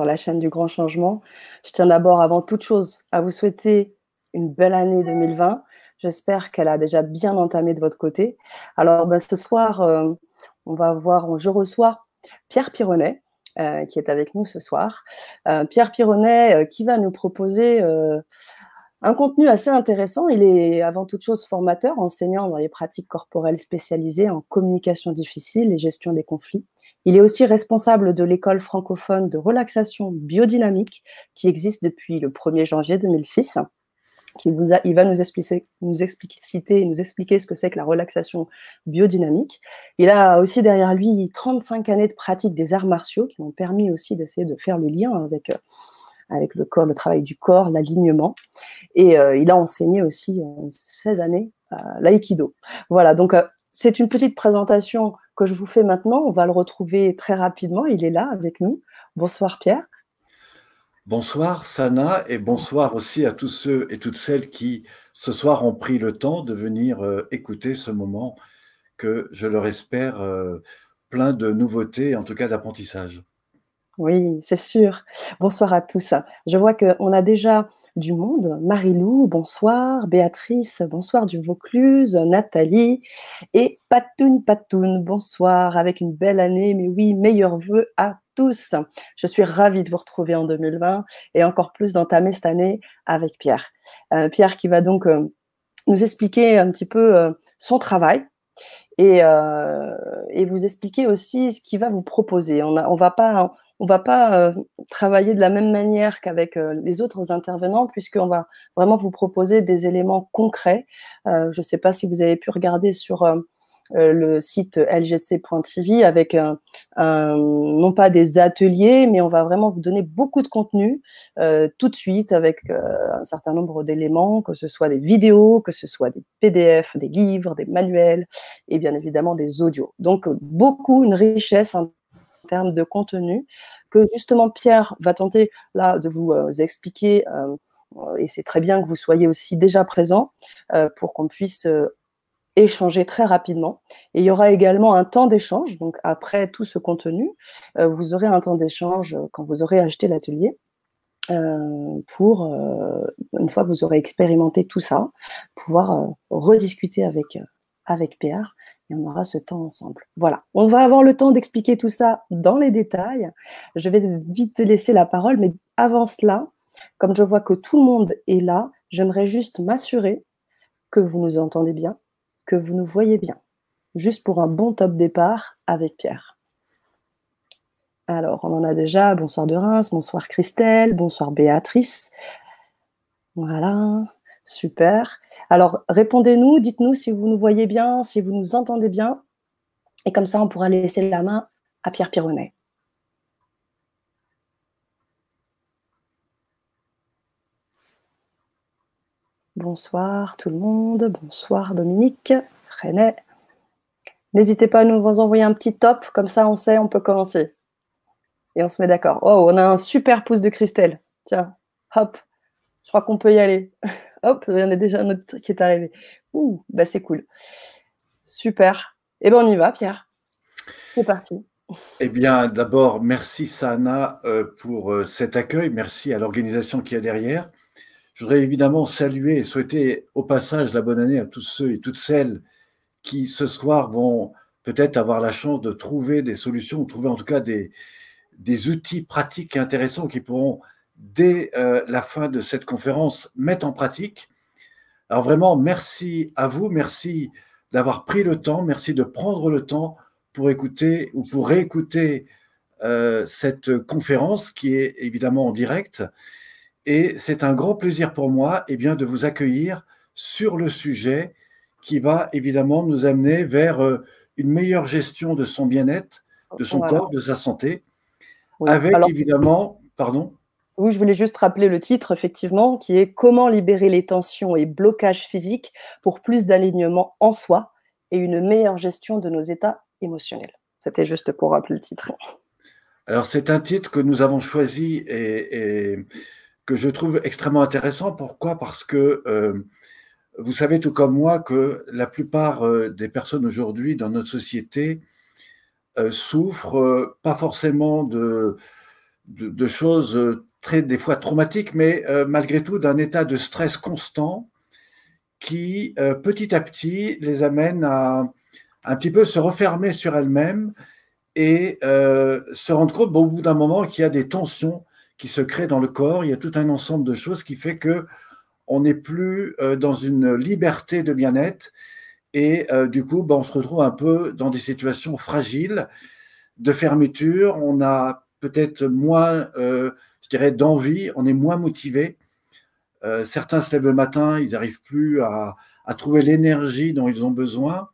sur la chaîne du Grand Changement. Je tiens d'abord, avant toute chose, à vous souhaiter une belle année 2020. J'espère qu'elle a déjà bien entamé de votre côté. Alors, ben, ce soir, euh, on va voir, je reçois Pierre Pironnet, euh, qui est avec nous ce soir. Euh, Pierre Pironnet, qui va nous proposer un contenu assez intéressant. Il est avant toute chose formateur, enseignant dans les pratiques corporelles spécialisées en communication difficile et gestion des conflits. Il est aussi responsable de l'école francophone de relaxation biodynamique qui existe depuis le 1er janvier 2006. Qui vous il va nous expliquer, nous expliciter, nous expliquer ce que c'est que la relaxation biodynamique. Il a aussi derrière lui 35 années de pratique des arts martiaux qui m'ont permis aussi d'essayer de faire le lien avec avec le corps, le travail du corps, l'alignement. Et euh, il a enseigné aussi 16 années l'aïkido. Voilà, donc euh, c'est une petite présentation que je vous fais maintenant. On va le retrouver très rapidement. Il est là avec nous. Bonsoir Pierre. Bonsoir Sana et bonsoir aussi à tous ceux et toutes celles qui ce soir ont pris le temps de venir euh, écouter ce moment que je leur espère plein de nouveautés, en tout cas d'apprentissage. Oui, c'est sûr. Bonsoir à tous. Je vois qu'on a déjà du monde. Marilou, bonsoir. Béatrice, bonsoir du Vaucluse. Nathalie et Patoun Patoun, bonsoir. Avec une belle année, mais oui, meilleurs vœux à tous. Je suis ravie de vous retrouver en 2020 et encore plus d'entamer cette année avec Pierre. Euh, Pierre qui va donc euh, nous expliquer un petit peu euh, son travail, et, vous expliquer aussi ce qu'il va vous proposer. On ne va pas on va pas euh, travailler de la même manière qu'avec euh, les autres intervenants, puisqu'on va vraiment vous proposer des éléments concrets. Euh, je ne sais pas si vous avez pu regarder sur le site lgc.tv avec un, non pas des ateliers, mais on va vraiment vous donner beaucoup de contenu tout de suite avec un certain nombre d'éléments, que ce soit des vidéos, que ce soit des PDF, des livres, des manuels et bien évidemment des audios. Donc beaucoup, une richesse termes de contenu que justement Pierre va tenter là de vous euh, expliquer. Euh, et c'est très bien que vous soyez aussi déjà présent euh, pour qu'on puisse échanger très rapidement. Et il y aura également un temps d'échange. Donc après tout ce contenu, vous aurez un temps d'échange quand vous aurez acheté l'atelier. pour, une fois que vous aurez expérimenté tout ça, pouvoir rediscuter avec, avec Pierre et on aura ce temps ensemble. Voilà, on va avoir le temps d'expliquer tout ça dans les détails. Je vais vite te laisser la parole, mais avant cela, comme je vois que tout le monde est là, j'aimerais juste m'assurer que vous nous entendez bien, que vous nous voyez bien, juste pour un bon top départ avec Pierre. Alors, on en a déjà. Bonsoir de Reims, bonsoir Christelle, bonsoir Béatrice. Voilà. Super. Alors, répondez-nous, dites-nous si vous nous voyez bien, si vous nous entendez bien. Et comme ça, on pourra laisser la main à Pierre Pironnet. Bonsoir tout le monde. Bonsoir Dominique, René. N'hésitez pas à nous envoyer un petit top, comme ça on sait, on peut commencer. Et on se met d'accord. Oh, on a un super pouce de Christelle. Tiens, hop, je crois qu'on peut y aller. Hop, il y en a déjà un autre qui est arrivé. Ouh, bah c'est cool. Super. Eh bien, on y va, Pierre. C'est parti. Eh bien, d'abord, merci Sana euh, pour euh, cet accueil. Merci à l'organisation qui est derrière. Je voudrais évidemment saluer et souhaiter au passage la bonne année à tous ceux et toutes celles qui ce soir vont peut-être avoir la chance de trouver des solutions, ou trouver en tout cas des, des outils pratiques et intéressants qui pourront dès euh, la fin de cette conférence, mettre en pratique. Alors vraiment, merci à vous, merci d'avoir pris le temps, merci de prendre le temps pour écouter ou pour réécouter euh, cette conférence qui est évidemment en direct. Et c'est un grand plaisir pour moi eh bien, de vous accueillir sur le sujet qui va évidemment nous amener vers euh, une meilleure gestion de son bien-être, de son corps, de sa santé, avec évidemment, pardon? Oui, je voulais juste rappeler le titre, effectivement, qui est Comment libérer les tensions et blocages physiques pour plus d'alignement en soi et une meilleure gestion de nos états émotionnels. C'était juste pour rappeler le titre. Alors, c'est un titre que nous avons choisi et, que je trouve extrêmement intéressant. Pourquoi? Parce que euh, vous savez tout comme moi que la plupart euh, des personnes aujourd'hui dans notre société euh, souffrent pas forcément de de, choses très des fois traumatiques, mais malgré tout d'un état de stress constant qui petit à petit les amène à un petit peu se refermer sur elles-mêmes et se rendre compte au bout d'un moment qu'il y a des tensions qui se créent dans le corps, il y a tout un ensemble de choses qui fait que on n'est plus dans une liberté de bien-être et du coup, ben, on se retrouve un peu dans des situations fragiles de fermeture. On a peut-être moins, euh, dirais, d'envie, on est moins motivé. Euh, certains se lèvent le matin, ils n'arrivent plus à, trouver l'énergie dont ils ont besoin.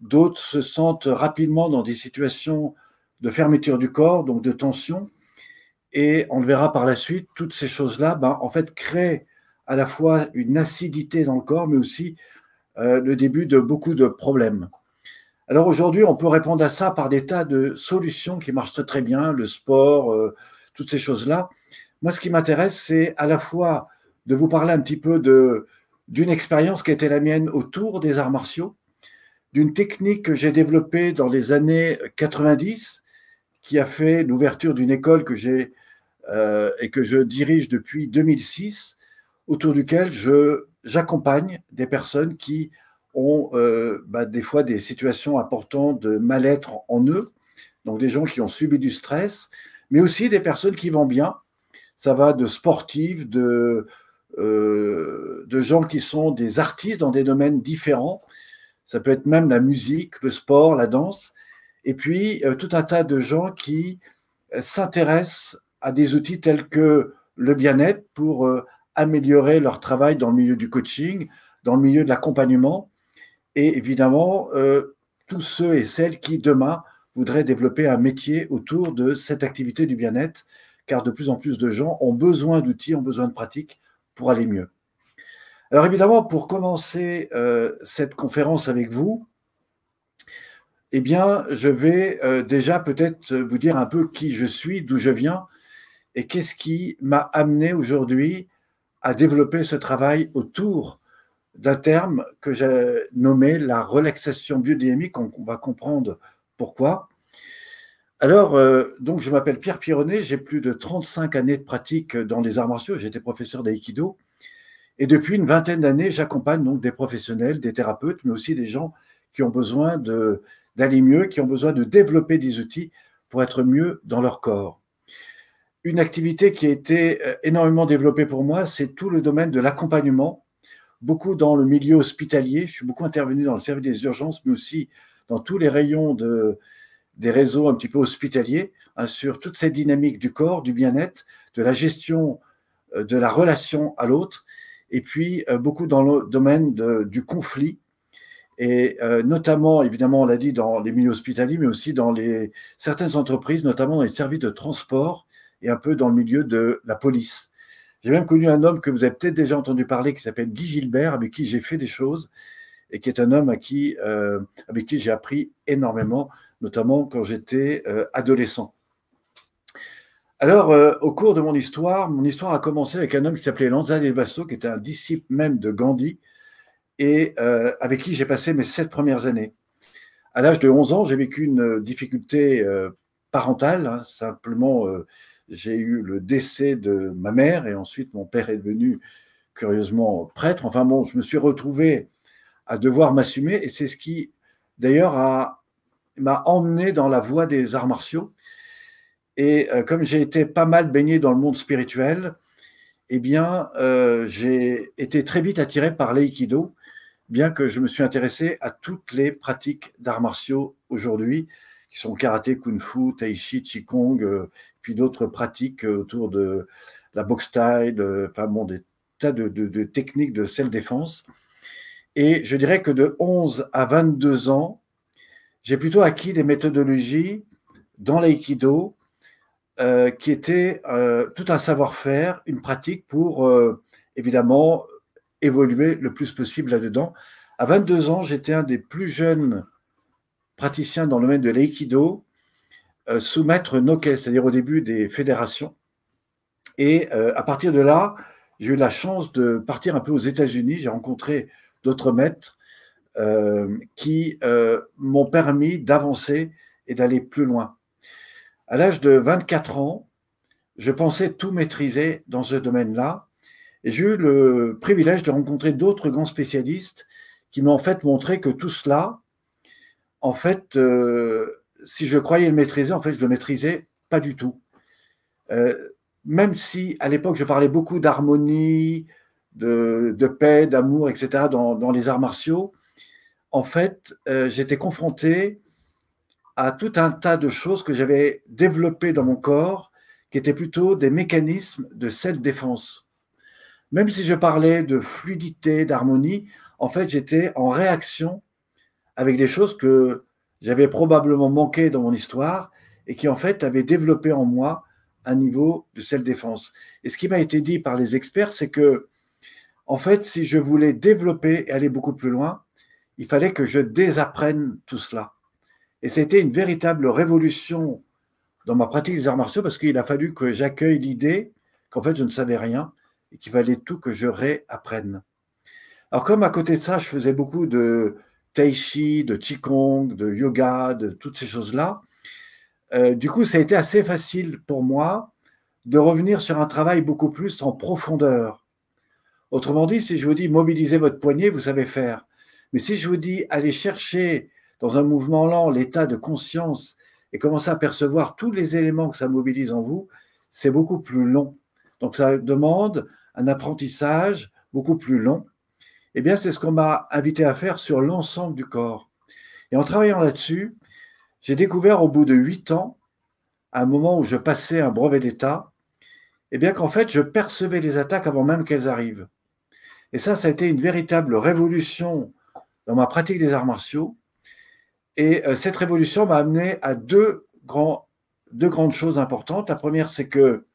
D'autres se sentent rapidement dans des situations de fermeture du corps, donc de tension. Et on le verra par la suite, toutes ces choses-là, ben, en fait, créent à la fois une acidité dans le corps, mais aussi euh, le début de beaucoup de problèmes. Alors aujourd'hui, on peut répondre à ça par des tas de solutions qui marchent très bien, le sport, euh, toutes ces choses-là. Moi, ce qui m'intéresse, c'est à la fois de vous parler un petit peu de, d'une expérience qui été la mienne autour des arts martiaux, d'une technique que j'ai développée dans les années 90, qui a fait l'ouverture d'une école que j'ai euh, et que je dirige depuis 2006, autour duquel je, j'accompagne des personnes qui ont euh, bah, des fois des situations importantes de mal-être en eux, donc des gens qui ont subi du stress, mais aussi des personnes qui vont bien. Ça va de sportifs, de, euh, de gens qui sont des artistes dans des domaines différents. Ça peut être même la musique, le sport, la danse. Et puis, euh, tout un tas de gens qui s'intéressent à des outils tels que le bien-être pour améliorer leur travail dans le milieu du coaching, dans le milieu de l'accompagnement, et évidemment euh, tous ceux et celles qui demain voudraient développer un métier autour de cette activité du bien-être, car de plus en plus de gens ont besoin d'outils, ont besoin de pratiques pour aller mieux. Alors évidemment, pour commencer euh, cette conférence avec vous, eh bien, je vais euh, déjà peut-être vous dire un peu qui je suis, d'où je viens, et qu'est-ce qui m'a amené aujourd'hui à développer ce travail autour d'un terme que j'ai nommé la relaxation biodynamique. On, va comprendre pourquoi. Alors, euh, donc, je m'appelle Pierre Pironnet, j'ai plus de 35 années de pratique dans les arts martiaux, j'étais professeur d'aïkido. Et depuis une vingtaine d'années, j'accompagne donc des professionnels, des thérapeutes, mais aussi des gens qui ont besoin d'aller mieux, qui ont besoin de développer des outils pour être mieux dans leur corps. Une activité qui a été euh, énormément développée pour moi, c'est tout le domaine de l'accompagnement beaucoup dans le milieu hospitalier. Je suis beaucoup intervenu dans le service des urgences, mais aussi dans tous les rayons de, des réseaux un petit peu hospitaliers, hein, sur toute cette dynamique du corps, du bien-être, de la gestion euh, de la relation à l'autre, et puis euh, beaucoup dans le domaine du conflit, et euh, notamment, évidemment, on l'a dit, dans les milieux hospitaliers, mais aussi dans les, certaines entreprises, notamment dans les services de transport et un peu dans le milieu de la police. J'ai même connu un homme que vous avez peut-être déjà entendu parler qui s'appelle Guy Gilbert, avec qui j'ai fait des choses et qui est un homme à avec qui j'ai appris énormément, notamment quand j'étais euh, adolescent. Alors, euh, au cours de mon histoire, mon histoire a commencé avec un homme qui s'appelait Lanza Del Basto, qui était un disciple même de Gandhi, et avec qui j'ai passé mes sept premières années. À l'âge de 11 ans, j'ai vécu une difficulté parentale, hein, simplement j'ai eu le décès de ma mère et ensuite mon père est devenu curieusement prêtre. Enfin bon, je me suis retrouvé à devoir m'assumer et c'est ce qui d'ailleurs m'a emmené dans la voie des arts martiaux. Et euh, comme j'ai été pas mal baigné dans le monde spirituel, eh bien, euh, j'ai été très vite attiré par l'aïkido, bien que je me suis intéressé à toutes les pratiques d'arts martiaux aujourd'hui, qui sont karaté, kung-fu, tai chi, qigong, euh, puis d'autres pratiques autour de la boxe euh, enfin bon, des tas de, techniques de self-défense. Et je dirais que de 11 à 22 ans, j'ai plutôt acquis des méthodologies dans l'aïkido euh, qui étaient euh, tout un savoir-faire, une pratique pour évidemment évoluer le plus possible là-dedans. À 22 ans, j'étais un des plus jeunes praticiens dans le domaine de l'aïkido euh, soumettre Noké, c'est-à-dire au début des fédérations. Et euh, à partir de là, j'ai eu la chance de partir un peu aux États-Unis. J'ai rencontré d'autres maîtres euh, qui m'ont permis d'avancer et d'aller plus loin. À l'âge de 24 ans, je pensais tout maîtriser dans ce domaine-là. Et j'ai eu le privilège de rencontrer d'autres grands spécialistes qui m'ont en fait montré que tout cela, en fait, euh, si je croyais le maîtriser, en fait, je le maîtrisais pas du tout. Euh, même si à l'époque je parlais beaucoup d'harmonie, de, paix, d'amour, etc. Dans, les arts martiaux, en fait, euh, j'étais confronté à tout un tas de choses que j'avais développées dans mon corps, qui étaient plutôt des mécanismes de self-défense. Même si je parlais de fluidité, d'harmonie, en fait, j'étais en réaction avec des choses que j'avais probablement manquées dans mon histoire et qui, en fait, avaient développé en moi un niveau de self-défense. Et ce qui m'a été dit par les experts, c'est que, en fait, si je voulais développer et aller beaucoup plus loin, il fallait que je désapprenne tout cela. Et c'était une véritable révolution dans ma pratique des arts martiaux parce qu'il a fallu que j'accueille l'idée qu'en fait je ne savais rien et qu'il fallait tout que je réapprenne. Alors comme à côté de ça, je faisais beaucoup de tai chi, de qigong, de yoga, de toutes ces choses-là, euh, du coup ça a été assez facile pour moi de revenir sur un travail beaucoup plus en profondeur. Autrement dit, si je vous dis mobilisez votre poignet, vous savez faire. Mais si je vous dis allez chercher dans un mouvement lent l'état de conscience et commencer à percevoir tous les éléments que ça mobilise en vous, c'est beaucoup plus long. Donc ça demande un apprentissage beaucoup plus long. Eh bien, c'est ce qu'on m'a invité à faire sur l'ensemble du corps. Et en travaillant là-dessus, j'ai découvert au bout de huit ans, à un moment où je passais un brevet d'État, eh bien qu'en fait, je percevais les attaques avant même qu'elles arrivent. Et ça, ça a été une véritable révolution dans ma pratique des arts martiaux, et euh, cette révolution m'a amené à deux, grands, deux grandes choses importantes. La première, c'est que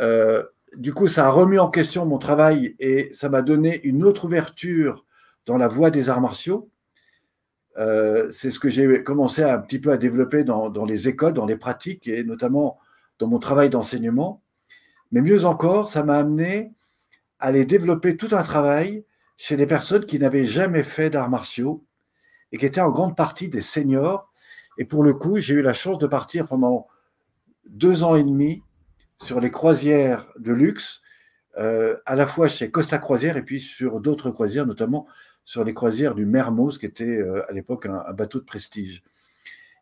euh, du coup, ça a remis en question mon travail et ça m'a donné une autre ouverture dans la voie des arts martiaux. Euh, c'est ce que j'ai commencé un petit peu à développer dans, dans, les écoles, dans les pratiques et notamment dans mon travail d'enseignement. Mais mieux encore, ça m'a amené à aller développer tout un travail chez des personnes qui n'avaient jamais fait d'arts martiaux et qui étaient en grande partie des seniors. Et pour le coup, j'ai eu la chance de partir pendant deux ans et demi sur les croisières de luxe, euh, à la fois chez Costa Croisière et puis sur d'autres croisières, notamment sur les croisières du Mermoz, qui était euh, à l'époque un, bateau de prestige.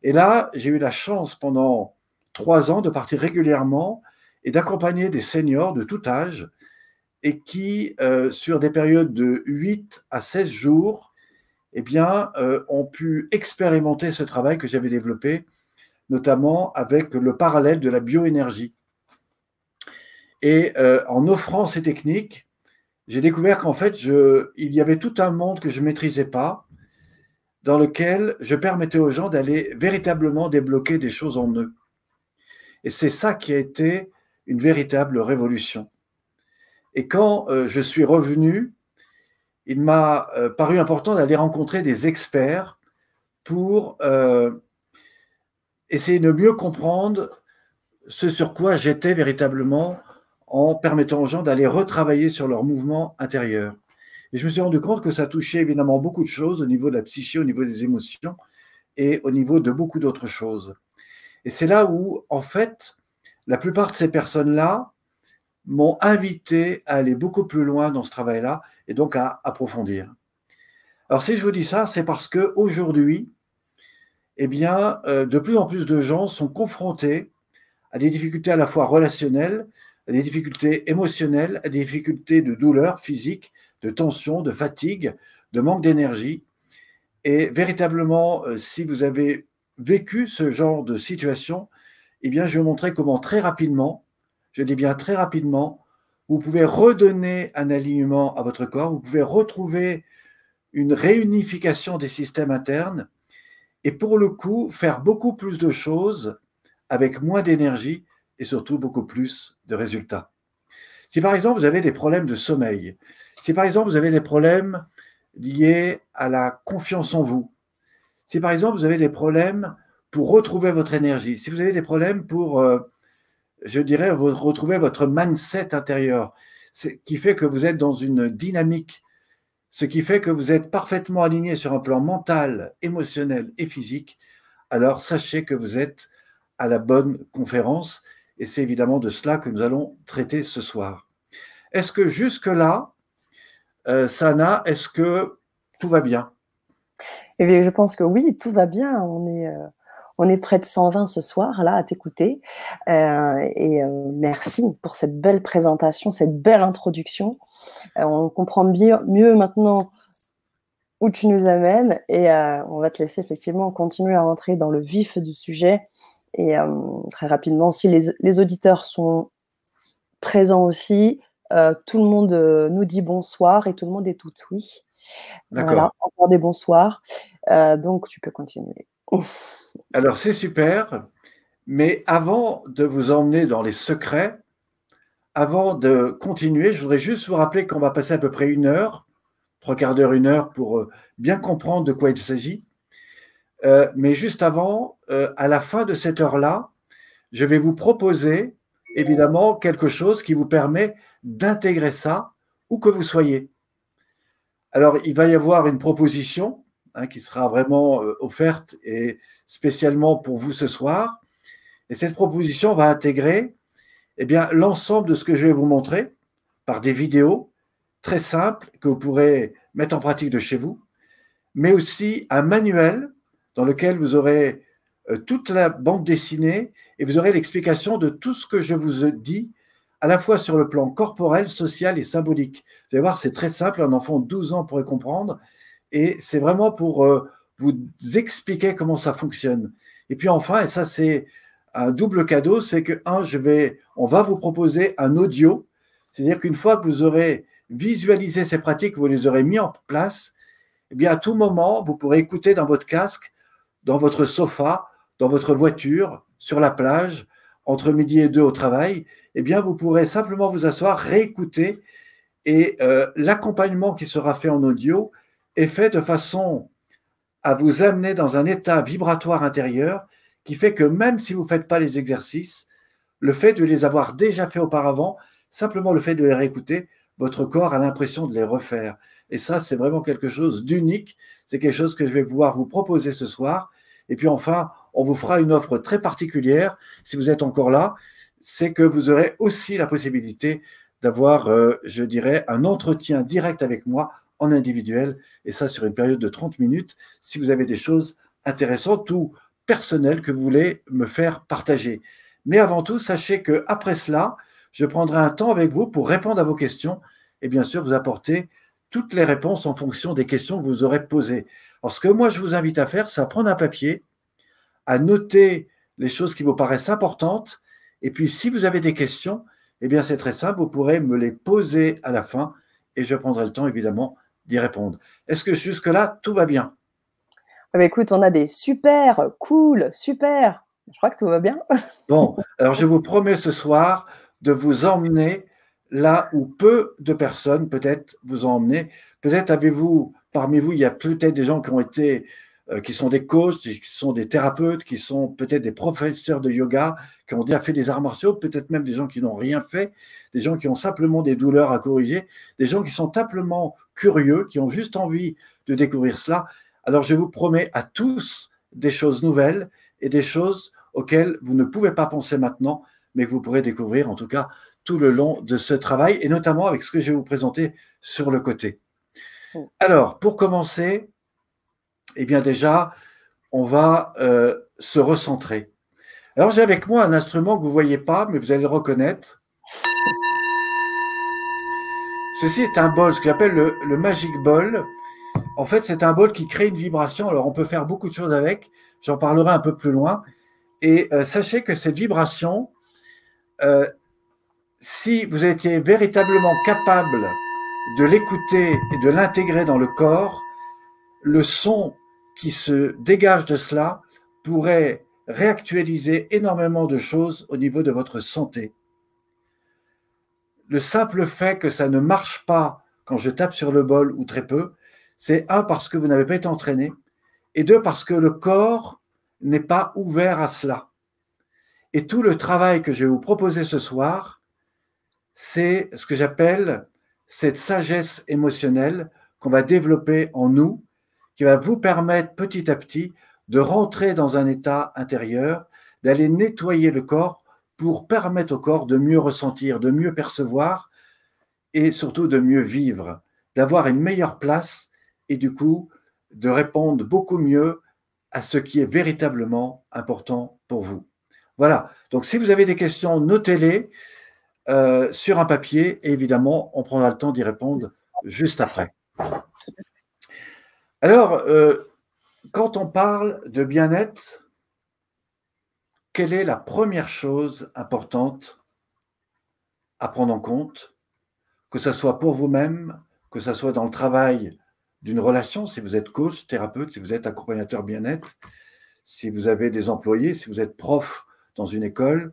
Et là, j'ai eu la chance pendant trois ans de partir régulièrement et d'accompagner des seniors de tout âge et qui, euh, sur des périodes de 8 à 16 jours, eh euh, ont pu expérimenter ce travail que j'avais développé, notamment avec le parallèle de la bioénergie. Et euh, en offrant ces techniques, j'ai découvert qu'en fait, il y avait tout un monde que je ne maîtrisais pas, dans lequel je permettais aux gens d'aller véritablement débloquer des choses en eux. Et c'est ça qui a été une véritable révolution. Et quand euh, je suis revenu il m'a euh, paru important d'aller rencontrer des experts pour euh, essayer de mieux comprendre ce sur quoi j'étais véritablement en permettant aux gens d'aller retravailler sur leur mouvement intérieur. Et je me suis rendu compte que ça touchait évidemment beaucoup de choses au niveau de la psyché, au niveau des émotions et au niveau de beaucoup d'autres choses. Et c'est là où, en fait, la plupart de ces personnes-là m'ont invité à aller beaucoup plus loin dans ce travail-là et donc à approfondir. Alors si je vous dis ça, c'est parce que aujourd'hui, eh bien, euh, de plus en plus de gens sont confrontés à des difficultés à la fois relationnelles, à des difficultés émotionnelles, à des difficultés de douleur physique, de tension, de fatigue, de manque d'énergie. Et véritablement, euh, si vous avez vécu ce genre de situation, eh bien, je vais vous montrer comment très rapidement, je dis bien très rapidement, vous pouvez redonner un alignement à votre corps, vous pouvez retrouver une réunification des systèmes internes et pour le coup faire beaucoup plus de choses avec moins d'énergie et surtout beaucoup plus de résultats. Si par exemple vous avez des problèmes de sommeil, si par exemple vous avez des problèmes liés à la confiance en vous, si par exemple vous avez des problèmes pour retrouver votre énergie, si vous avez des problèmes pour euh, je dirais, vous retrouvez votre mindset intérieur, ce qui fait que vous êtes dans une dynamique, ce qui fait que vous êtes parfaitement aligné sur un plan mental, émotionnel et physique, alors sachez que vous êtes à la bonne conférence Et c'est évidemment de cela que nous allons traiter ce soir. Est-ce que jusque-là, euh, Sana, est-ce que tout va bien? Eh Je pense que oui, tout va bien. On est, euh, on est près de 120 ce soir, là, à t'écouter. Euh, et merci pour cette belle présentation, cette belle introduction. on comprend bien, mieux maintenant où tu nous amènes et on va te laisser effectivement continuer à rentrer dans le vif du sujet. Et très rapidement, si les, les auditeurs sont présents aussi, euh, tout le monde euh, nous dit bonsoir et tout le monde est tout oui. Voilà, encore des bonsoirs. Euh, donc, tu peux continuer. Alors, c'est super. Mais avant de vous emmener dans les secrets, avant de continuer, je voudrais juste vous rappeler qu'on va passer à peu près une heure, trois quarts d'heure, une heure, pour bien comprendre de quoi il s'agit. mais juste avant, à la fin de cette heure-là, je vais vous proposer évidemment quelque chose qui vous permet d'intégrer ça où que vous soyez. Alors, il va y avoir une proposition hein, qui sera vraiment euh, offerte et spécialement pour vous ce soir. Et cette proposition va intégrer eh bien, l'ensemble de ce que je vais vous montrer par des vidéos très simples que vous pourrez mettre en pratique de chez vous, mais aussi un manuel dans lequel vous aurez euh, toute la bande dessinée et vous aurez l'explication de tout ce que je vous dis, à la fois sur le plan corporel, social et symbolique. Vous allez voir, c'est très simple, un enfant de 12 ans pourrait comprendre, et c'est vraiment pour euh, vous expliquer comment ça fonctionne. Et puis enfin, et ça c'est un double cadeau, c'est que, un, je vais, on va vous proposer un audio, c'est-à-dire qu'une fois que vous aurez visualisé ces pratiques, vous les aurez mis en place, eh bien à tout moment, vous pourrez écouter dans votre casque, dans votre sofa, dans votre voiture, sur la plage, entre midi et deux au travail, eh bien, vous pourrez simplement vous asseoir, réécouter, et euh, l'accompagnement qui sera fait en audio est fait de façon à vous amener dans un état vibratoire intérieur qui fait que même si vous ne faites pas les exercices, le fait de les avoir déjà fait auparavant, simplement le fait de les réécouter, votre corps a l'impression de les refaire. Et ça, c'est vraiment quelque chose d'unique. C'est quelque chose que je vais pouvoir vous proposer ce soir. Et puis enfin, on vous fera une offre très particulière, si vous êtes encore là, c'est que vous aurez aussi la possibilité d'avoir, euh, je dirais, un entretien direct avec moi en individuel, et ça sur une période de 30 minutes, si vous avez des choses intéressantes ou personnelles que vous voulez me faire partager. Mais avant tout, sachez que après cela, je prendrai un temps avec vous pour répondre à vos questions et bien sûr vous apporter toutes les réponses en fonction des questions que vous aurez posées. Alors, ce que moi je vous invite à faire, c'est à prendre un papier, à noter les choses qui vous paraissent importantes. Et puis, si vous avez des questions, eh bien, c'est très simple, vous pourrez me les poser à la fin et je prendrai le temps, évidemment, d'y répondre. Est-ce que jusque-là, tout va bien? Ah bah, Écoute, on a des super, cool, super. Je crois que tout va bien. bon, alors je vous promets ce soir de vous emmener là où peu de personnes peut-être vous ont emmené. Peut-être avez-vous, parmi vous, il y a peut-être des gens qui ont été qui sont des coachs, qui sont des thérapeutes, qui sont peut-être des professeurs de yoga, qui ont déjà fait des arts martiaux, peut-être même des gens qui n'ont rien fait, des gens qui ont simplement des douleurs à corriger, des gens qui sont simplement curieux, qui ont juste envie de découvrir cela. Alors je vous promets à tous des choses nouvelles et des choses auxquelles vous ne pouvez pas penser maintenant, mais que vous pourrez découvrir en tout cas tout le long de ce travail, et notamment avec ce que je vais vous présenter sur le côté. Alors, pour commencer, eh bien déjà, on va euh, se recentrer. Alors j'ai avec moi un instrument que vous ne voyez pas, mais vous allez le reconnaître. Ceci est un bol, ce que j'appelle le, Magic Ball. En fait, c'est un bol qui crée une vibration. Alors on peut faire beaucoup de choses avec. J'en parlerai un peu plus loin. Et euh, sachez que cette vibration, euh, si vous étiez véritablement capable de l'écouter et de l'intégrer dans le corps, le son qui se dégage de cela pourrait réactualiser énormément de choses au niveau de votre santé. Le simple fait que ça ne marche pas quand je tape sur le bol ou très peu, c'est un parce que vous n'avez pas été entraîné et deux parce que le corps n'est pas ouvert à cela. Et tout le travail que je vais vous proposer ce soir, c'est ce que j'appelle cette sagesse émotionnelle qu'on va développer en nous qui va vous permettre petit à petit de rentrer dans un état intérieur, d'aller nettoyer le corps pour permettre au corps de mieux ressentir, de mieux percevoir et surtout de mieux vivre, d'avoir une meilleure place et du coup de répondre beaucoup mieux à ce qui est véritablement important pour vous. Voilà, donc si vous avez des questions, notez-les euh, sur un papier et évidemment, on prendra le temps d'y répondre juste après. Alors, euh, quand on parle de bien-être, quelle est la première chose importante à prendre en compte, que ce soit pour vous-même, que ce soit dans le travail d'une relation, si vous êtes coach, thérapeute, si vous êtes accompagnateur bien-être, si vous avez des employés, si vous êtes prof dans une école,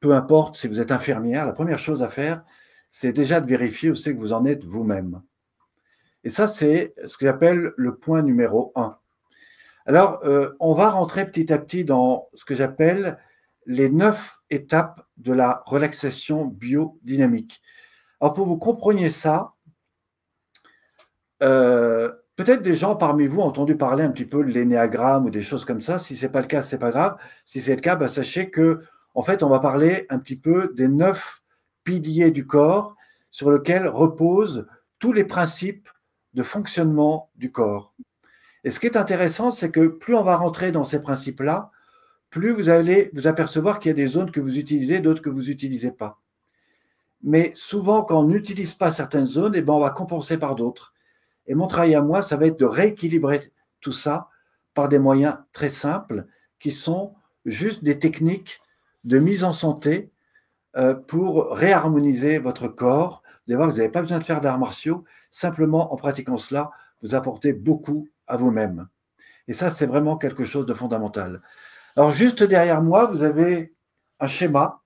peu importe si vous êtes infirmière, la première chose à faire, c'est déjà de vérifier où c'est que vous en êtes vous-même. Et ça, c'est ce que j'appelle le point numéro un. Alors, euh, on va rentrer petit à petit dans ce que j'appelle les neuf étapes de la relaxation biodynamique. Alors, pour vous compreniez ça, euh, peut-être des gens parmi vous ont entendu parler un petit peu de l'énéagramme ou des choses comme ça. Si ce n'est pas le cas, ce n'est pas grave. Si c'est le cas, bah, sachez que, en fait, on va parler un petit peu des neuf piliers du corps sur lesquels reposent tous les principes de fonctionnement du corps. Et ce qui est intéressant, c'est que plus on va rentrer dans ces principes-là, plus vous allez vous apercevoir qu'il y a des zones que vous utilisez, d'autres que vous n'utilisez pas. Mais souvent, quand on n'utilise pas certaines zones, eh ben, on va compenser par d'autres. Et mon travail à moi, ça va être de rééquilibrer tout ça par des moyens très simples qui sont juste des techniques de mise en santé euh, pour réharmoniser votre corps. Vous allez voir vous n'avez pas besoin de faire d'arts martiaux. Simplement, en pratiquant cela, vous apportez beaucoup à vous-même. Et ça, c'est vraiment quelque chose de fondamental. Alors, juste derrière moi, vous avez un schéma.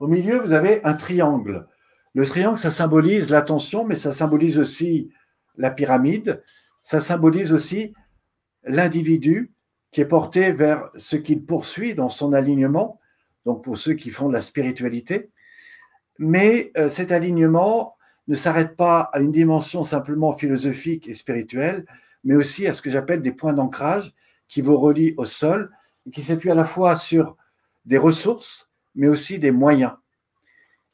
Au milieu, vous avez un triangle. Le triangle, ça symbolise l'attention, mais ça symbolise aussi la pyramide. Ça symbolise aussi l'individu qui est porté vers ce qu'il poursuit dans son alignement, donc pour ceux qui font de la spiritualité. Mais euh, cet alignement ne s'arrête pas à une dimension simplement philosophique et spirituelle, mais aussi à ce que j'appelle des points d'ancrage qui vous relient au sol et qui s'appuient à la fois sur des ressources, mais aussi des moyens.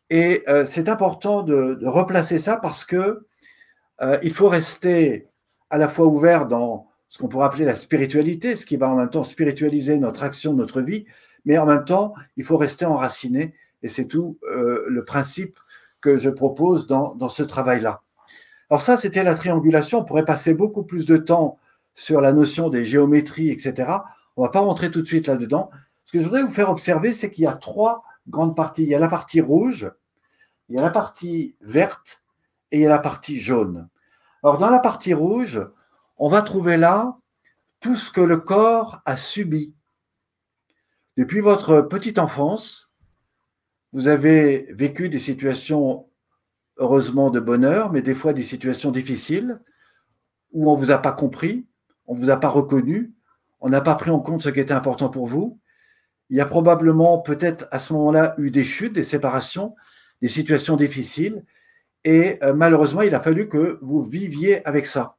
Et euh, c'est important de, replacer ça parce que euh, il faut rester à la fois ouvert dans ce qu'on pourrait appeler la spiritualité, ce qui va en même temps spiritualiser notre action, notre vie, mais en même temps, il faut rester enraciné. Et c'est tout euh, le principe que je propose dans, dans ce travail-là. Alors ça, c'était la triangulation. On pourrait passer beaucoup plus de temps sur la notion des géométries, etc. On ne va pas rentrer tout de suite là-dedans. Ce que je voudrais vous faire observer, c'est qu'il y a trois grandes parties. Il y a la partie rouge, il y a la partie verte et il y a la partie jaune. Alors dans la partie rouge, on va trouver là tout ce que le corps a subi. Depuis votre petite enfance, vous avez vécu des situations heureusement de bonheur, mais des fois des situations difficiles où on ne vous a pas compris, on ne vous a pas reconnu, on n'a pas pris en compte ce qui était important pour vous. Il y a probablement peut-être à ce moment-là eu des chutes, des séparations, des situations difficiles. Et euh, malheureusement, il a fallu que vous viviez avec ça.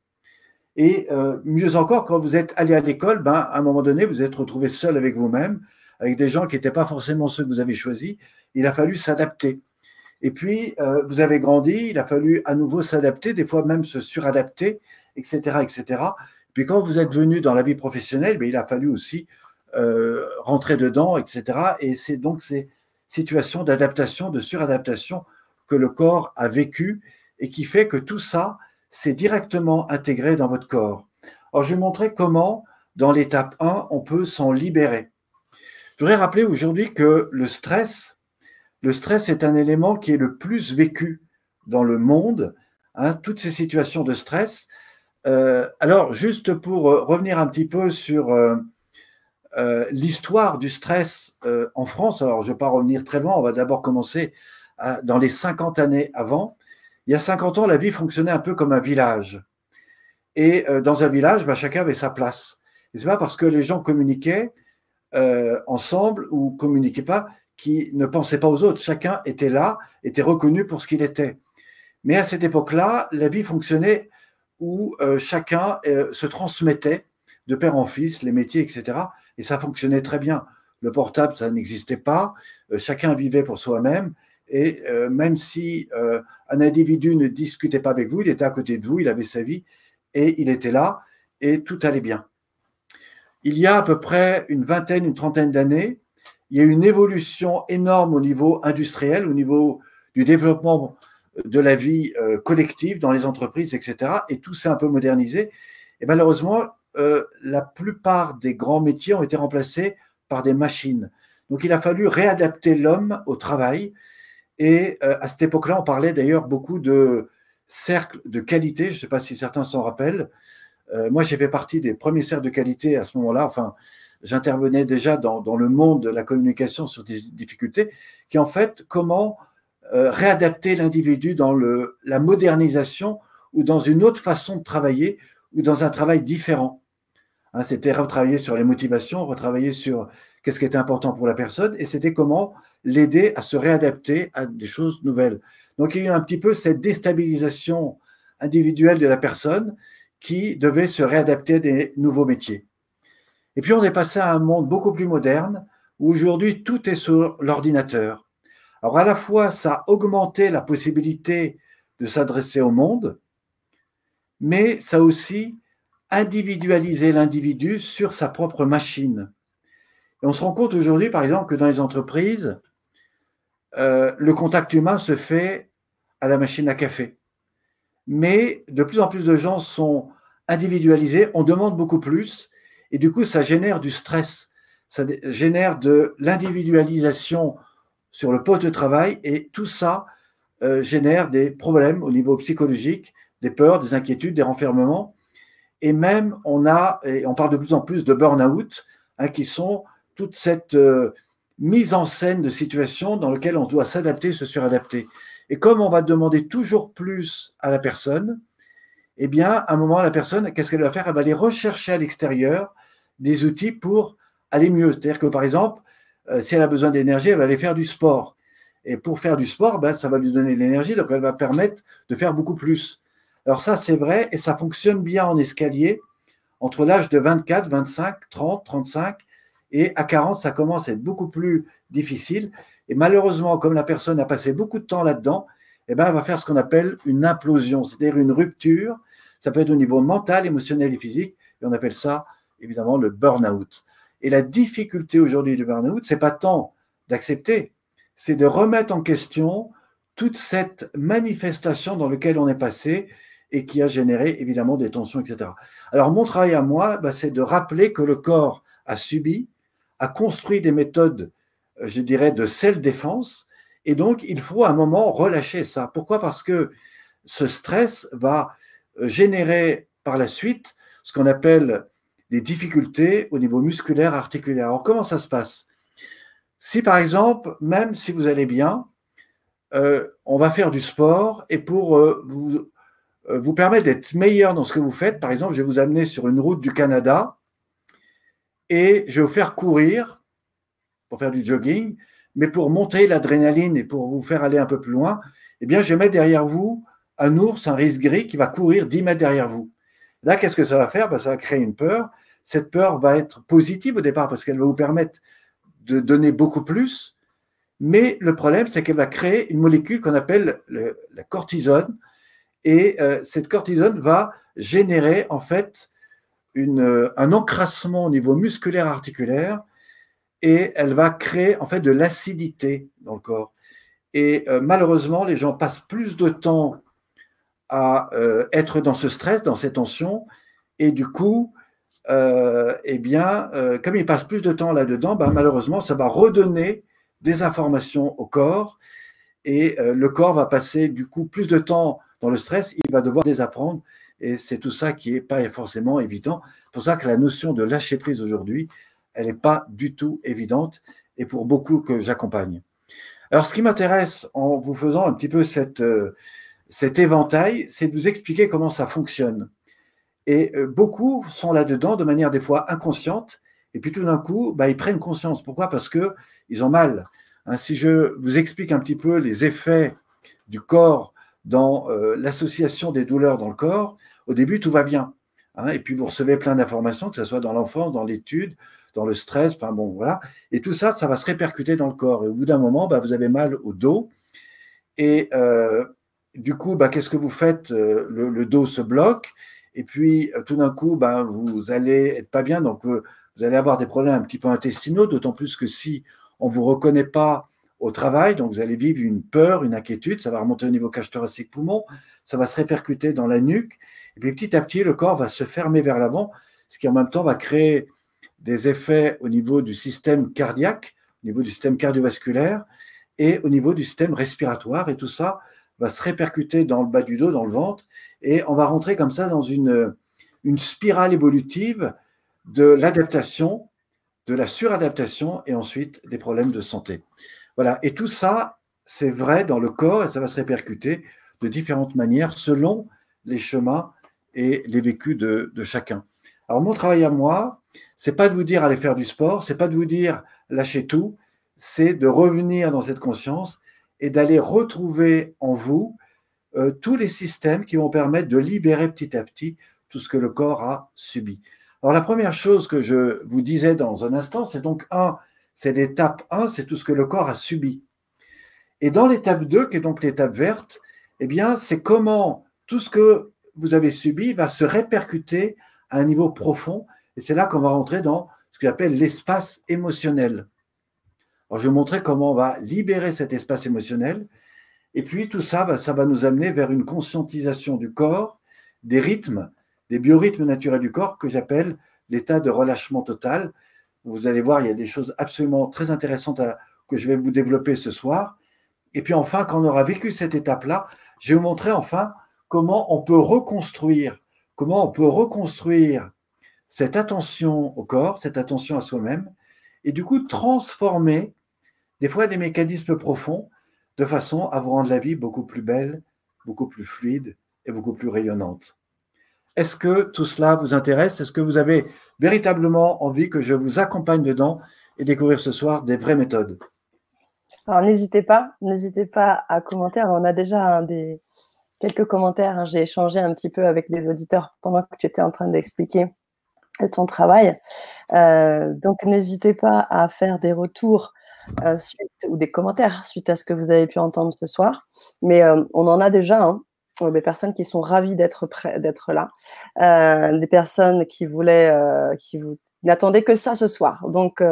Et euh, mieux encore, quand vous êtes allé à l'école, ben, à un moment donné, vous êtes retrouvé seul avec vous-même, avec des gens qui n'étaient pas forcément ceux que vous avez choisis. Il a fallu s'adapter. Et puis, euh, vous avez grandi, il a fallu à nouveau s'adapter, des fois même se suradapter, etc., etc. Puis quand vous êtes venu dans la vie professionnelle, ben, il a fallu aussi rentrer dedans, etc. Et c'est donc ces situations d'adaptation, de suradaptation que le corps a vécu et qui fait que tout ça s'est directement intégré dans votre corps. Alors, je vais montrer comment, dans l'étape 1, on peut s'en libérer. Je voudrais rappeler aujourd'hui que le stress, le stress est un élément qui est le plus vécu dans le monde, hein, toutes ces situations de stress. Euh, alors, juste pour euh, revenir un petit peu sur euh, l'histoire du stress en France, alors je ne vais pas revenir très loin, on va d'abord commencer dans les 50 années avant, il y a 50 ans, la vie fonctionnait un peu comme un village. Et dans un village, bah, chacun avait sa place. Et c'est pas parce que les gens communiquaient euh, ensemble ou communiquaient pas qui ne pensaient pas aux autres. Chacun était là, était reconnu pour ce qu'il était. Mais à cette époque-là, la vie fonctionnait où euh, chacun se transmettait de père en fils, les métiers, etc. Et ça fonctionnait très bien. le portable, ça n'existait pas. chacun vivait pour soi-même. Et même si un individu ne discutait pas avec vous, il était à côté de vous, il avait sa vie et il était là et tout allait bien. Il y a à peu près une vingtaine, une trentaine d'années, il y a eu une évolution énorme au niveau industriel, au niveau du développement de la vie euh, collective dans les entreprises, etc. Et tout s'est un peu modernisé. Et malheureusement, euh, la plupart des grands métiers ont été remplacés par des machines. Donc il a fallu réadapter l'homme au travail. Et euh, à cette époque-là, on parlait d'ailleurs beaucoup de cercles de qualité. Je ne sais pas si certains s'en rappellent. Moi, j'ai fait partie des premiers cercles de qualité à ce moment-là. Enfin, j'intervenais déjà dans, le monde de la communication sur des difficultés, qui en fait comment euh, réadapter l'individu dans la modernisation ou dans une autre façon de travailler ou dans un travail différent. Hein, c'était retravailler sur les motivations, retravailler sur qu'est-ce qui était important pour la personne et c'était comment l'aider à se réadapter à des choses nouvelles. Donc il y a un petit peu cette déstabilisation individuelle de la personne qui devait se réadapter à des nouveaux métiers. Et puis on est passé à un monde beaucoup plus moderne où aujourd'hui tout est sur l'ordinateur. Alors à la fois ça a augmenté la possibilité de s'adresser au monde, mais ça a aussi individualisé l'individu sur sa propre machine. On se rend compte aujourd'hui, par exemple, que dans les entreprises, euh, le contact humain se fait à la machine à café. Mais de plus en plus de gens sont individualisés, on demande beaucoup plus, et du coup, ça génère du stress, ça génère de l'individualisation sur le poste de travail, et tout ça euh, génère des problèmes au niveau psychologique, des peurs, des inquiétudes, des renfermements. Et même, on a, et on parle de plus en plus de burn-out, hein, qui sont toute cette euh, mise en scène de situations dans lesquelles on doit s'adapter, se suradapter. Et comme on va demander toujours plus à la personne, eh bien, à un moment, la personne, qu'est-ce qu'elle va faire? Elle va aller rechercher à l'extérieur des outils pour aller mieux. C'est-à-dire que, par exemple, euh, si elle a besoin d'énergie, elle va aller faire du sport. Et pour faire du sport, ben, ça va lui donner de l'énergie, donc elle va permettre de faire beaucoup plus. Alors ça, c'est vrai, et ça fonctionne bien en escalier. Entre l'âge de 24, 25, 30, 35, et à 40, ça commence à être beaucoup plus difficile. Et malheureusement, comme la personne a passé beaucoup de temps là-dedans, eh ben, elle va faire ce qu'on appelle une implosion, c'est-à-dire une rupture. Ça peut être au niveau mental, émotionnel et physique, et on appelle ça évidemment le burn-out. Et la difficulté aujourd'hui du burn-out, c'est pas tant d'accepter, c'est de remettre en question toute cette manifestation dans laquelle on est passé et qui a généré évidemment des tensions, etc. Alors mon travail à moi, bah, c'est de rappeler que le corps a subi, a construit des méthodes, je dirais, de self-défense, et donc il faut à un moment relâcher ça. Pourquoi? Parce que ce stress va générer par la suite ce qu'on appelle des difficultés au niveau musculaire, articulaire. Alors, comment ça se passe? Si, par exemple, même si vous allez bien, euh, on va faire du sport et pour euh, vous, euh, vous permettre d'être meilleur dans ce que vous faites, par exemple, je vais vous amener sur une route du Canada et je vais vous faire courir pour faire du jogging, mais pour monter l'adrénaline et pour vous faire aller un peu plus loin, eh bien, je mettre derrière vous un ours, un risque gris qui va courir 10 mètres derrière vous. Là, qu'est-ce que ça va faire? Ben, Ça va créer une peur cette peur va être positive au départ parce qu'elle va vous permettre de donner beaucoup plus. Mais le problème, c'est qu'elle va créer une molécule qu'on appelle la cortisone. Et euh, cette cortisone va générer en fait un encrassement au niveau musculaire articulaire et elle va créer en fait de l'acidité dans le corps. Et euh, malheureusement, les gens passent plus de temps à euh, être dans ce stress, dans ces tensions, et du coup, euh, eh bien, comme il passe plus de temps là-dedans, bah, malheureusement, ça va redonner des informations au corps et le corps va passer du coup plus de temps dans le stress, il va devoir désapprendre et c'est tout ça qui n'est pas forcément évident. C'est pour ça que la notion de lâcher prise aujourd'hui, elle n'est pas du tout évidente et pour beaucoup que j'accompagne. Alors, ce qui m'intéresse en vous faisant un petit peu cette, cet éventail, c'est de vous expliquer comment ça fonctionne. Et euh, beaucoup sont là-dedans de manière des fois inconsciente. Et puis tout d'un coup, bah, ils prennent conscience. Pourquoi? Parce qu'ils ont mal. Hein, si je vous explique un petit peu les effets du corps dans euh, l'association des douleurs dans le corps, au début, tout va bien. Hein, et puis vous recevez plein d'informations, que ce soit dans l'enfance, dans l'étude, dans le stress, enfin bon, voilà. Et tout ça, ça va se répercuter dans le corps. Et au bout d'un moment, bah, vous avez mal au dos. Et euh, du coup, bah, qu'est-ce que vous faites euh, le, dos se bloque. Et puis, tout d'un coup, bah, vous allez être pas bien. Donc, vous allez avoir des problèmes un petit peu intestinaux, d'autant plus que si on ne vous reconnaît pas au travail, donc vous allez vivre une peur, une inquiétude, ça va remonter au niveau cage thoracique poumon, ça va se répercuter dans la nuque, et puis petit à petit, le corps va se fermer vers l'avant, ce qui en même temps va créer des effets au niveau du système cardiaque, au niveau du système cardiovasculaire et au niveau du système respiratoire. Et tout ça va se répercuter dans le bas du dos, dans le ventre, et on va rentrer comme ça dans une, spirale évolutive de l'adaptation, de la suradaptation et ensuite des problèmes de santé. Voilà. Et tout ça, c'est vrai dans le corps et ça va se répercuter de différentes manières selon les chemins et les vécus de, chacun. Alors mon travail à moi, c'est pas de vous dire allez faire du sport, c'est pas de vous dire lâchez tout, c'est de revenir dans cette conscience et d'aller retrouver en vous euh, tous les systèmes qui vont permettre de libérer petit à petit tout ce que le corps a subi. Alors la première chose que je vous disais dans un instant, c'est donc un, c'est l'étape 1, c'est tout ce que le corps a subi. Et dans l'étape 2, qui est donc l'étape verte, eh bien, c'est comment tout ce que vous avez subi va se répercuter à un niveau profond. Et c'est là qu'on va rentrer dans ce qu'on appelle l'espace émotionnel. Alors, je vais montrer comment on va libérer cet espace émotionnel. Et puis, tout ça, ça va nous amener vers une conscientisation du corps, des rythmes, des biorhythmes naturels du corps que j'appelle l'état de relâchement total. Vous allez voir, il y a des choses absolument très intéressantes que je vais vous développer ce soir. Et puis enfin, quand on aura vécu cette étape-là, je vais vous montrer enfin comment on peut reconstruire, comment on peut reconstruire cette attention au corps, cette attention à soi-même, et du coup transformer des fois des mécanismes profonds de façon à vous rendre la vie beaucoup plus belle, beaucoup plus fluide et beaucoup plus rayonnante. Est-ce que tout cela vous intéresse? Est-ce que vous avez véritablement envie que je vous accompagne dedans et découvrir ce soir des vraies méthodes? Alors n'hésitez pas, n'hésitez pas à commenter. on a déjà des, quelques commentaires. Hein. J'ai échangé un petit peu avec les auditeurs pendant que tu étais en train d'expliquer ton travail. Euh, donc n'hésitez pas à faire des retours euh, suite, ou des commentaires suite à ce que vous avez pu entendre ce soir. Mais euh, on en a déjà. Hein des personnes qui sont ravies d'être d'être là, des personnes qui voulaient, qui n'attendaient que ça ce soir. Donc,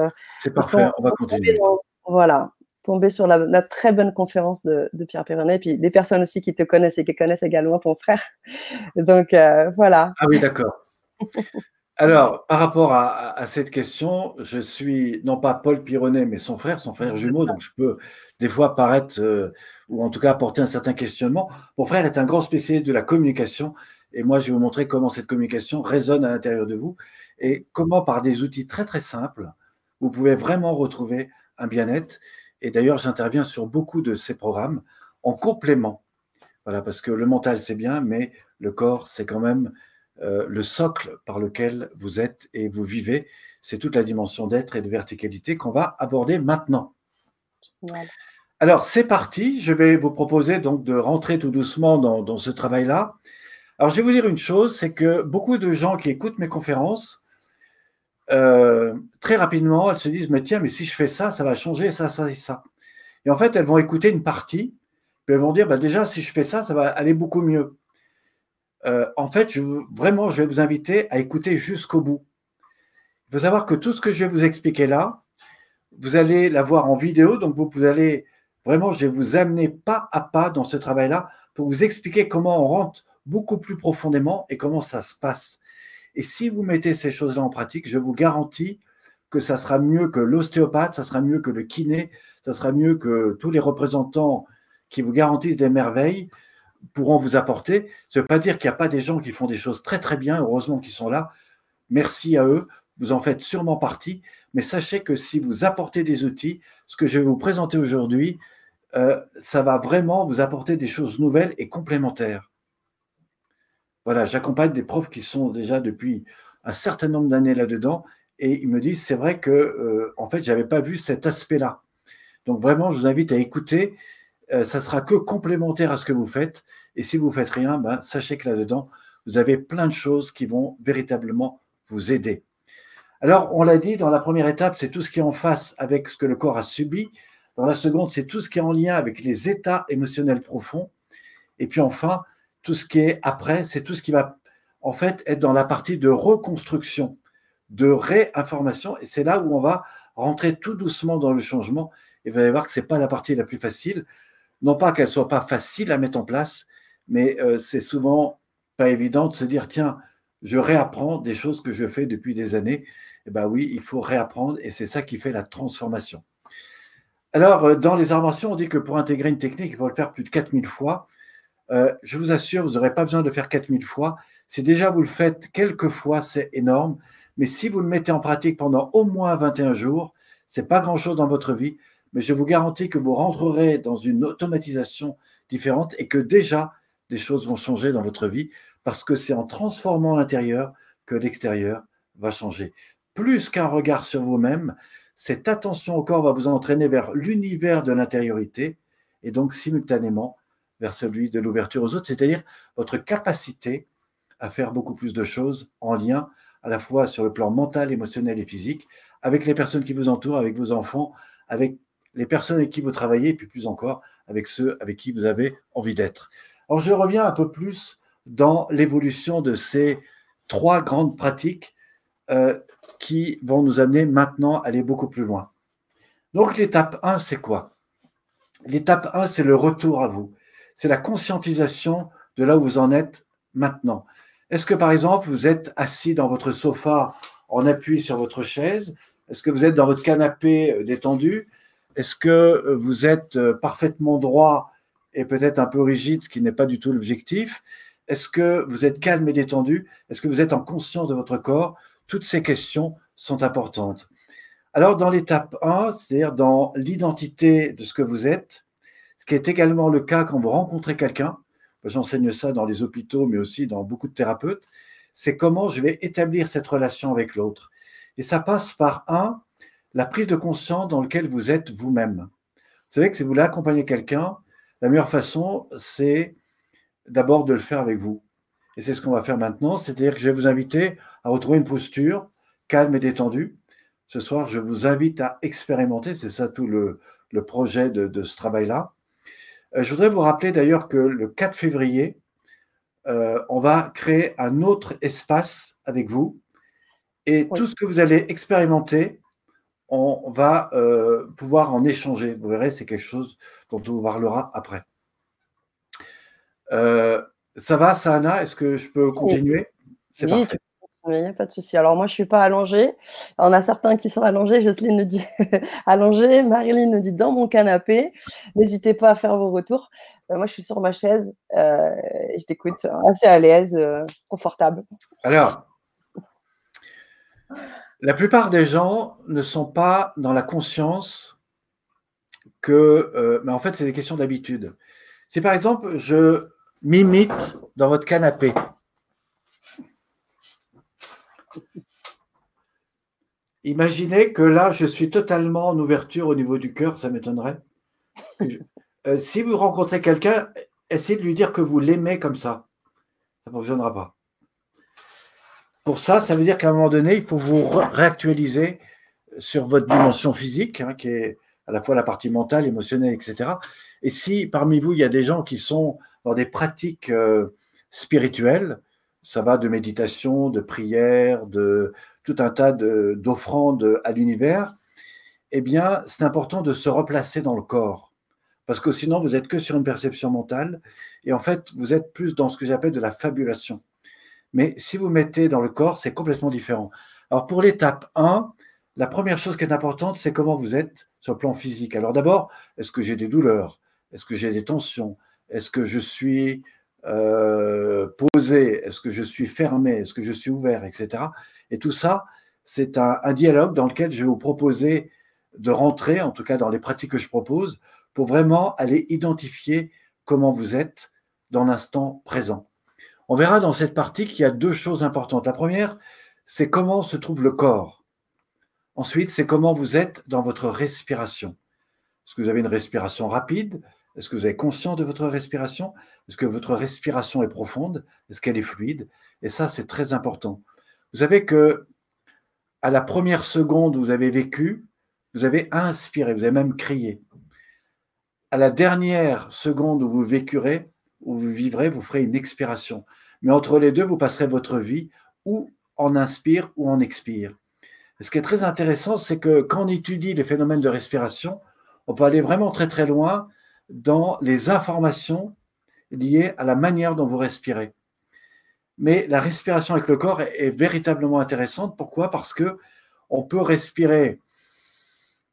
c'est parfait, on va continuer. voilà, tomber sur la, très bonne conférence de, Pierre Perronnet, et puis des personnes aussi qui te connaissent et qui connaissent également ton frère. Donc, voilà. Ah oui, d'accord. Alors, par rapport à, cette question, je suis non pas Paul Pironnet, mais son frère, son frère jumeau, donc je peux des fois paraître, euh, ou en tout cas apporter un certain questionnement. Mon frère est un grand spécialiste de la communication, et moi je vais vous montrer comment cette communication résonne à l'intérieur de vous, et comment par des outils très très simples, vous pouvez vraiment retrouver un bien-être. Et d'ailleurs, j'interviens sur beaucoup de ces programmes en complément. Voilà, parce que le mental c'est bien, mais le corps c'est quand même euh, le socle par lequel vous êtes et vous vivez. C'est toute la dimension d'être et de verticalité qu'on va aborder maintenant. Alors, c'est parti. Je vais vous proposer donc de rentrer tout doucement dans, ce travail-là. Alors, je vais vous dire une chose, c'est que beaucoup de gens qui écoutent mes conférences, euh, très rapidement, elles se disent, mais tiens, mais si je fais ça, ça va changer ça, ça et ça. Et en fait, elles vont écouter une partie, puis elles vont dire, bah, déjà, si je fais ça, ça va aller beaucoup mieux. Euh, en fait, vraiment, je vais vous inviter à écouter jusqu'au bout. Il faut savoir que tout ce que je vais vous expliquer là, vous allez l'avoir en vidéo, donc vous, pouvez aller vraiment, je vais vous amener pas à pas dans ce travail-là pour vous expliquer comment on rentre beaucoup plus profondément et comment ça se passe. Et si vous mettez ces choses-là en pratique, je vous garantis que ça sera mieux que l'ostéopathe, ça sera mieux que le kiné, ça sera mieux que tous les représentants qui vous garantissent des merveilles pourront vous apporter. Ça ne veut pas dire qu'il n'y a pas des gens qui font des choses très très bien, heureusement qu'ils sont là. Merci à eux, vous en faites sûrement partie, mais sachez que si vous apportez des outils, ce que je vais vous présenter aujourd'hui, euh, ça va vraiment vous apporter des choses nouvelles et complémentaires. Voilà, j'accompagne des profs qui sont déjà depuis un certain nombre d'années là-dedans et ils me disent c'est vrai que euh, en fait j'avais pas vu cet aspect-là. Donc vraiment, je vous invite à écouter euh, ça sera que complémentaire à ce que vous faites. Et si vous faites rien, ben, sachez que là-dedans, vous avez plein de choses qui vont véritablement vous aider. Alors, on l'a dit, dans la première étape, c'est tout ce qui est en face avec ce que le corps a subi. Dans la seconde, c'est tout ce qui est en lien avec les états émotionnels profonds. Et puis enfin, tout ce qui est après, c'est tout ce qui va en fait être dans la partie de reconstruction, de réinformation. Et c'est là où on va rentrer tout doucement dans le changement. Et vous allez voir que ce n'est pas la partie la plus facile. Non pas qu'elle soit pas facile à mettre en place, mais euh, c'est souvent pas évident de se dire tiens, je réapprends des choses que je fais depuis des années. Eh bien oui, il faut réapprendre et c'est ça qui fait la transformation. Alors, euh, dans les armations, on dit que pour intégrer une technique, il faut le faire plus de 4000 fois. Euh, je vous assure, vous n'aurez pas besoin de faire 4000 fois. Si déjà vous le faites quelques fois, c'est énorme. Mais si vous le mettez en pratique pendant au moins 21 jours, c'est pas grand-chose dans votre vie, mais je vous garantis que vous rentrerez dans une automatisation différente et que déjà des choses vont changer dans votre vie parce que c'est en transformant l'intérieur que l'extérieur va changer. Plus qu'un regard sur vous-même, cette attention au corps va vous entraîner vers l'univers de l'intériorité et donc simultanément vers celui de l'ouverture aux autres, c'est-à-dire votre capacité à faire beaucoup plus de choses en lien à la fois sur le plan mental, émotionnel et physique, avec les personnes qui vous entourent, avec vos enfants, avec les personnes avec qui vous travaillez, et puis plus encore avec ceux avec qui vous avez envie d'être. Alors je reviens un peu plus dans l'évolution de ces trois grandes pratiques euh, qui vont nous amener maintenant à aller beaucoup plus loin. Donc l'étape 1, c'est quoi? L'étape 1, c'est le retour à vous. C'est la conscientisation de là où vous en êtes maintenant. Est-ce que par exemple, vous êtes assis dans votre sofa en appui sur votre chaise? Est-ce que vous êtes dans votre canapé euh, détendu? Est-ce que euh, vous êtes parfaitement droit et peut-être un peu rigide, ce qui n'est pas du tout l'objectif? Est-ce que vous êtes calme et détendu? Est-ce que vous êtes en conscience de votre corps? Toutes ces questions sont importantes. Alors, dans l'étape 1, c'est-à-dire dans l'identité de ce que vous êtes, ce qui est également le cas quand vous rencontrez quelqu'un, j'enseigne ça dans les hôpitaux, mais aussi dans beaucoup de thérapeutes, c'est comment je vais établir cette relation avec l'autre. Et ça passe par, un, la prise de conscience dans laquelle vous êtes vous-même. Vous savez que si vous voulez accompagner quelqu'un, la meilleure façon, c'est d'abord de le faire avec vous. Et c'est ce qu'on va faire maintenant, c'est-à-dire que je vais vous inviter à retrouver une posture calme et détendue. Ce soir, je vous invite à expérimenter, c'est ça tout le, projet de, ce travail-là. Euh, je voudrais vous rappeler d'ailleurs que le 4 février, euh, on va créer un autre espace avec vous. Et tout ce que vous allez expérimenter, on va euh, pouvoir en échanger. Vous verrez, c'est quelque chose dont on vous parlera après. Ça va, Sana Est-ce que je peux continuer? C'est oui, parfait. Il n'y a pas de souci. Alors, moi, je ne suis pas allongée. On a certains qui sont allongés. Jocelyne nous dit allongée. Marilyn nous dit dans mon canapé. N'hésitez pas à faire vos retours. Euh, moi, je suis sur ma chaise euh, et je t'écoute assez à l'aise, euh, confortable. Alors, la plupart des gens ne sont pas dans la conscience que. mais en fait, c'est des questions d'habitude. Si par exemple, je m'imite dans votre canapé. Imaginez que là, je suis totalement en ouverture au niveau du cœur, ça m'étonnerait. Euh, si vous rencontrez quelqu'un, essayez de lui dire que vous l'aimez comme ça. Ça ne fonctionnera pas. Pour ça, ça veut dire qu'à un moment donné, il faut vous réactualiser sur votre dimension physique, hein, qui est à la fois la partie mentale, émotionnelle, etc. Et si parmi vous, il y a des gens qui sont dans des pratiques euh, spirituelles. Ça va de méditation, de prière, de tout un tas d'offrandes à l'univers. Eh bien, c'est important de se replacer dans le corps. Parce que sinon, vous êtes que sur une perception mentale. Et en fait, vous êtes plus dans ce que j'appelle de la fabulation. Mais si vous mettez dans le corps, c'est complètement différent. Alors, pour l'étape 1, la première chose qui est importante, c'est comment vous êtes sur le plan physique. Alors d'abord, est-ce que j'ai des douleurs? Est-ce que j'ai des tensions? Est-ce que je suis euh, posé Est-ce que je suis fermé Est-ce que je suis ouvert Etc. Et tout ça, c'est un, dialogue dans lequel je vais vous proposer de rentrer, en tout cas dans les pratiques que je propose, pour vraiment aller identifier comment vous êtes dans l'instant présent. On verra dans cette partie qu'il y a deux choses importantes. La première, c'est comment se trouve le corps. Ensuite, c'est comment vous êtes dans votre respiration. Est-ce que vous avez une respiration rapide? Est-ce que vous avez conscience de votre respiration? Est-ce que votre respiration est profonde? Est-ce qu'elle est fluide? Et ça, c'est très important. Vous savez que à la première seconde où vous avez vécu, vous avez inspiré, vous avez même crié. À la dernière seconde où vous vécurez, où vous vivrez, vous ferez une expiration. Mais entre les deux, vous passerez votre vie ou en inspire ou en expire. ce qui est très intéressant, c'est que quand on étudie les phénomènes de respiration, on peut aller vraiment très très loin dans les informations liées à la manière dont vous respirez. Mais la respiration avec le corps est, véritablement intéressante. Pourquoi? Parce que on peut respirer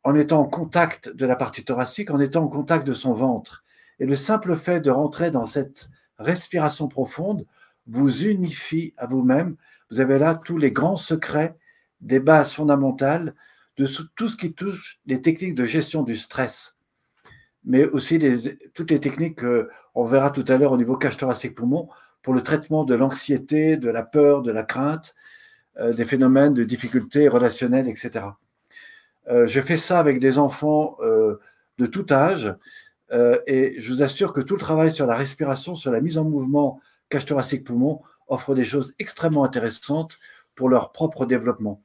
en étant en contact de la partie thoracique, en étant en contact de son ventre. Et le simple fait de rentrer dans cette respiration profonde vous unifie à vous-même. Vous avez là tous les grands secrets des bases fondamentales de tout ce qui touche les techniques de gestion du stress, mais aussi toutes les techniques qu'on verra tout à l'heure au niveau cage thoracique poumon pour le traitement de l'anxiété, de la peur, de la crainte, euh, des phénomènes de difficultés relationnelles, etc. Euh, je fais ça avec des enfants euh, de tout âge et je vous assure que tout le travail sur la respiration, sur la mise en mouvement cage thoracique poumon offre des choses extrêmement intéressantes pour leur propre développement.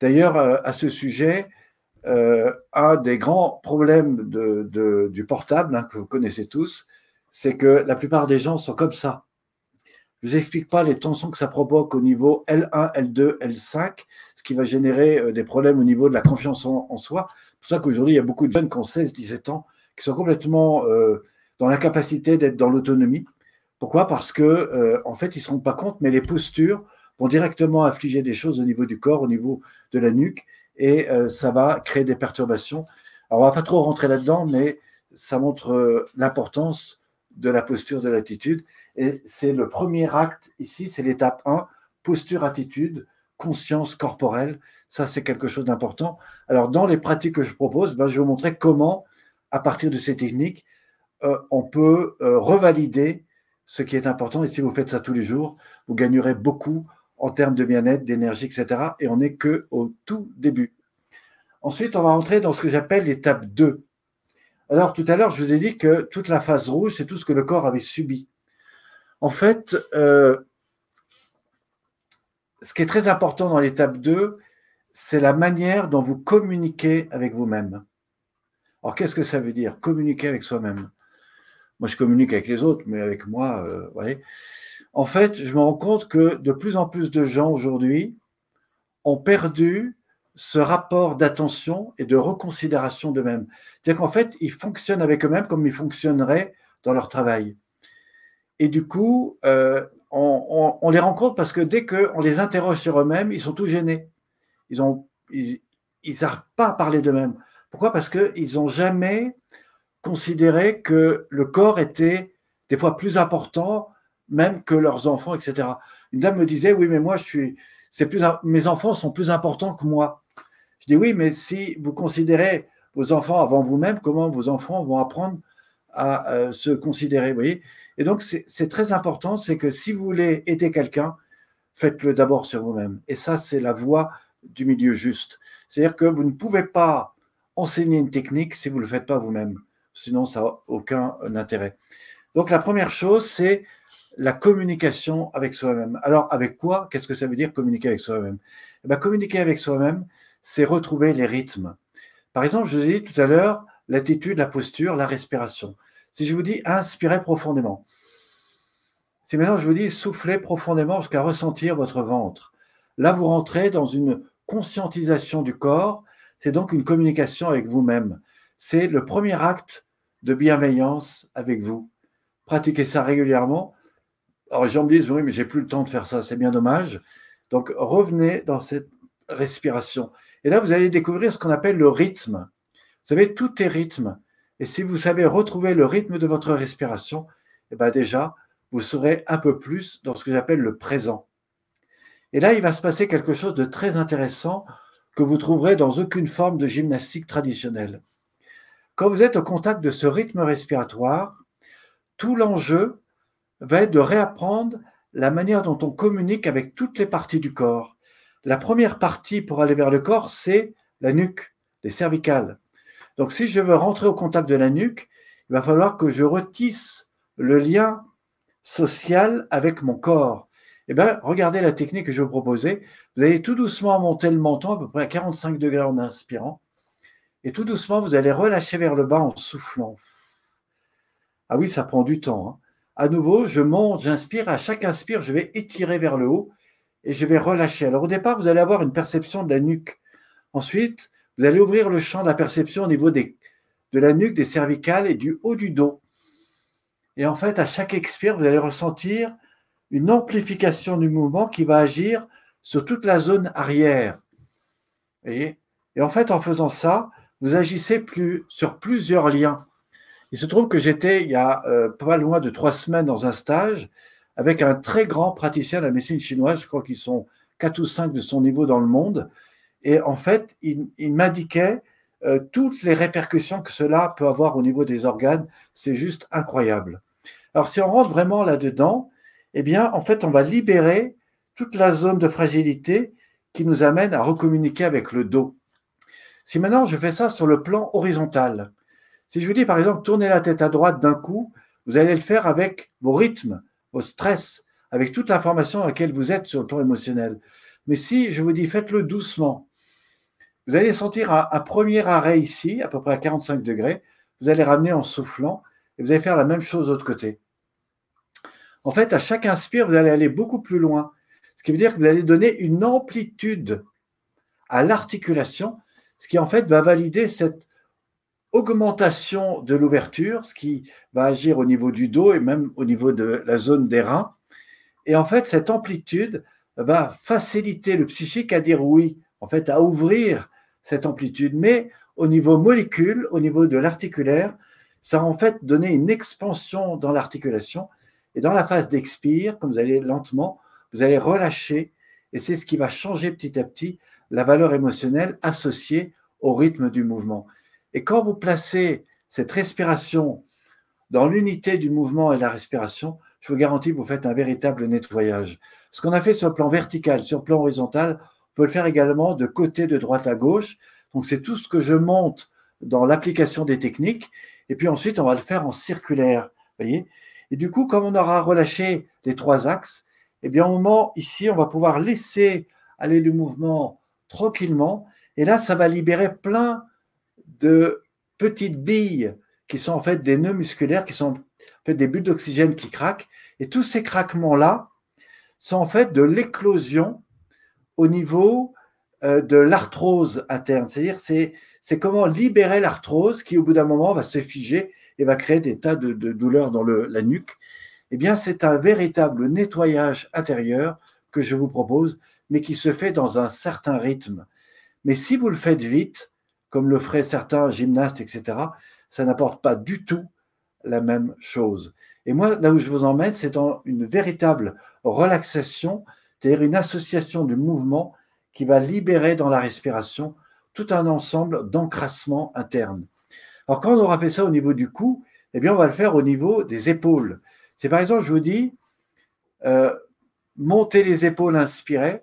D'ailleurs, à ce sujet, un des grands problèmes du portable, hein, que vous connaissez tous, c'est que la plupart des gens sont comme ça. Je vous explique pas les tensions que ça provoque au niveau L1, L2, L5, ce qui va générer euh, des problèmes au niveau de la confiance en, soi. C'est pour ça qu'aujourd'hui, il y a beaucoup de jeunes qui ont 16, 17 ans, qui sont complètement euh, dans l'incapacité d'être dans l'autonomie. Pourquoi? Parce que euh, en fait, ils ne se rendent pas compte, mais les postures vont directement affliger des choses au niveau du corps, au niveau de la nuque, et ça va créer des perturbations. Alors, on va pas trop rentrer là-dedans, mais ça montre l'importance de la posture, de l'attitude. Et c'est le premier acte ici, c'est l'étape 1, posture, attitude, conscience corporelle. Ça, c'est quelque chose d'important. Alors, dans les pratiques que je propose, ben, je vais vous montrer comment, à partir de ces techniques, euh, on peut euh, revalider ce qui est important. Et si vous faites ça tous les jours, vous gagnerez beaucoup en termes de bien-être, d'énergie, etc. Et on n'est que au tout début. Ensuite, on va entrer dans ce que j'appelle l'étape 2. Alors, tout à l'heure, je vous ai dit que toute la phase rouge, c'est tout ce que le corps avait subi. En fait, euh, ce qui est très important dans l'étape 2, c'est la manière dont vous communiquez avec vous-même. Alors, qu'est-ce que ça veut dire Communiquer avec soi-même? Moi, je communique avec les autres, mais avec moi, euh, vous voyez. En fait, je me rends compte que de plus en plus de gens aujourd'hui ont perdu ce rapport d'attention et de reconsidération d'eux-mêmes. C'est-à-dire qu'en fait, ils fonctionnent avec eux-mêmes comme ils fonctionneraient dans leur travail. Et du coup, euh, on, les rencontre parce que dès qu'on les interroge sur eux-mêmes, ils sont tout gênés. Ils n'arrivent pas à parler d'eux-mêmes. Pourquoi? Parce qu'ils n'ont jamais considéré que le corps était des fois plus important même que leurs enfants, etc. Une dame me disait, oui, mais moi, je suis, c'est plus, mes enfants sont plus importants que moi. Je dis, oui, mais si vous considérez vos enfants avant vous-même, comment vos enfants vont apprendre à euh, se considérer, vous voyez? Et donc, c'est très important, c'est que si vous voulez aider quelqu'un, faites-le d'abord sur vous-même. Et ça, c'est la voie du milieu juste. C'est-à-dire que vous ne pouvez pas enseigner une technique si vous ne le faites pas vous-même. Sinon, ça n'a aucun intérêt. Donc, la première chose, c'est la communication avec soi-même. Alors, avec quoi Qu'est-ce que ça veut dire communiquer avec soi-même? Eh bien, Communiquer avec soi-même, c'est retrouver les rythmes. Par exemple, je vous ai dit tout à l'heure, l'attitude, la posture, la respiration. Si je vous dis inspirez profondément, si maintenant je vous dis soufflez profondément jusqu'à ressentir votre ventre, là vous rentrez dans une conscientisation du corps, c'est donc une communication avec vous-même. C'est le premier acte de bienveillance avec vous. Pratiquez ça régulièrement. Alors les gens me disent oui, mais j'ai plus le temps de faire ça, c'est bien dommage. Donc revenez dans cette respiration. Et là, vous allez découvrir ce qu'on appelle le rythme. Vous savez, tout est rythme. Et si vous savez retrouver le rythme de votre respiration, eh bien déjà, vous serez un peu plus dans ce que j'appelle le présent. Et là, il va se passer quelque chose de très intéressant que vous trouverez dans aucune forme de gymnastique traditionnelle. Quand vous êtes au contact de ce rythme respiratoire, tout l'enjeu va être de réapprendre la manière dont on communique avec toutes les parties du corps. La première partie pour aller vers le corps, c'est la nuque, les cervicales. Donc, si je veux rentrer au contact de la nuque, il va falloir que je retisse le lien social avec mon corps. Eh bien, regardez la technique que je vous proposer. Vous allez tout doucement monter le menton, à peu près à 45 degrés en inspirant. Et tout doucement, vous allez relâcher vers le bas en soufflant. Ah oui, ça prend du temps. Hein. À nouveau, je monte, j'inspire. À chaque inspire, je vais étirer vers le haut et je vais relâcher. Alors au départ, vous allez avoir une perception de la nuque. Ensuite, vous allez ouvrir le champ de la perception au niveau de la nuque, des cervicales et du haut du dos. Et en fait, à chaque expire, vous allez ressentir une amplification du mouvement qui va agir sur toute la zone arrière. Et en fait, en faisant ça, vous agissez plus, sur plusieurs liens. Il se trouve que j'étais il y a euh, pas loin de trois semaines dans un stage avec un très grand praticien de la médecine chinoise, je crois qu'ils sont quatre ou cinq de son niveau dans le monde. Et en fait, il, m'indiquait euh, toutes les répercussions que cela peut avoir au niveau des organes. C'est juste incroyable. Alors, si on rentre vraiment là-dedans, eh bien, en fait, on va libérer toute la zone de fragilité qui nous amène à recommuniquer avec le dos. Si maintenant je fais ça sur le plan horizontal, si je vous dis par exemple tournez la tête à droite d'un coup, vous allez le faire avec vos rythmes, vos stress, avec toute l'information à laquelle vous êtes sur le plan émotionnel. Mais si je vous dis faites-le doucement, vous allez sentir un, premier arrêt ici, à peu près à 45 degrés, vous allez ramener en soufflant et vous allez faire la même chose de l'autre côté. En fait, à chaque inspire, vous allez aller beaucoup plus loin. Ce qui veut dire que vous allez donner une amplitude à l'articulation, ce qui en fait va valider cette augmentation de l'ouverture, ce qui va agir au niveau du dos et même au niveau de la zone des reins. Et en fait, cette amplitude va faciliter le psychique à dire oui, en fait, à ouvrir cette amplitude. Mais au niveau molécule, au niveau de l'articulaire, ça va en fait donner une expansion dans l'articulation. Et dans la phase d'expire, comme vous allez lentement, vous allez relâcher. Et c'est ce qui va changer petit à petit la valeur émotionnelle associée au rythme du mouvement. Et quand vous placez cette respiration dans l'unité du mouvement et de la respiration, je vous garantis que vous faites un véritable nettoyage. Ce qu'on a fait sur le plan vertical, sur le plan horizontal, on peut le faire également de côté, de droite à gauche. Donc c'est tout ce que je monte dans l'application des techniques. Et puis ensuite, on va le faire en circulaire. Voyez et du coup, comme on aura relâché les trois axes, eh bien, au moment ici, on va pouvoir laisser aller le mouvement tranquillement. Et là, ça va libérer plein de petites billes qui sont en fait des nœuds musculaires, qui sont en fait des bulles d'oxygène qui craquent. Et tous ces craquements-là sont en fait de l'éclosion au niveau euh, de l'arthrose interne. C'est-à-dire, c'est, comment libérer l'arthrose qui, au bout d'un moment, va se figer et va créer des tas de, douleurs dans le, la nuque. Eh bien, c'est un véritable nettoyage intérieur que je vous propose, mais qui se fait dans un certain rythme. Mais si vous le faites vite, comme le feraient certains gymnastes, etc., ça n'apporte pas du tout la même chose. Et moi, là où je vous emmène, c'est dans une véritable relaxation, c'est-à-dire une association du mouvement qui va libérer dans la respiration tout un ensemble d'encrassement interne. Alors, quand on aura fait ça au niveau du cou, eh bien, on va le faire au niveau des épaules. C'est par exemple, je vous dis, euh, monter les épaules, inspirer,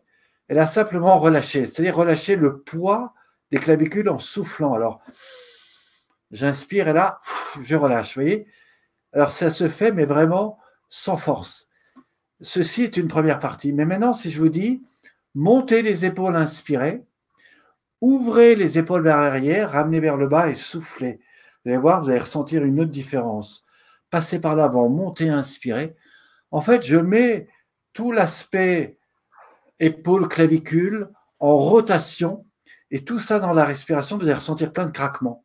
et là, simplement relâcher, c'est-à-dire relâcher le poids des clavicules en soufflant. Alors, j'inspire et là, je relâche, vous voyez Alors, ça se fait, mais vraiment sans force. Ceci est une première partie. Mais maintenant, si je vous dis, montez les épaules, inspirez, ouvrez les épaules vers l'arrière, ramenez vers le bas et soufflez. Vous allez voir, vous allez ressentir une autre différence. Passez par l'avant, montez, inspirez. En fait, je mets tout l'aspect épaule, clavicule en rotation et tout ça dans la respiration, vous allez ressentir plein de craquements.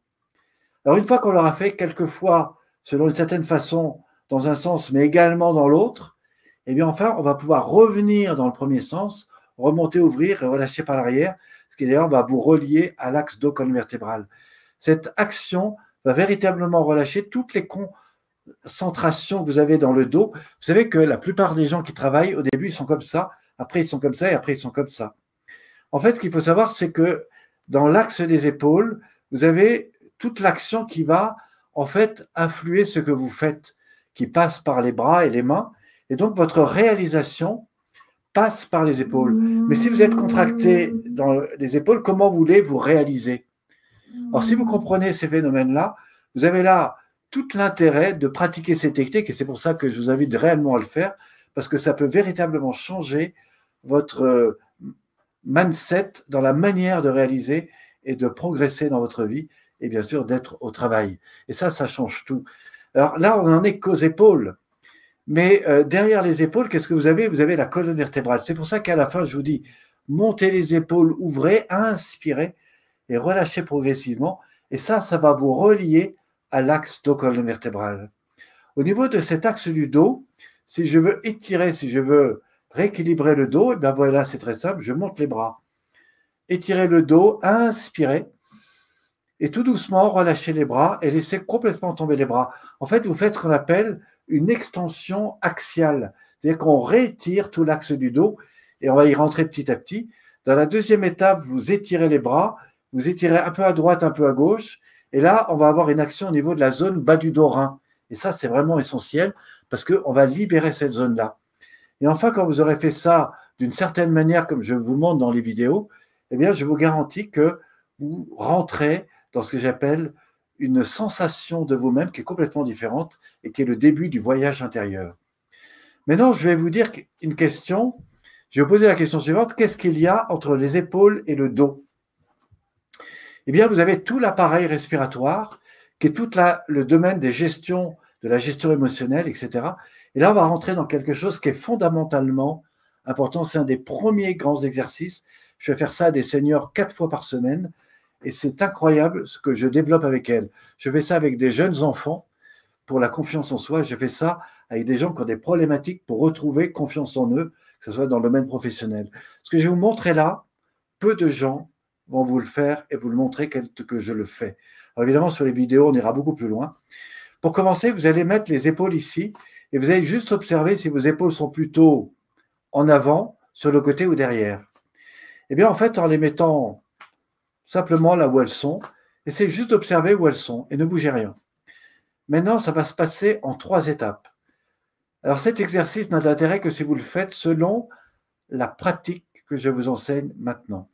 Alors, une fois qu'on l'aura fait, quelquefois, selon une certaine façon, dans un sens, mais également dans l'autre, eh bien, enfin, on va pouvoir revenir dans le premier sens, remonter, ouvrir et relâcher par l'arrière, ce qui d'ailleurs va vous relier à l'axe dos colonne vertébrale. Cette action va véritablement relâcher toutes les concentrations que vous avez dans le dos. Vous savez que la plupart des gens qui travaillent, au début, ils sont comme ça, après, ils sont comme ça et après, ils sont comme ça. En fait, ce qu'il faut savoir, c'est que dans l'axe des épaules, vous avez toute l'action qui va, en fait, influer ce que vous faites, qui passe par les bras et les mains. Et donc, votre réalisation passe par les épaules. Mais si vous êtes contracté dans les épaules, comment voulez-vous réaliser? Alors, si vous comprenez ces phénomènes-là, vous avez là tout l'intérêt de pratiquer ces techniques, et c'est pour ça que je vous invite réellement à le faire, parce que ça peut véritablement changer votre euh, mindset dans la manière de réaliser et de progresser dans votre vie et bien sûr d'être au travail. Et ça, ça change tout. Alors là, on n'en est qu'aux épaules. Mais euh, derrière les épaules, qu'est-ce que vous avez? Vous avez la colonne vertébrale. C'est pour ça qu'à la fin, je vous dis, montez les épaules, ouvrez, inspirez et relâchez progressivement. Et ça, ça va vous relier à l'axe dos-colonne vertébrale. Au niveau de cet axe du dos, si je veux étirer, si je veux rééquilibrer le dos, et bien voilà, c'est très simple, je monte les bras. Étirez le dos, inspirez, et tout doucement relâchez les bras et laissez complètement tomber les bras. En fait, vous faites ce qu'on appelle une extension axiale. C'est-à-dire qu'on réétire tout l'axe du dos et on va y rentrer petit à petit. Dans la deuxième étape, vous étirez les bras, vous étirez un peu à droite, un peu à gauche. Et là, on va avoir une action au niveau de la zone bas du dos rein. Et ça, c'est vraiment essentiel parce qu'on va libérer cette zone-là. Et enfin, quand vous aurez fait ça d'une certaine manière, comme je vous montre dans les vidéos, eh bien, je vous garantis que vous rentrez dans ce que j'appelle une sensation de vous-même qui est complètement différente et qui est le début du voyage intérieur. Maintenant, je vais vous dire une question. Je vais vous poser la question suivante. Qu'est-ce qu'il y a entre les épaules et le dos? Eh bien, vous avez tout l'appareil respiratoire, qui est tout le domaine des gestions, de la gestion émotionnelle, etc. Et là, on va rentrer dans quelque chose qui est fondamentalement important. C'est un des premiers grands exercices. Je vais faire ça à des seniors quatre fois par semaine et c'est incroyable ce que je développe avec elle. Je fais ça avec des jeunes enfants pour la confiance en soi. Je fais ça avec des gens qui ont des problématiques pour retrouver confiance en eux, que ce soit dans le domaine professionnel. Ce que je vais vous montrer là, peu de gens vont vous le faire et vous le montrer que je le fais. Alors évidemment, sur les vidéos, on ira beaucoup plus loin. Pour commencer, vous allez mettre les épaules ici et vous allez juste observer si vos épaules sont plutôt en avant, sur le côté ou derrière. Eh bien, en fait, en les mettant simplement là où elles sont. Essayez juste d'observer où elles sont et ne bougez rien. Maintenant, ça va se passer en trois étapes. Alors cet exercice n'a d'intérêt que si vous le faites selon la pratique que je vous enseigne maintenant.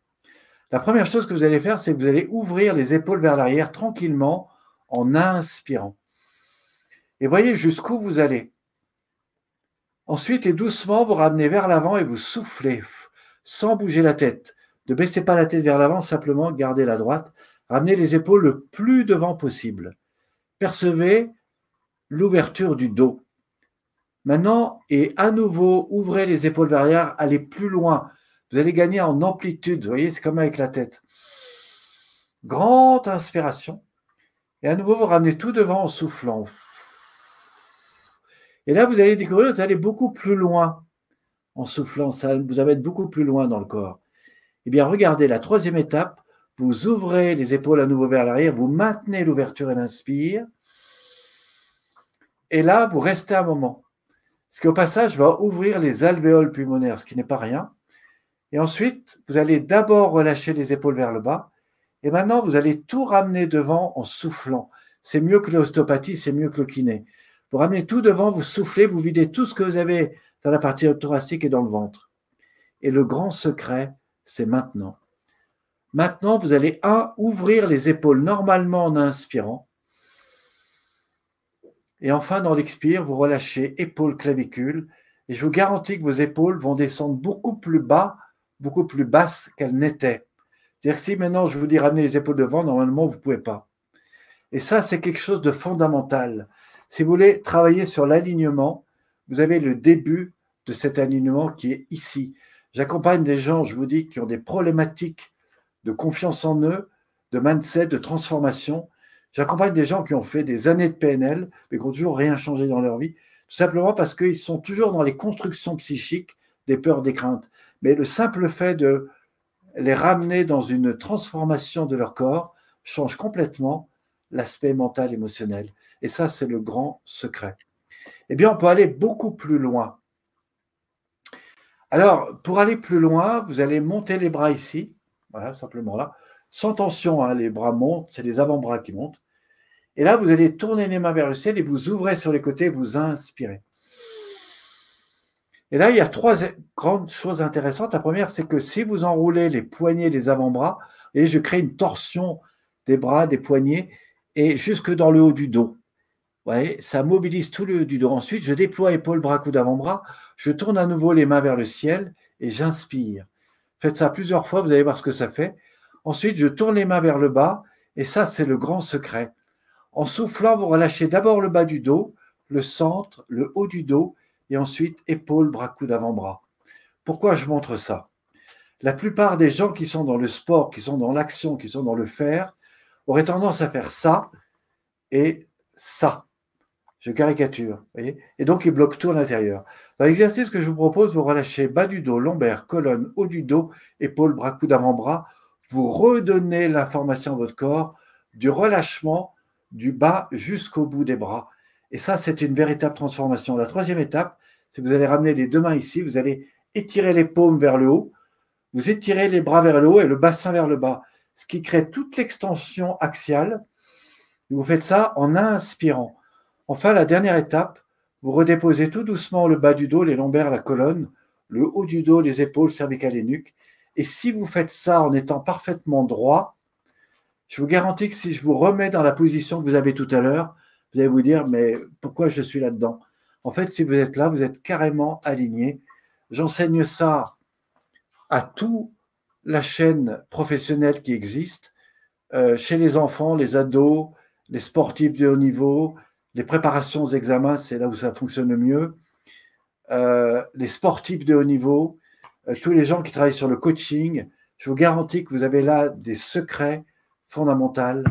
La première chose que vous allez faire, c'est que vous allez ouvrir les épaules vers l'arrière tranquillement en inspirant. Et voyez jusqu'où vous allez. Ensuite, et doucement, vous ramenez vers l'avant et vous soufflez sans bouger la tête. Ne baissez pas la tête vers l'avant, simplement gardez la droite. Ramenez les épaules le plus devant possible. Percevez l'ouverture du dos. Maintenant, et à nouveau, ouvrez les épaules vers l'arrière, allez plus loin. Vous allez gagner en amplitude. Vous voyez, c'est comme avec la tête. Grande inspiration. Et à nouveau, vous ramenez tout devant en soufflant. Et là, vous allez découvrir, vous allez beaucoup plus loin en soufflant. Ça vous allez être beaucoup plus loin dans le corps. Eh bien, regardez la troisième étape. Vous ouvrez les épaules à nouveau vers l'arrière, vous maintenez l'ouverture et l'inspire. Et là, vous restez un moment. Ce qui, au passage, va ouvrir les alvéoles pulmonaires, ce qui n'est pas rien. Et ensuite, vous allez d'abord relâcher les épaules vers le bas. Et maintenant, vous allez tout ramener devant en soufflant. C'est mieux que l'ostéopathie, c'est mieux que le kiné. Vous ramenez tout devant, vous soufflez, vous videz tout ce que vous avez dans la partie thoracique et dans le ventre. Et le grand secret, c'est maintenant. Maintenant, vous allez, un, ouvrir les épaules normalement en inspirant. Et enfin, dans l'expire, vous relâchez épaules, clavicule. Et je vous garantis que vos épaules vont descendre beaucoup plus bas, beaucoup plus basses qu'elles n'étaient. C'est-à-dire que si maintenant je vous dis ramener les épaules devant, normalement, vous ne pouvez pas. Et ça, c'est quelque chose de fondamental. Si vous voulez travailler sur l'alignement, vous avez le début de cet alignement qui est ici. J'accompagne des gens, je vous dis, qui ont des problématiques de confiance en eux, de mindset, de transformation. J'accompagne des gens qui ont fait des années de PNL, mais qui n'ont toujours rien changé dans leur vie, tout simplement parce qu'ils sont toujours dans les constructions psychiques des peurs, des craintes. Mais le simple fait de les ramener dans une transformation de leur corps change complètement l'aspect mental, émotionnel. Et ça, c'est le grand secret. Eh bien, on peut aller beaucoup plus loin. Alors, pour aller plus loin, vous allez monter les bras ici, simplement là, sans tension, hein, les bras montent, c'est les avant-bras qui montent. Et là, vous allez tourner les mains vers le ciel et vous ouvrez sur les côtés, vous inspirez. Et là, il y a trois grandes choses intéressantes. La première, c'est que si vous enroulez les poignets, les avant-bras, et je crée une torsion des bras, des poignets, et jusque dans le haut du dos. Voyez, ça mobilise tout le dos. Ensuite, je déploie épaules, bras, coude, avant-bras. Je tourne à nouveau les mains vers le ciel et j'inspire. Faites ça plusieurs fois, vous allez voir ce que ça fait. Ensuite, je tourne les mains vers le bas et ça, c'est le grand secret. En soufflant, vous relâchez d'abord le bas du dos, le centre, le haut du dos et ensuite épaules, bras, coude, avant-bras. Pourquoi je montre ça? La plupart des gens qui sont dans le sport, qui sont dans l'action, qui sont dans le faire, auraient tendance à faire ça et ça. Je caricature, Et donc, il bloque tout à l'intérieur. Dans l'exercice que je vous propose, vous relâchez bas du dos, lombaire, colonne, haut du dos, épaules, bras, coude, avant-bras. Vous redonnez l'information à votre corps du relâchement du bas jusqu'au bout des bras. Et ça, c'est une véritable transformation. La troisième étape, c'est que vous allez ramener les deux mains ici, vous allez étirer les paumes vers le haut, vous étirez les bras vers le haut et le bassin vers le bas, ce qui crée toute l'extension axiale. Vous faites ça en inspirant. Enfin, la dernière étape, vous redéposez tout doucement le bas du dos, les lombaires, la colonne, le haut du dos, les épaules, cervicales et nuque. Et si vous faites ça en étant parfaitement droit, je vous garantis que si je vous remets dans la position que vous avez tout à l'heure, vous allez vous dire, mais pourquoi je suis là-dedans? En fait, si vous êtes là, vous êtes carrément aligné. J'enseigne ça à toute la chaîne professionnelle qui existe, euh, chez les enfants, les ados, les sportifs de haut niveau, les préparations aux examens, c'est là où ça fonctionne le mieux. Euh, les sportifs de haut niveau, euh, tous les gens qui travaillent sur le coaching, je vous garantis que vous avez là des secrets fondamentaux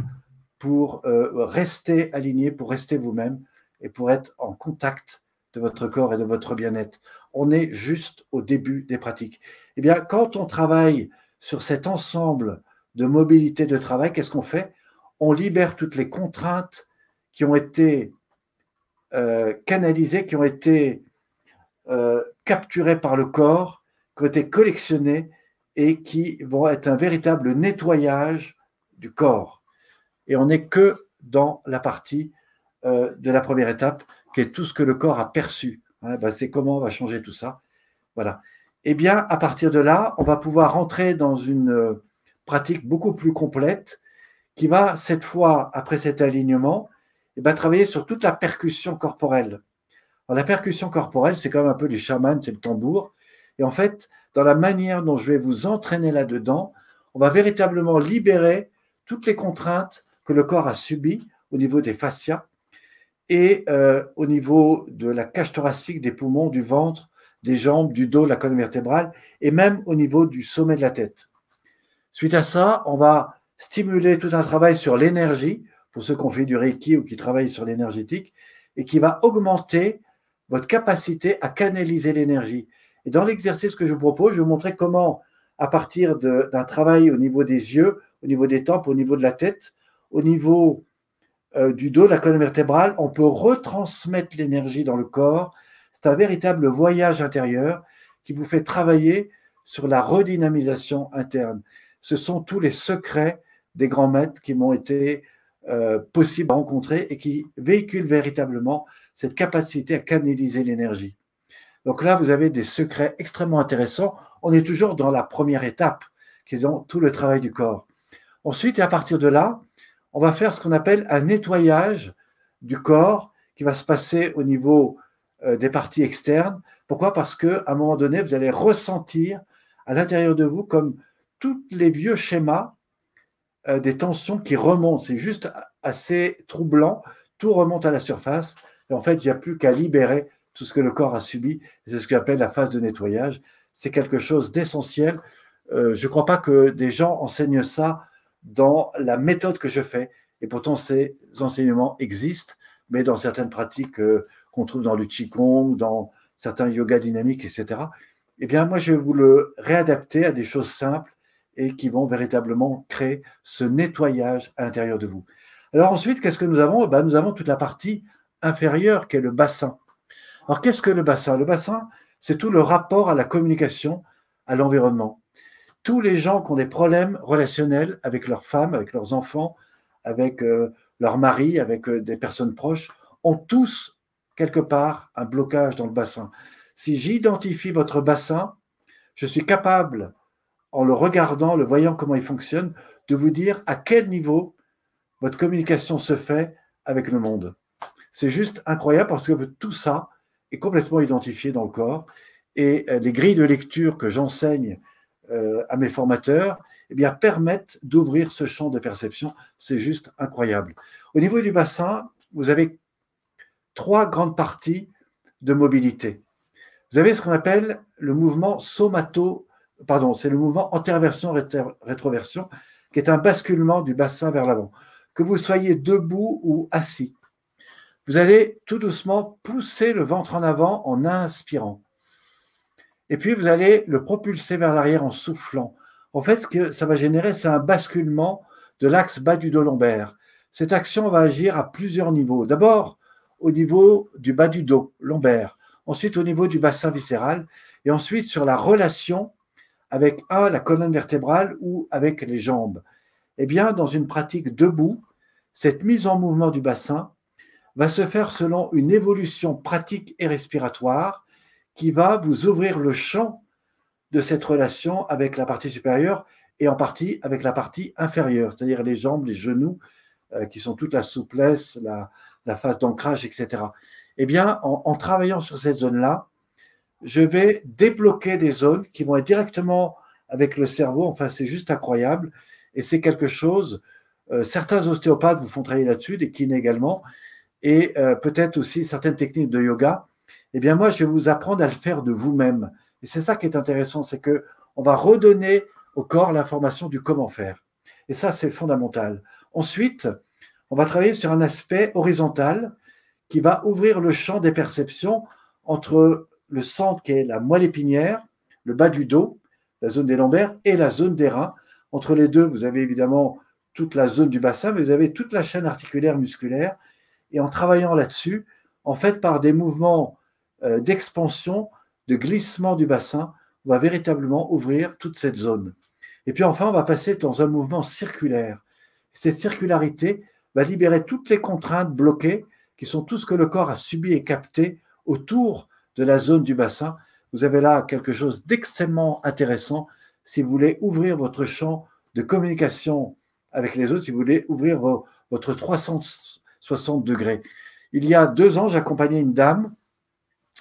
pour euh, rester aligné, pour rester vous-même et pour être en contact de votre corps et de votre bien-être. On est juste au début des pratiques. Eh bien, quand on travaille sur cet ensemble de mobilité de travail, qu'est-ce qu'on fait? On libère toutes les contraintes qui ont été euh, canalisés, qui ont été euh, capturés par le corps, qui ont été collectionnés et qui vont être un véritable nettoyage du corps. Et on n'est que dans la partie euh, de la première étape, qui est tout ce que le corps a perçu. Ben, c'est comment on va changer tout ça. Voilà. Eh bien, à partir de là, on va pouvoir rentrer dans une pratique beaucoup plus complète qui va, cette fois, après cet alignement, et ben, travailler sur toute la percussion corporelle. la percussion corporelle, c'est comme un peu les chamans, c'est le tambour. Et en fait, dans la manière dont je vais vous entraîner là-dedans, on va véritablement libérer toutes les contraintes que le corps a subies au niveau des fascias et euh, au niveau de la cage thoracique, des poumons, du ventre, des jambes, du dos, la colonne vertébrale et même au niveau du sommet de la tête. Suite à ça, on va stimuler tout un travail sur l'énergie pour ceux qui ont fait du Reiki ou qui travaillent sur l'énergétique, et qui va augmenter votre capacité à canaliser l'énergie. Et dans l'exercice que je vous propose, je vais vous montrer comment, à partir d'un travail au niveau des yeux, au niveau des tempes, au niveau de la tête, au niveau euh, du dos, de la colonne vertébrale, on peut retransmettre l'énergie dans le corps. C'est un véritable voyage intérieur qui vous fait travailler sur la redynamisation interne. Ce sont tous les secrets des grands maîtres qui m'ont été euh, possible à rencontrer et qui véhicule véritablement cette capacité à canaliser l'énergie. Donc là, vous avez des secrets extrêmement intéressants. On est toujours dans la première étape, qui est tout le travail du corps. Ensuite, et à partir de là, on va faire ce qu'on appelle un nettoyage du corps qui va se passer au niveau euh, des parties externes. Pourquoi? Parce qu'à un moment donné, vous allez ressentir à l'intérieur de vous comme tous les vieux schémas euh, des tensions qui remontent. C'est juste assez troublant. Tout remonte à la surface. Et en fait, il n'y a plus qu'à libérer tout ce que le corps a subi. C'est ce qu'on appelle la phase de nettoyage. C'est quelque chose d'essentiel. Euh, je ne crois pas que des gens enseignent ça dans la méthode que je fais. Et pourtant, ces enseignements existent, mais dans certaines pratiques euh, qu'on trouve dans le Qigong, dans certains yoga dynamiques, etc. Eh bien, moi, je vais vous le réadapter à des choses simples et qui vont véritablement créer ce nettoyage à l'intérieur de vous. Alors ensuite, qu'est-ce que nous avons? Ben, Nous avons toute la partie inférieure qui est le bassin. Alors qu'est-ce que le bassin? Le bassin, c'est tout le rapport à la communication, à l'environnement. Tous les gens qui ont des problèmes relationnels avec leurs femmes, avec leurs enfants, avec euh, leur mari, avec euh, des personnes proches, ont tous quelque part un blocage dans le bassin. Si j'identifie votre bassin, je suis capable en le regardant, le voyant comment il fonctionne, de vous dire à quel niveau votre communication se fait avec le monde. C'est juste incroyable parce que tout ça est complètement identifié dans le corps. Et euh, les grilles de lecture que j'enseigne euh, à mes formateurs eh bien, permettent d'ouvrir ce champ de perception. C'est juste incroyable. Au niveau du bassin, vous avez trois grandes parties de mobilité. Vous avez ce qu'on appelle le mouvement somato, pardon, c'est le mouvement antéversion-rétroversion, qui est un basculement du bassin vers l'avant. Que vous soyez debout ou assis, vous allez tout doucement pousser le ventre en avant en inspirant. Et puis vous allez le propulser vers l'arrière en soufflant. En fait, ce que ça va générer, c'est un basculement de l'axe bas du dos lombaire. Cette action va agir à plusieurs niveaux. D'abord, au niveau du bas du dos lombaire, ensuite au niveau du bassin viscéral, et ensuite sur la relation avec un, la colonne vertébrale ou avec les jambes. Eh bien, dans une pratique debout, cette mise en mouvement du bassin va se faire selon une évolution pratique et respiratoire qui va vous ouvrir le champ de cette relation avec la partie supérieure et en partie avec la partie inférieure, c'est-à-dire les jambes, les genoux, euh, qui sont toute la souplesse, la, phase d'ancrage, etc. Eh bien, en, travaillant sur cette zone-là, je vais débloquer des zones qui vont être directement avec le cerveau. Enfin, c'est juste incroyable. Et c'est quelque chose, euh, certains ostéopathes vous font travailler là-dessus, des kinés également, et euh, peut-être aussi certaines techniques de yoga. Eh bien, moi, je vais vous apprendre à le faire de vous-même. Et c'est ça qui est intéressant, c'est que on va redonner au corps l'information du comment faire. Et ça, c'est fondamental. Ensuite, on va travailler sur un aspect horizontal qui va ouvrir le champ des perceptions entre le centre qui est la moelle épinière, le bas du dos, la zone des lombaires et la zone des reins. Entre les deux, vous avez évidemment toute la zone du bassin, mais vous avez toute la chaîne articulaire musculaire. Et en travaillant là-dessus, en fait, par des mouvements euh, d'expansion, de glissement du bassin, on va véritablement ouvrir toute cette zone. Et puis enfin, on va passer dans un mouvement circulaire. Cette circularité va libérer toutes les contraintes bloquées, qui sont tout ce que le corps a subi et capté autour de la zone du bassin. Vous avez là quelque chose d'extrêmement intéressant si vous voulez ouvrir votre champ de communication avec les autres, si vous voulez ouvrir votre 360 degrés. Il y a deux ans, j'accompagnais une dame,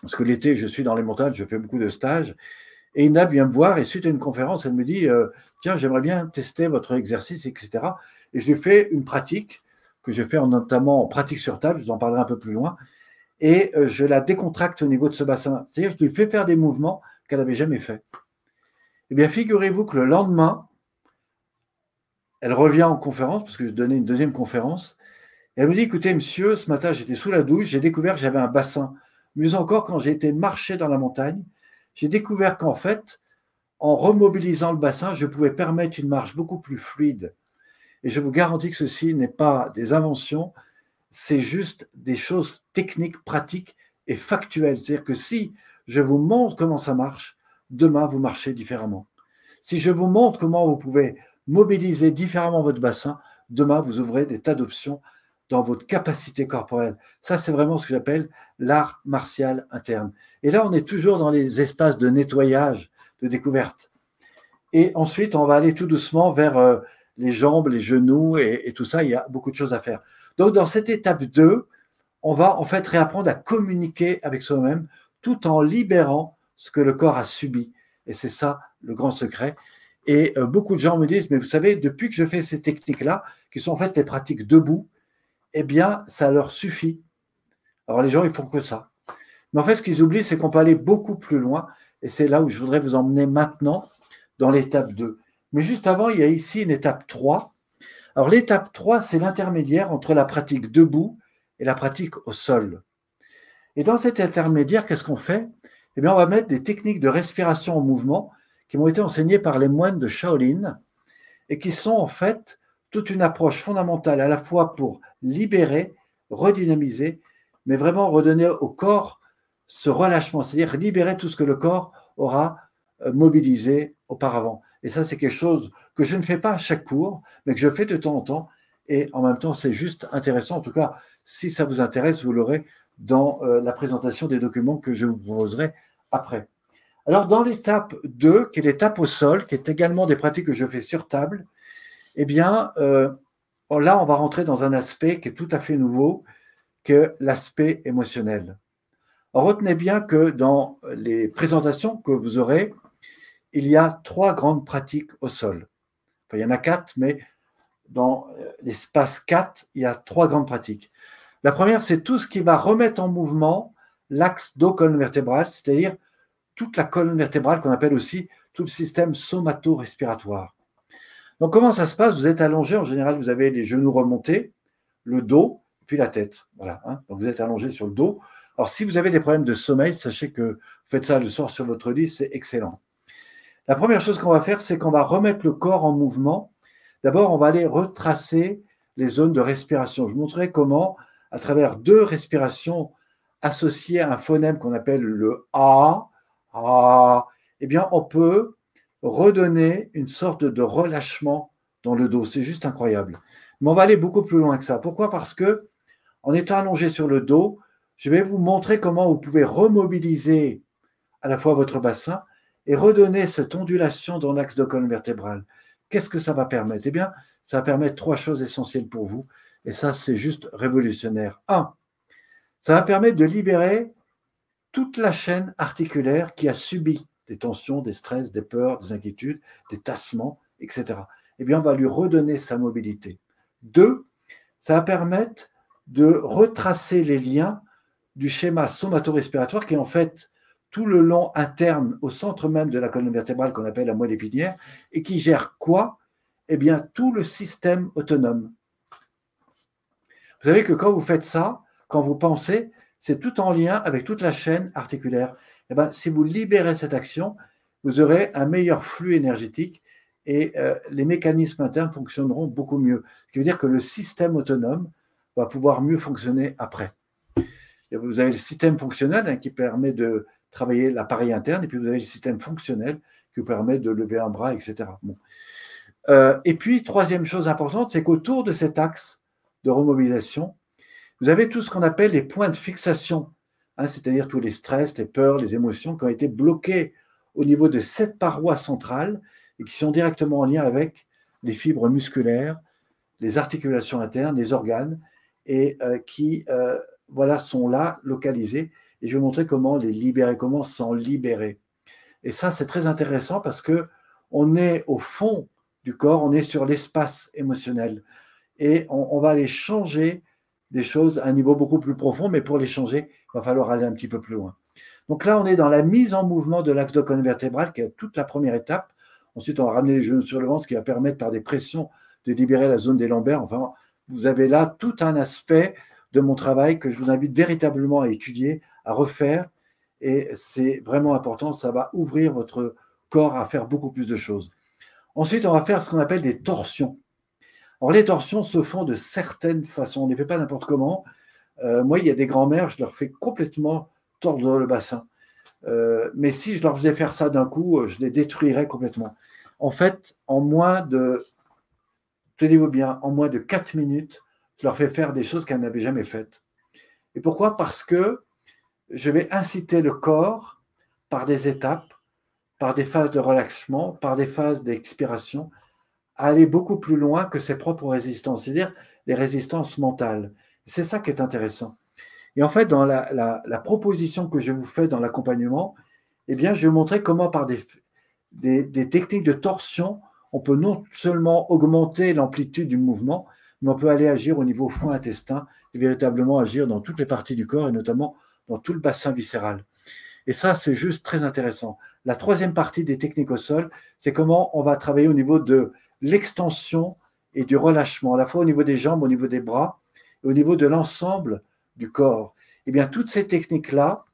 parce que l'été, je suis dans les montagnes, je fais beaucoup de stages, et une dame vient me voir et suite à une conférence, elle me dit euh, Tiens, j'aimerais bien tester votre exercice, etc. Et je lui fais une pratique que je fais notamment en pratique sur table, je vous en parlerai un peu plus loin, et euh, je la décontracte au niveau de ce bassin. C'est-à-dire je lui fais faire des mouvements qu'elle n'avait jamais fait. Eh bien, figurez-vous que le lendemain, elle revient en conférence, parce que je donnais une deuxième conférence, et elle me dit, écoutez, monsieur, ce matin, j'étais sous la douche, j'ai découvert que j'avais un bassin. Mieux encore, quand j'ai été marcher dans la montagne, j'ai découvert qu'en fait, en remobilisant le bassin, je pouvais permettre une marche beaucoup plus fluide. Et je vous garantis que ceci n'est pas des inventions, c'est juste des choses techniques, pratiques et factuelles. C'est-à-dire que si je vous montre comment ça marche, demain, vous marchez différemment. Si je vous montre comment vous pouvez mobiliser différemment votre bassin, demain, vous ouvrez des tas d'options dans votre capacité corporelle. Ça, c'est vraiment ce que j'appelle l'art martial interne. Et là, on est toujours dans les espaces de nettoyage, de découverte. Et ensuite, on va aller tout doucement vers euh, les jambes, les genoux et, tout ça, il y a beaucoup de choses à faire. Donc, dans cette étape 2, on va en fait réapprendre à communiquer avec soi-même tout en libérant ce que le corps a subi. Et c'est ça le grand secret. Et euh, beaucoup de gens me disent, mais vous savez, depuis que je fais ces techniques-là, qui sont en fait les pratiques debout, eh bien, ça leur suffit. Alors les gens, ils font que ça. Mais en fait, ce qu'ils oublient, c'est qu'on peut aller beaucoup plus loin. Et c'est là où je voudrais vous emmener maintenant dans l'étape 2. Mais juste avant, il y a ici une étape 3. Alors l'étape 3, c'est l'intermédiaire entre la pratique debout et la pratique au sol. Et dans cet intermédiaire, qu'est-ce qu'on fait? Eh bien, on va mettre des techniques de respiration en mouvement qui m'ont été enseignées par les moines de Shaolin et qui sont en fait toute une approche fondamentale à la fois pour libérer, redynamiser, mais vraiment redonner au corps ce relâchement, c'est-à-dire libérer tout ce que le corps aura euh, mobilisé auparavant. Et ça, c'est quelque chose que je ne fais pas à chaque cours, mais que je fais de temps en temps. Et en même temps, c'est juste intéressant. En tout cas, si ça vous intéresse, vous l'aurez dans euh, la présentation des documents que je vous proposerai après. Alors, dans l'étape 2, qui est l'étape au sol, qui est également des pratiques que je fais sur table, eh bien, euh, là, on va rentrer dans un aspect qui est tout à fait nouveau, que l'aspect émotionnel. retenez bien que dans les présentations que vous aurez, il y a trois grandes pratiques au sol. il y en a quatre, mais dans l'espace 4, il y a trois grandes pratiques. La première, c'est tout ce qui va remettre en mouvement l'axe dos-colonne vertébrale, c'est-à-dire toute la colonne vertébrale qu'on appelle aussi tout le système somato-respiratoire. Donc, comment ça se passe? Vous êtes allongé, en général, vous avez les genoux remontés, le dos, puis la tête. Voilà. Hein. Vous êtes allongé sur le dos. Alors, si vous avez des problèmes de sommeil, sachez que vous faites ça le soir sur votre lit, c'est excellent. La première chose qu'on va faire, c'est qu'on va remettre le corps en mouvement. D'abord, on va aller retracer les zones de respiration. Je vous montrerai comment, à travers deux respirations associées à un phonème qu'on appelle le A, A, eh bien, on peut redonner une sorte de relâchement dans le dos. C'est juste incroyable. Mais on va aller beaucoup plus loin que ça. Pourquoi? Parce que, en étant allongé sur le dos, je vais vous montrer comment vous pouvez remobiliser à la fois votre bassin et redonner cette ondulation dans l'axe de colonne vertébrale. Qu'est-ce que ça va permettre? Eh bien, ça va permettre trois choses essentielles pour vous. Et ça, c'est juste révolutionnaire. Un, ça va permettre de libérer toute la chaîne articulaire qui a subi des tensions, des stress, des peurs, des inquiétudes, des tassements, etc. Eh bien, on va lui redonner sa mobilité. Deux, ça va permettre de retracer les liens du schéma somato-respiratoire qui est en fait tout le long interne au centre même de la colonne vertébrale qu'on appelle la moelle épinière et qui gère quoi? Eh bien, tout le système autonome. Vous savez que quand vous faites ça, quand vous pensez, c'est tout en lien avec toute la chaîne articulaire. Eh bien, si vous libérez cette action, vous aurez un meilleur flux énergétique et euh, les mécanismes internes fonctionneront beaucoup mieux. Ce qui veut dire que le système autonome va pouvoir mieux fonctionner après. vous avez le système fonctionnel hein, qui permet de travailler l'appareil interne, et puis vous avez le système fonctionnel qui vous permet de lever un bras, etc. Euh, et puis, troisième chose importante, c'est qu'autour de cet axe de remobilisation, vous avez tout ce qu'on appelle les points de fixation, hein, c'est-à-dire tous les stress, les peurs, les émotions qui ont été bloqués au niveau de cette paroi centrale et qui sont directement en lien avec les fibres musculaires, les articulations internes, les organes, et euh, qui euh, voilà, sont là, localisés. Et je vais montrer comment les libérer, comment s'en libérer. Et ça, c'est très intéressant parce que on est au fond du corps, on est sur l'espace émotionnel. Et on, on va aller changer des choses à un niveau beaucoup plus profond, mais pour les changer, il va falloir aller un petit peu plus loin. Donc là, on est dans la mise en mouvement de l'axe de colonne vertébrale, qui est toute la première étape. Ensuite, on va ramener les genoux sur le ventre, ce qui va permettre par des pressions de libérer la zone des lombaires. Enfin, vous avez là tout un aspect de mon travail que je vous invite véritablement à étudier, à refaire. Et c'est vraiment important, ça va ouvrir votre corps à faire beaucoup plus de choses. Ensuite, on va faire ce qu'on appelle des torsions. Alors, les torsions se font de certaines façons. On ne les fait pas n'importe comment. Euh, moi, il y a des grands-mères, je leur fais complètement tordre le bassin. Euh, mais si je leur faisais faire ça d'un coup, je les détruirais complètement. En fait, en moins de, tenez-vous bien, en moins de 4 minutes, je leur fais faire des choses qu'elles n'avaient jamais faites. Et pourquoi? Parce que je vais inciter le corps par des étapes, par des phases de relaxement, par des phases d'expiration, à aller beaucoup plus loin que ses propres résistances, c'est-à-dire les résistances mentales. C'est ça qui est intéressant. Et en fait, dans la, proposition que je vous fais dans l'accompagnement, eh bien, je vais montrer comment par des, techniques de torsion, on peut non seulement augmenter l'amplitude du mouvement, mais on peut aller agir au niveau foin intestin et véritablement agir dans toutes les parties du corps et notamment dans tout le bassin viscéral. Et ça, c'est juste très intéressant. La troisième partie des techniques au sol, c'est comment on va travailler au niveau de l'extension et du relâchement, à la fois au niveau des jambes, au niveau des bras et au niveau de l'ensemble du corps. Eh bien, toutes ces techniques-là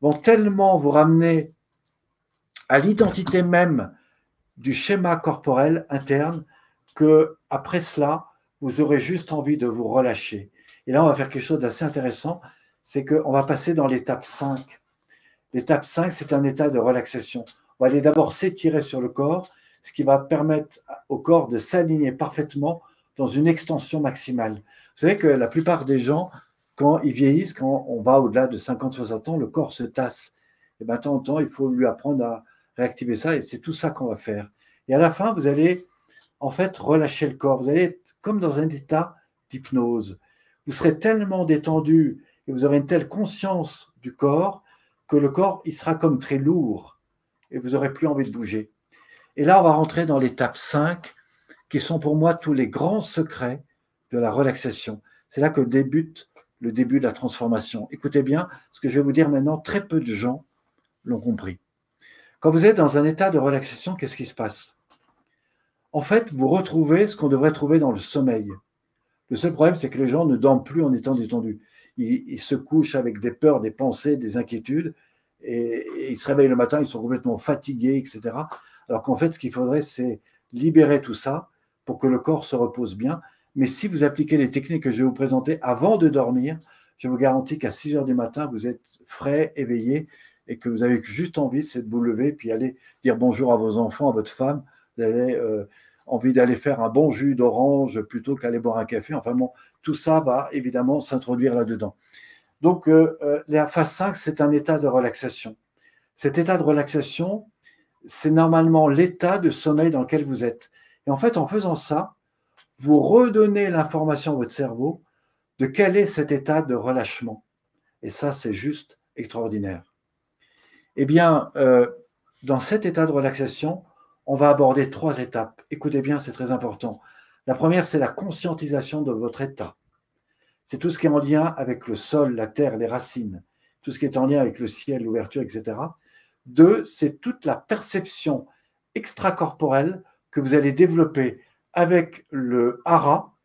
vont tellement vous ramener à l'identité même du schéma corporel interne que après cela, vous aurez juste envie de vous relâcher. Et là, on va faire quelque chose d'assez intéressant, c'est qu'on va passer dans l'étape 5. L'étape 5, c'est un état de relaxation. On va aller d'abord s'étirer sur le corps, ce qui va permettre au corps de s'aligner parfaitement dans une extension maximale. Vous savez que la plupart des gens, quand ils vieillissent, quand on va au-delà de 50-60 ans, le corps se tasse. Et bien, de temps en temps, il faut lui apprendre à réactiver ça, et c'est tout ça qu'on va faire. Et à la fin, vous allez en fait relâcher le corps. Vous allez être comme dans un état d'hypnose. vous serez tellement détendu et vous aurez une telle conscience du corps que le corps, il sera comme très lourd et vous n'aurez plus envie de bouger. Et là, on va rentrer dans l'étape 5, qui sont pour moi tous les grands secrets de la relaxation. C'est là que débute le début de la transformation. Écoutez bien, ce que je vais vous dire maintenant, très peu de gens l'ont compris. Quand vous êtes dans un état de relaxation, qu'est-ce qui se passe? En fait, vous retrouvez ce qu'on devrait trouver dans le sommeil. Le seul problème, c'est que les gens ne dorment plus en étant détendus. Ils, se couchent avec des peurs, des pensées, des inquiétudes, et, ils se réveillent le matin, ils sont complètement fatigués, etc. Alors qu'en fait, ce qu'il faudrait, c'est libérer tout ça pour que le corps se repose bien. Mais si vous appliquez les techniques que je vais vous présenter avant de dormir, je vous garantis qu'à 6 heures du matin, vous êtes frais, éveillé, et que vous avez juste envie, de vous lever, puis aller dire bonjour à vos enfants, à votre femme, vous euh, envie d'aller faire un bon jus d'orange plutôt qu'aller boire un café. Enfin bon, tout ça va évidemment s'introduire là-dedans. Donc, euh, euh, la phase 5, c'est un état de relaxation. Cet état de relaxation, c'est normalement l'état de sommeil dans lequel vous êtes. Et en fait, en faisant ça, vous redonnez l'information à votre cerveau de quel est cet état de relâchement. Et ça, c'est juste extraordinaire. Eh bien, euh, dans cet état de relaxation, on va aborder trois étapes. Écoutez bien, c'est très important. La première, c'est la conscientisation de votre état. C'est tout ce qui est en lien avec le sol, la terre, les racines, tout ce qui est en lien avec le ciel, l'ouverture, etc. Deux, c'est toute la perception extracorporelle que vous allez développer avec le hara,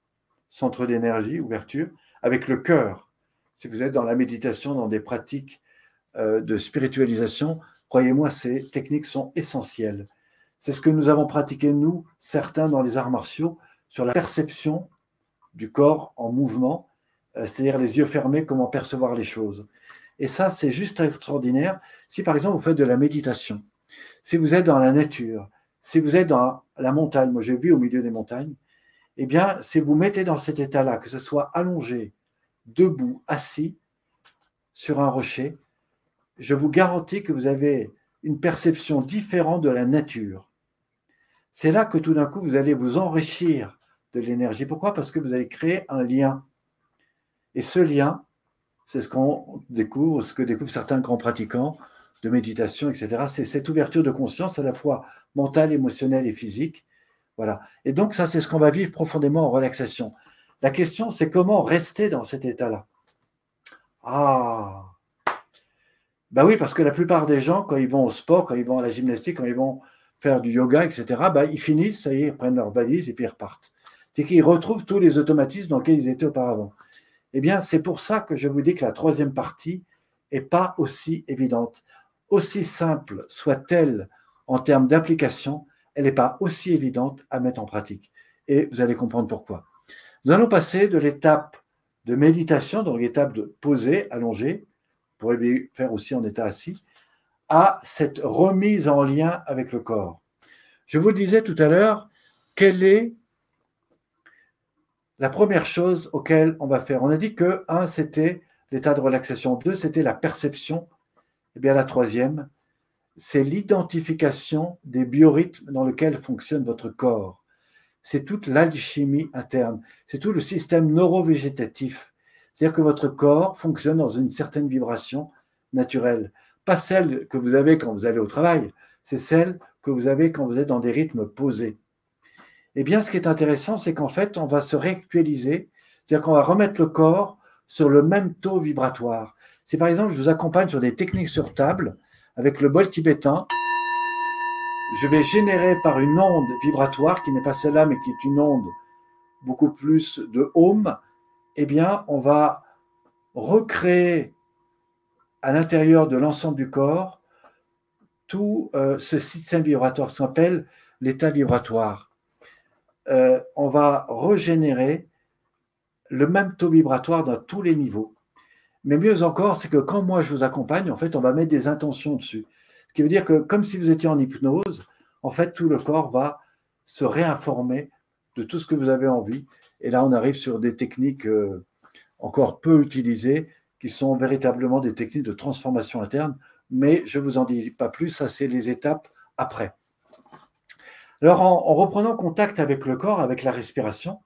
centre d'énergie, ouverture, avec le cœur. Si vous êtes dans la méditation, dans des pratiques euh, de spiritualisation, croyez-moi, ces techniques sont essentielles. C'est ce que nous avons pratiqué, nous, certains dans les arts martiaux, sur la perception du corps en mouvement, euh, c'est-à-dire les yeux fermés, comment percevoir les choses. Et ça, c'est juste extraordinaire. Si par exemple vous faites de la méditation, si vous êtes dans la nature, si vous êtes dans la montagne, moi j'ai vu au milieu des montagnes, eh bien, si vous mettez dans cet état-là, que ce soit allongé, debout, assis sur un rocher, je vous garantis que vous avez une perception différente de la nature. C'est là que tout d'un coup, vous allez vous enrichir de l'énergie. Pourquoi? Parce que vous allez créer un lien. Et ce lien, c'est ce qu'on découvre, ce que découvrent certains grands pratiquants de méditation, etc. C'est cette ouverture de conscience à la fois mentale, émotionnelle et physique. Voilà. Et donc, ça, c'est ce qu'on va vivre profondément en relaxation. La question, c'est comment rester dans cet état-là? Ah Ben oui, parce que la plupart des gens, quand ils vont au sport, quand ils vont à la gymnastique, quand ils vont faire du yoga, etc., ben, ils finissent, ça y est, ils prennent leur valise et puis ils repartent. C'est qu'ils retrouvent tous les automatismes dans lesquels ils étaient auparavant. Eh bien, c'est pour ça que je vous dis que la troisième partie n'est pas aussi évidente. Aussi simple soit-elle en termes d'application, elle n'est pas aussi évidente à mettre en pratique. Et vous allez comprendre pourquoi. Nous allons passer de l'étape de méditation, donc l'étape de poser, allonger, pour faire aussi en état assis, à cette remise en lien avec le corps. Je vous disais tout à l'heure, quelle est la première chose auquel on va faire. On a dit que, un, c'était l'état de relaxation. Deux, c'était la perception. Et eh bien, la troisième, c'est l'identification des biorhythmes dans lesquels fonctionne votre corps. C'est toute l'alchimie interne. C'est tout le système neurovégétatif. C'est-à-dire que votre corps fonctionne dans une certaine vibration naturelle. Pas celle que vous avez quand vous allez au travail, c'est celle que vous avez quand vous êtes dans des rythmes posés. Eh bien, ce qui est intéressant, c'est qu'en fait, on va se réactualiser, c'est-à-dire qu'on va remettre le corps sur le même taux vibratoire. Si par exemple, je vous accompagne sur des techniques sur table avec le bol tibétain, je vais générer par une onde vibratoire qui n'est pas celle-là, mais qui est une onde beaucoup plus de home, eh bien, on va recréer à l'intérieur de l'ensemble du corps tout euh, ce système vibratoire, ce qu'on appelle l'état vibratoire. Euh, on va régénérer le même taux vibratoire dans tous les niveaux. Mais mieux encore, c'est que quand moi je vous accompagne, en fait, on va mettre des intentions dessus. Ce qui veut dire que comme si vous étiez en hypnose, en fait, tout le corps va se réinformer de tout ce que vous avez envie. Et là, on arrive sur des techniques euh, encore peu utilisées, qui sont véritablement des techniques de transformation interne. Mais je ne vous en dis pas plus, ça c'est les étapes après. Alors, en, reprenant contact avec le corps, avec la respiration,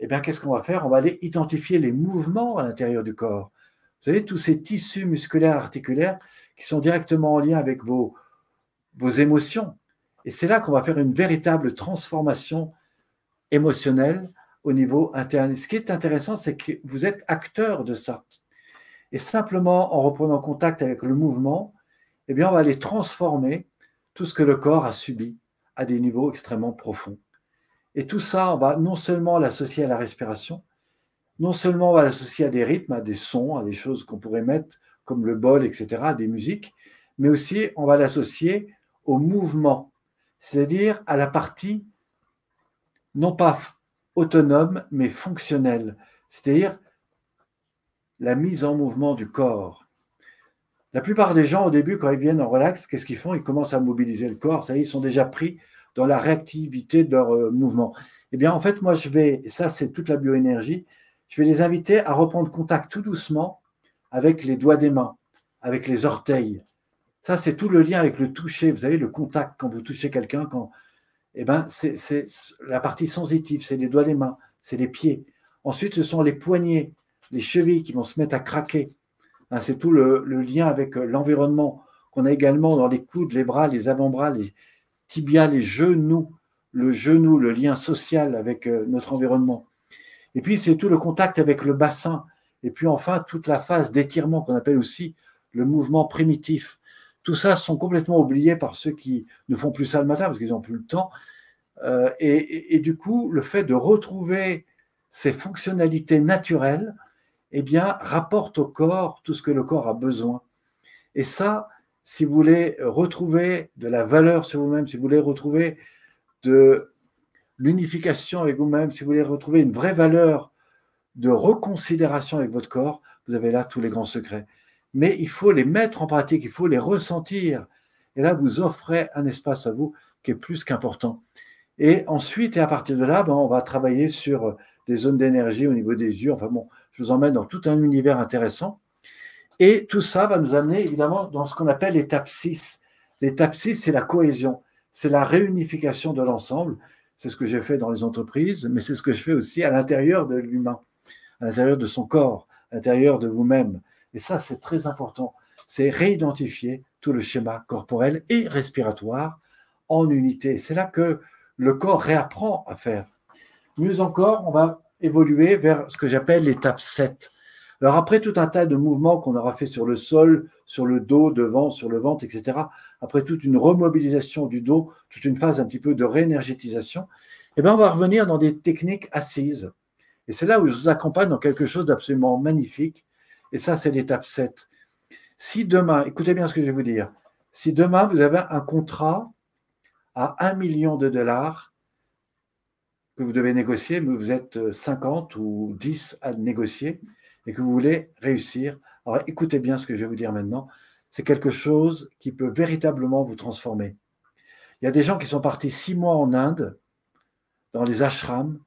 eh bien, qu'est-ce qu'on va faire? On va aller identifier les mouvements à l'intérieur du corps. Vous savez, tous ces tissus musculaires, articulaires qui sont directement en lien avec vos, vos émotions. Et c'est là qu'on va faire une véritable transformation émotionnelle au niveau interne. Ce qui est intéressant, c'est que vous êtes acteur de ça. Et simplement en reprenant contact avec le mouvement, eh bien, on va aller transformer tout ce que le corps a subi à des niveaux extrêmement profonds. Et tout ça, on va non seulement l'associer à la respiration, non seulement on va l'associer à des rythmes, à des sons, à des choses qu'on pourrait mettre comme le bol, etc., à des musiques, mais aussi on va l'associer au mouvement, c'est-à-dire à la partie non pas autonome, mais fonctionnelle, c'est-à-dire la mise en mouvement du corps. La plupart des gens, au début, quand ils viennent en relax, qu'est-ce qu'ils font? Ils commencent à mobiliser le corps, ça y est, ils sont déjà pris dans la réactivité de leur euh, mouvement. Eh bien, en fait, moi, je vais, et ça, c'est toute la bioénergie, je vais les inviter à reprendre contact tout doucement avec les doigts des mains, avec les orteils. Ça, c'est tout le lien avec le toucher. Vous savez, le contact quand vous touchez quelqu'un, quand, eh ben, c'est la partie sensitive, c'est les doigts des mains, c'est les pieds. Ensuite, ce sont les poignets, les chevilles qui vont se mettre à craquer. Hein, c'est tout le, lien avec euh, l'environnement qu'on a également dans les coudes, les bras, les avant-bras, les tibias, les genoux, le genou, le lien social avec euh, notre environnement. Et puis, c'est tout le contact avec le bassin. Et puis, enfin, toute la phase d'étirement qu'on appelle aussi le mouvement primitif. Tout ça sont complètement oubliés par ceux qui ne font plus ça le matin parce qu'ils n'ont plus le temps. Euh, et, du coup, le fait de retrouver ces fonctionnalités naturelles, eh bien, rapporte au corps tout ce que le corps a besoin. Et ça, si vous voulez retrouver de la valeur sur vous-même, si vous voulez retrouver de l'unification avec vous-même, si vous voulez retrouver une vraie valeur de reconsidération avec votre corps, vous avez là tous les grands secrets. Mais il faut les mettre en pratique, il faut les ressentir. Et là, vous offrez un espace à vous qui est plus qu'important. Et ensuite, et à partir de là, ben, on va travailler sur des zones d'énergie au niveau des yeux. Enfin bon, je vous emmène dans tout un univers intéressant. Et tout ça va nous amener évidemment dans ce qu'on appelle l'étape 6. L'étape 6, c'est la cohésion, c'est la réunification de l'ensemble. C'est ce que j'ai fait dans les entreprises, mais c'est ce que je fais aussi à l'intérieur de l'humain, à l'intérieur de son corps, à l'intérieur de vous-même. Et ça, c'est très important. C'est réidentifier tout le schéma corporel et respiratoire en unité. C'est là que le corps réapprend à faire. Mieux encore, on va évoluer vers ce que j'appelle l'étape 7. Alors après tout un tas de mouvements qu'on aura fait sur le sol, sur le dos, devant, sur le ventre, etc., après toute une remobilisation du dos, toute une phase un petit peu de réénergétisation, eh bien on va revenir dans des techniques assises. Et c'est là où je vous accompagne dans quelque chose d'absolument magnifique. Et ça, c'est l'étape 7. Si demain, écoutez bien ce que je vais vous dire, si demain vous avez un contrat à 1 million de dollars que vous devez négocier, mais vous êtes 50 ou 10 à négocier et que vous voulez réussir, alors écoutez bien ce que je vais vous dire maintenant, c'est quelque chose qui peut véritablement vous transformer. Il y a des gens qui sont partis six mois en Inde, dans les ashrams.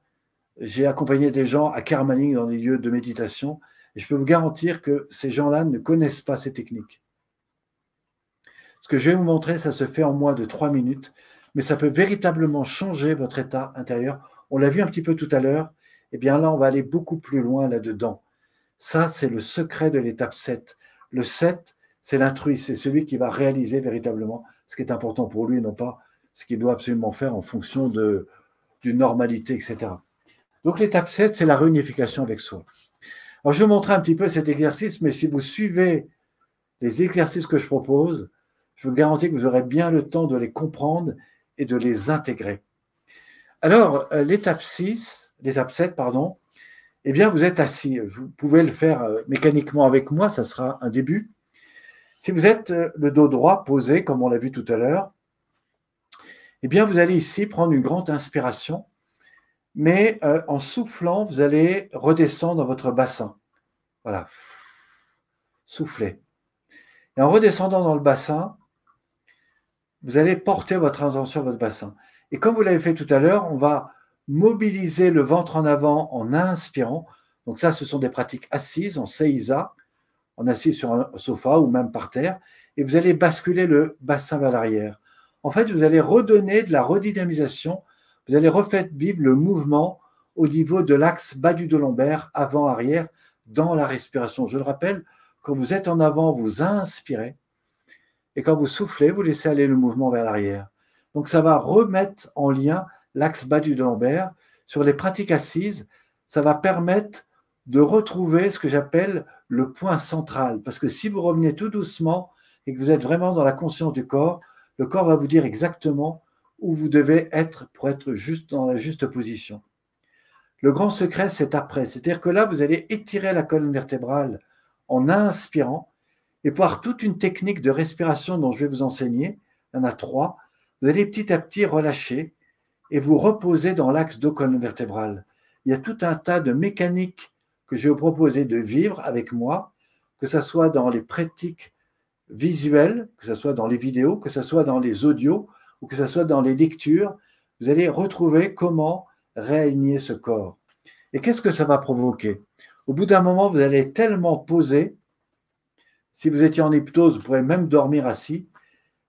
J'ai accompagné des gens à Karmaning dans des lieux de méditation, je peux vous garantir que ces gens-là ne connaissent pas ces techniques. Ce que je vais vous montrer, ça se fait en moins de trois minutes, mais ça peut véritablement changer votre état intérieur. On l'a vu un petit peu tout à l'heure. Eh bien là, on va aller beaucoup plus loin là-dedans. Ça, c'est le secret de l'étape 7. Le 7, c'est l'intrus, c'est celui qui va réaliser véritablement ce qui est important pour lui, non pas ce qu'il doit absolument faire en fonction d'une normalité, etc. Donc l'étape 7, c'est la réunification avec soi. Alors je vais montrer un petit peu cet exercice, mais si vous suivez les exercices que je propose, je vous garantis que vous aurez bien le temps de les comprendre et de les intégrer. Alors, euh, l'étape 6, l'étape 7, pardon, eh bien, vous êtes assis. Vous pouvez le faire euh, mécaniquement avec moi, ça sera un début. Si vous êtes euh, le dos droit posé, comme on l'a vu tout à l'heure, eh bien, vous allez ici prendre une grande inspiration, mais en soufflant, vous allez redescendre dans votre bassin. Voilà. Soufflez. Et en redescendant dans le bassin, vous allez porter votre attention sur votre bassin. Et comme vous l'avez fait tout à l'heure, on va mobiliser le ventre en avant en inspirant. Donc ça, ce sont des pratiques assises, en Seiza, en assis sur un sofa ou même par terre. Et vous allez basculer le bassin vers l'arrière. En fait, vous allez redonner de la redynamisation. Vous allez refaire vivre le mouvement au niveau de l'axe bas du dos lombaire, avant-arrière, dans la respiration. Je le rappelle, quand vous êtes en avant, vous inspirez. Et quand vous soufflez, vous laissez aller le mouvement vers l'arrière. Donc ça va remettre en lien l'axe bas du lombaire. Sur les pratiques assises, ça va permettre de retrouver ce que j'appelle le point central. Parce que si vous revenez tout doucement et que vous êtes vraiment dans la conscience du corps, le corps va vous dire exactement où vous devez être pour être juste dans la juste position. Le grand secret, c'est après. C'est-à-dire que là, vous allez étirer la colonne vertébrale en inspirant et par toute une technique de respiration dont je vais vous enseigner, il y en a trois, vous allez petit à petit relâcher et vous reposer dans l'axe dos colonne vertébrale. Il y a tout un tas de mécaniques que je vais vous proposer de vivre avec moi, que ce soit dans les pratiques visuelles, que ce soit dans les vidéos, que ce soit dans les audios ou que ce soit dans les lectures. Vous allez retrouver comment réaligner ce corps. Et qu'est-ce que ça va provoquer? Au bout d'un moment, vous allez tellement poser, si vous étiez en hypnose, vous pourrez même dormir assis,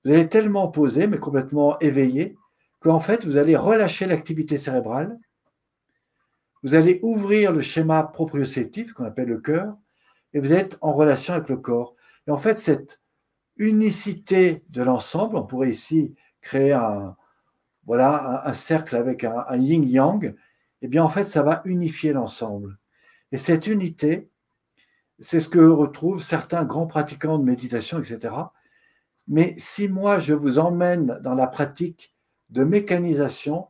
vous allez tellement poser, mais complètement éveillé, qu'en fait, vous allez relâcher l'activité cérébrale, vous allez ouvrir le schéma proprioceptif qu'on appelle le cœur, et vous êtes en relation avec le corps. Et en fait, cette unicité de l'ensemble, on pourrait ici créer un, voilà, un, cercle avec un, yin-yang, eh bien, en fait, ça va unifier l'ensemble. Et cette unité, c'est ce que retrouvent certains grands pratiquants de méditation, etc. Mais si moi, je vous emmène dans la pratique de mécanisation,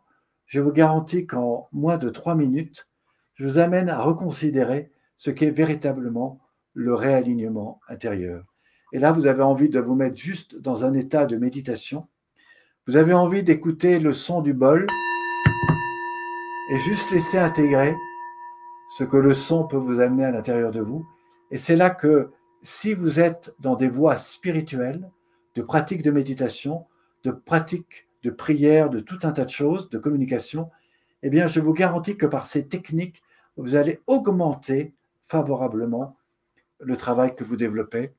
je vous garantis qu'en moins de trois minutes, je vous amène à reconsidérer ce qu'est véritablement le réalignement intérieur. Et là, vous avez envie de vous mettre juste dans un état de méditation. Vous avez envie d'écouter le son du bol et juste laisser intégrer ce que le son peut vous amener à l'intérieur de vous. Et c'est là que si vous êtes dans des voies spirituelles, de pratiques de méditation, de pratiques de prière, de tout un tas de choses, de communication, eh bien, je vous garantis que par ces techniques, vous allez augmenter favorablement le travail que vous développez.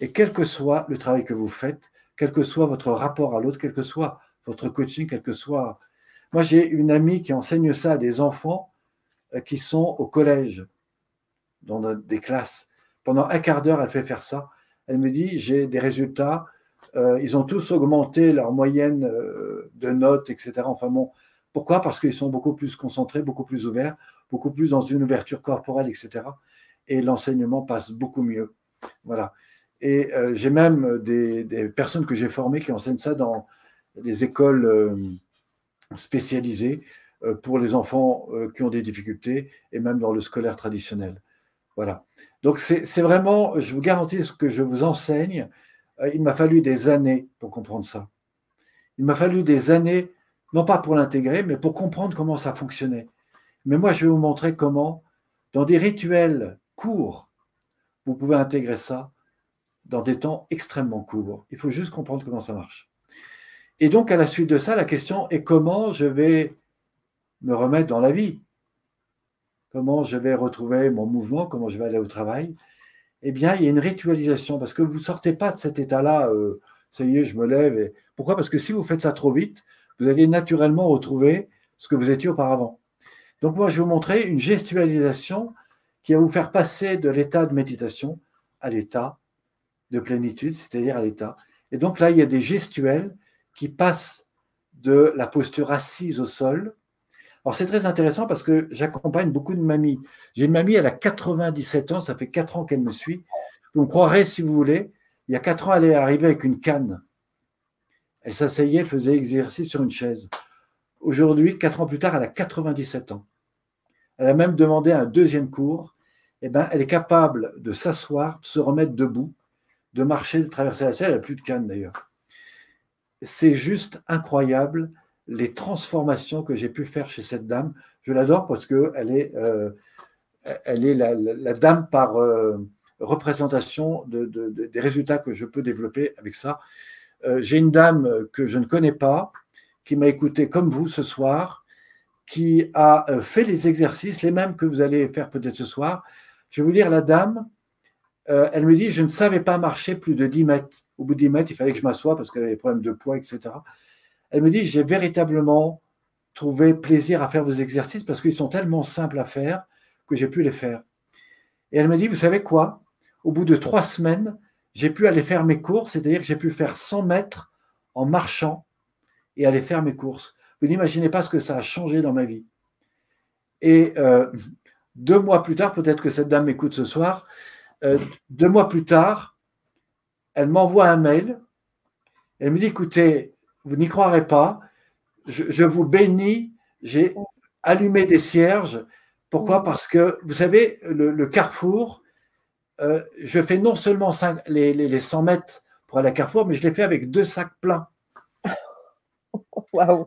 Et quel que soit le travail que vous faites, quel que soit votre rapport à l'autre, quel que soit votre coaching, quel que soit... Moi, j'ai une amie qui enseigne ça à des enfants euh, qui sont au collège, dans des classes. Pendant un quart d'heure, elle fait faire ça. Elle me dit, j'ai des résultats euh, ils ont tous augmenté leur moyenne euh, de notes, etc. Enfin bon, pourquoi? Parce qu'ils sont beaucoup plus concentrés, beaucoup plus ouverts, beaucoup plus dans une ouverture corporelle, etc. Et l'enseignement passe beaucoup mieux. Voilà. Et euh, j'ai même des, personnes que j'ai formées qui enseignent ça dans les écoles spécialisées pour les enfants qui ont des difficultés et même dans le scolaire traditionnel. Voilà. Donc c'est vraiment, je vous garantis ce que je vous enseigne, il m'a fallu des années pour comprendre ça. Il m'a fallu des années, non pas pour l'intégrer, mais pour comprendre comment ça fonctionnait. Mais moi, je vais vous montrer comment, dans des rituels courts, vous pouvez intégrer ça dans des temps extrêmement courts. Il faut juste comprendre comment ça marche. Et donc, à la suite de ça, la question est comment je vais me remettre dans la vie? Comment je vais retrouver mon mouvement? Comment je vais aller au travail? Eh bien, il y a une ritualisation parce que vous ne sortez pas de cet état-là, euh, ça y est, je me lève. Pourquoi? Parce que si vous faites ça trop vite, vous allez naturellement retrouver ce que vous étiez auparavant. Donc, moi, je vais vous montrer une gestualisation qui va vous faire passer de l'état de méditation à l'état de plénitude, c'est-à-dire à l'état. Et donc là, il y a des gestuels qui passent de la posture assise au sol alors c'est très intéressant parce que j'accompagne beaucoup de mamies. J'ai une mamie, elle a 97 ans, ça fait 4 ans qu'elle me suit. Vous me croirez si vous voulez, il y a 4 ans, elle est arrivée avec une canne. Elle s'asseyait, elle faisait exercice sur une chaise. Aujourd'hui, 4 ans plus tard, elle a 97 ans. Elle a même demandé un deuxième cours. Eh ben, elle est capable de s'asseoir, de se remettre debout, de marcher, de traverser la salle. Elle n'a plus de canne d'ailleurs. C'est juste incroyable les transformations que j'ai pu faire chez cette dame. Je l'adore parce qu'elle est, euh, elle est la, dame par euh, représentation de, des résultats que je peux développer avec ça. Euh, j'ai une dame que je ne connais pas, qui m'a écouté comme vous ce soir, qui a fait les exercices, les mêmes que vous allez faire peut-être ce soir. Je vais vous dire, la dame, elle me dit, je ne savais pas marcher plus de 10 mètres. Au bout de 10 mètres, il fallait que je m'assoie parce qu'elle avait des problèmes de poids, etc. Elle me dit, j'ai véritablement trouvé plaisir à faire vos exercices parce qu'ils sont tellement simples à faire que j'ai pu les faire. Et elle me dit, vous savez quoi? Au bout de trois semaines, j'ai pu aller faire mes courses, c'est-à-dire que j'ai pu faire 100 mètres en marchant et aller faire mes courses. Vous n'imaginez pas ce que ça a changé dans ma vie. Et euh, deux mois plus tard, peut-être que cette dame m'écoute ce soir, euh, deux mois plus tard, elle m'envoie un mail. Elle me dit, écoutez, vous n'y croirez pas, je, vous bénis, j'ai allumé des cierges. Pourquoi? Parce que, vous savez, le, carrefour, euh, je fais non seulement les, les, 100 mètres pour aller à Carrefour, mais je l'ai fait avec deux sacs pleins. Waouh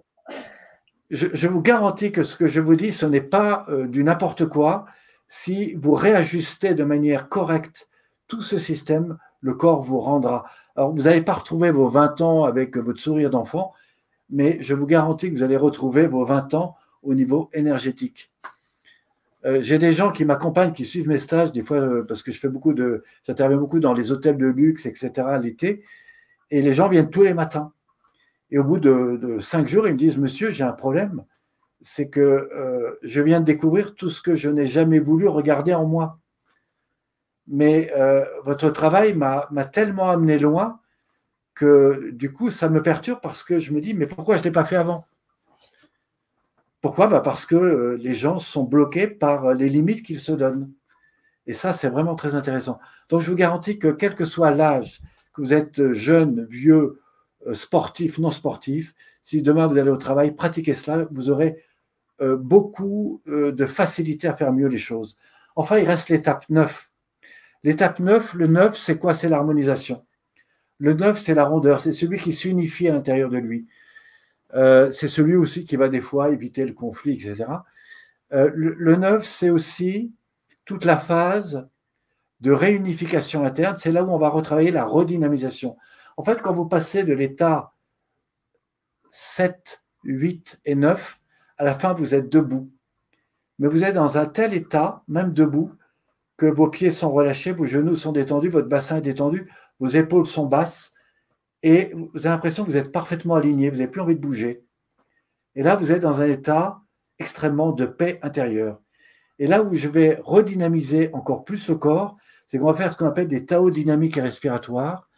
je, vous garantis que ce que je vous dis, ce n'est pas euh, du n'importe quoi. Si vous réajustez de manière correcte tout ce système, le corps vous rendra. Alors, vous n'allez pas retrouver vos 20 ans avec votre sourire d'enfant, mais je vous garantis que vous allez retrouver vos 20 ans au niveau énergétique. Euh, j'ai des gens qui m'accompagnent, qui suivent mes stages, des fois euh, parce que je fais beaucoup de, j'interviens beaucoup dans les hôtels de luxe, etc. l'été, et les gens viennent tous les matins. Et au bout de, cinq jours, ils me disent, Monsieur, j'ai un problème, c'est que euh, je viens de découvrir tout ce que je n'ai jamais voulu regarder en moi. Mais votre travail m'a tellement amené loin que du coup, ça me perturbe parce que je me dis, mais pourquoi je ne l'ai pas fait avant? Pourquoi? Bah Parce que euh, les gens sont bloqués par les limites qu'ils se donnent. Et ça, c'est vraiment très intéressant. Donc, je vous garantis que quel que soit l'âge, que vous êtes jeune, vieux, euh, sportif, non sportif, si demain vous allez au travail, pratiquez cela, vous aurez euh, beaucoup de facilité à faire mieux les choses. Enfin, il reste l'étape 9. L'étape 9, le 9, c'est quoi? C'est l'harmonisation. Le neuf, c'est la rondeur, c'est celui qui s'unifie à l'intérieur de lui. Euh, c'est celui aussi qui va des fois éviter le conflit, etc. Euh, le, neuf, c'est aussi toute la phase de réunification interne. C'est là où on va retravailler la redynamisation. En fait, quand vous passez de l'état 7, 8 et 9, à la fin, vous êtes debout. Mais vous êtes dans un tel état, même debout, que vos pieds sont relâchés, vos genoux sont détendus, votre bassin est détendu, vos épaules sont basses et vous avez l'impression que vous êtes parfaitement aligné, vous n'avez plus envie de bouger. Et là, vous êtes dans un état extrêmement de paix intérieure. Et là où je vais redynamiser encore plus le corps, c'est qu'on va faire ce qu'on appelle des Tao dynamiques et respiratoires.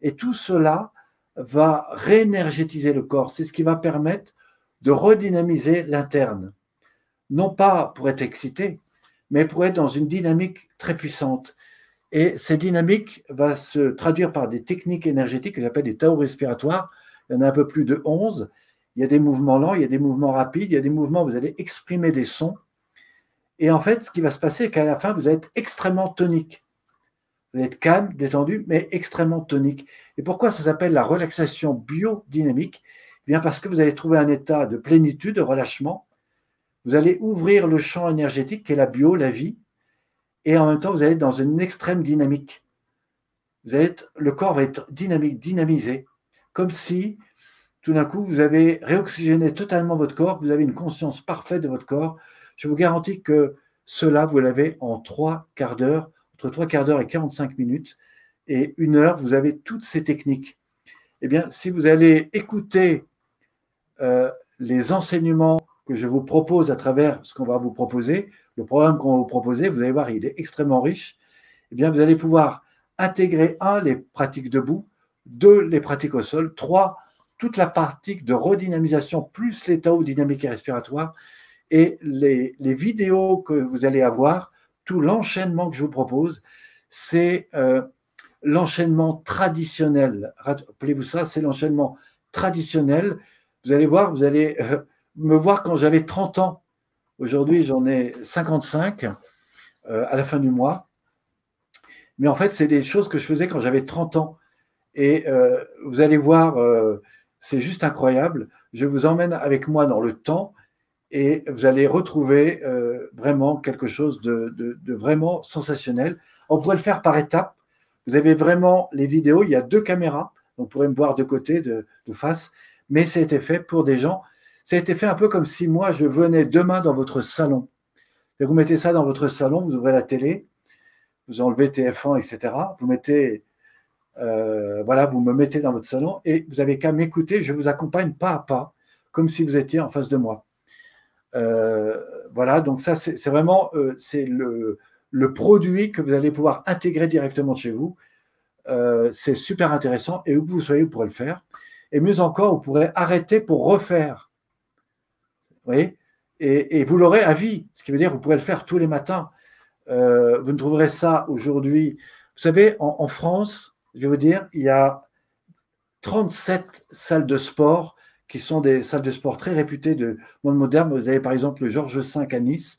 Et tout cela va réénergétiser le corps. C'est ce qui va permettre de redynamiser l'interne. Non pas pour être excité, mais pour être dans une dynamique très puissante. Et cette dynamique va se traduire par des techniques énergétiques que j'appelle des Tao respiratoires. Il y en a un peu plus de 11. Il y a des mouvements lents, il y a des mouvements rapides, il y a des mouvements où vous allez exprimer des sons. Et en fait, ce qui va se passer, c'est qu'à la fin, vous allez être extrêmement tonique. Vous allez être calme, détendu, mais extrêmement tonique. Et pourquoi ça s'appelle la relaxation biodynamique? Eh Bien parce que vous allez trouver un état de plénitude, de relâchement. Vous allez ouvrir le champ énergétique qui est la bio, la vie, et en même temps, vous allez être dans une extrême dynamique. Vous allez le corps va être dynamique, dynamisé, comme si tout d'un coup, vous avez réoxygéné totalement votre corps, vous avez une conscience parfaite de votre corps. Je vous garantis que cela, vous l'avez en trois quarts d'heure, entre trois quarts d'heure et 45 minutes. Et une heure, vous avez toutes ces techniques. Eh bien, si vous allez écouter euh, les enseignements que je vous propose à travers ce qu'on va vous proposer, le programme qu'on va vous proposer, vous allez voir, il est extrêmement riche. Eh bien, vous allez pouvoir intégrer, un, les pratiques debout, deux, les pratiques au sol, trois, toute la pratique de redynamisation, plus l'état dynamique et respiratoire, et les, vidéos que vous allez avoir, tout l'enchaînement que je vous propose, c'est euh, l'enchaînement traditionnel. Rappelez-vous ça, c'est l'enchaînement traditionnel. Vous allez voir, vous allez euh, me voir quand j'avais 30 ans. Aujourd'hui, j'en ai 55 euh, à la fin du mois. Mais en fait, c'est des choses que je faisais quand j'avais 30 ans. Et euh, vous allez voir, euh, c'est juste incroyable. Je vous emmène avec moi dans le temps et vous allez retrouver vraiment quelque chose de, vraiment sensationnel. On pourrait le faire par étapes. Vous avez vraiment les vidéos. Il y a deux caméras. On pourrait me voir de côté, de, de face. Mais ça a été fait pour des gens ça a été fait un peu comme si moi, je venais demain dans votre salon. vous mettez ça dans votre salon, vous ouvrez la télé, vous enlevez TF1, etc. Vous mettez, euh, voilà, vous me mettez dans votre salon et vous avez qu'à m'écouter. Je vous accompagne pas à pas, comme si vous étiez en face de moi. voilà, donc ça, c'est vraiment c'est le, le, produit que vous allez pouvoir intégrer directement chez vous. c'est super intéressant et où vous soyez, vous pourrez le faire. Et mieux encore, vous pourrez arrêter pour refaire. Voyez et, vous l'aurez à vie, ce qui veut dire que vous pourrez le faire tous les matins. Euh, vous ne trouverez ça aujourd'hui. Vous savez, en, France, je vais vous dire, il y a 37 salles de sport qui sont des salles de sport très réputées de monde moderne. Vous avez par exemple le Georges V à Nice.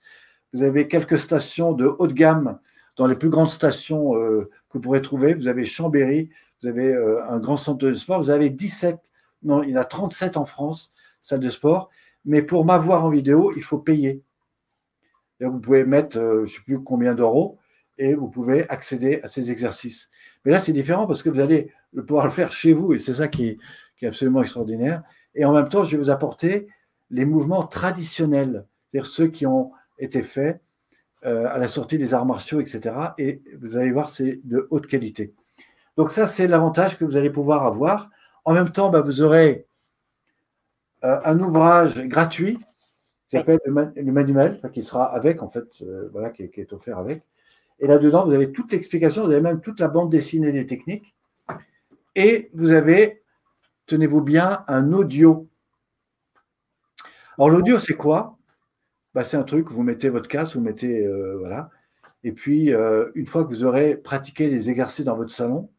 Vous avez quelques stations de haut de gamme dans les plus grandes stations euh, que vous pourrez trouver. Vous avez Chambéry, vous avez euh, un grand centre de sport. Vous avez 17, non, il y en a 37 en France, salles de sport mais pour m'avoir en vidéo, il faut payer. vous pouvez mettre, euh, je ne sais plus combien d'euros, et vous pouvez accéder à ces exercices. Mais là, c'est différent parce que vous allez pouvoir le faire chez vous, et c'est ça qui est, absolument extraordinaire. Et en même temps, je vais vous apporter les mouvements traditionnels, c'est-à-dire ceux qui ont été faits euh, à la sortie des arts martiaux, etc. Et vous allez voir, c'est de haute qualité. Donc ça, c'est l'avantage que vous allez pouvoir avoir. En même temps, bah, vous aurez un ouvrage gratuit qui s'appelle le, manuel, qui sera avec, en fait, euh, voilà, qui, est offert avec. Et là-dedans, vous avez toute l'explication, vous avez même toute la bande dessinée des techniques. Et vous avez, tenez-vous bien, un audio. Alors, l'audio, c'est quoi? Bah, C'est un truc, vous mettez votre casque, vous mettez, euh, voilà. Et puis, une fois que vous aurez pratiqué les exercices dans votre salon,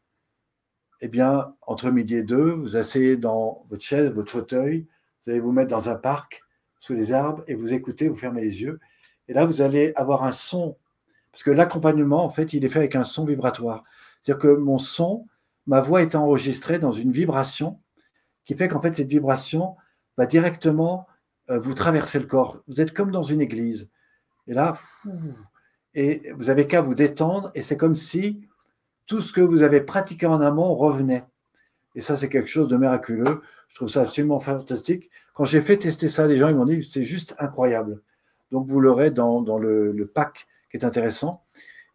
eh bien, entre midi et deux, vous asseyez dans votre chaise, votre fauteuil, vous allez vous mettre dans un parc, sous les arbres, et vous écoutez, vous fermez les yeux. Et là, vous allez avoir un son, parce que l'accompagnement, en fait, il est fait avec un son vibratoire. C'est-à-dire que mon son, ma voix est enregistrée dans une vibration qui fait qu'en fait, cette vibration va directement euh, vous traverser le corps. Vous êtes comme dans une église. Et là, et vous avez qu'à vous détendre, et c'est comme si tout ce que vous avez pratiqué en amont revenait. Et ça, c'est quelque chose de miraculeux. Je trouve ça absolument fantastique. Quand j'ai fait tester ça, les gens ils m'ont dit c'est juste incroyable. Donc vous l'aurez dans, le, pack qui est intéressant.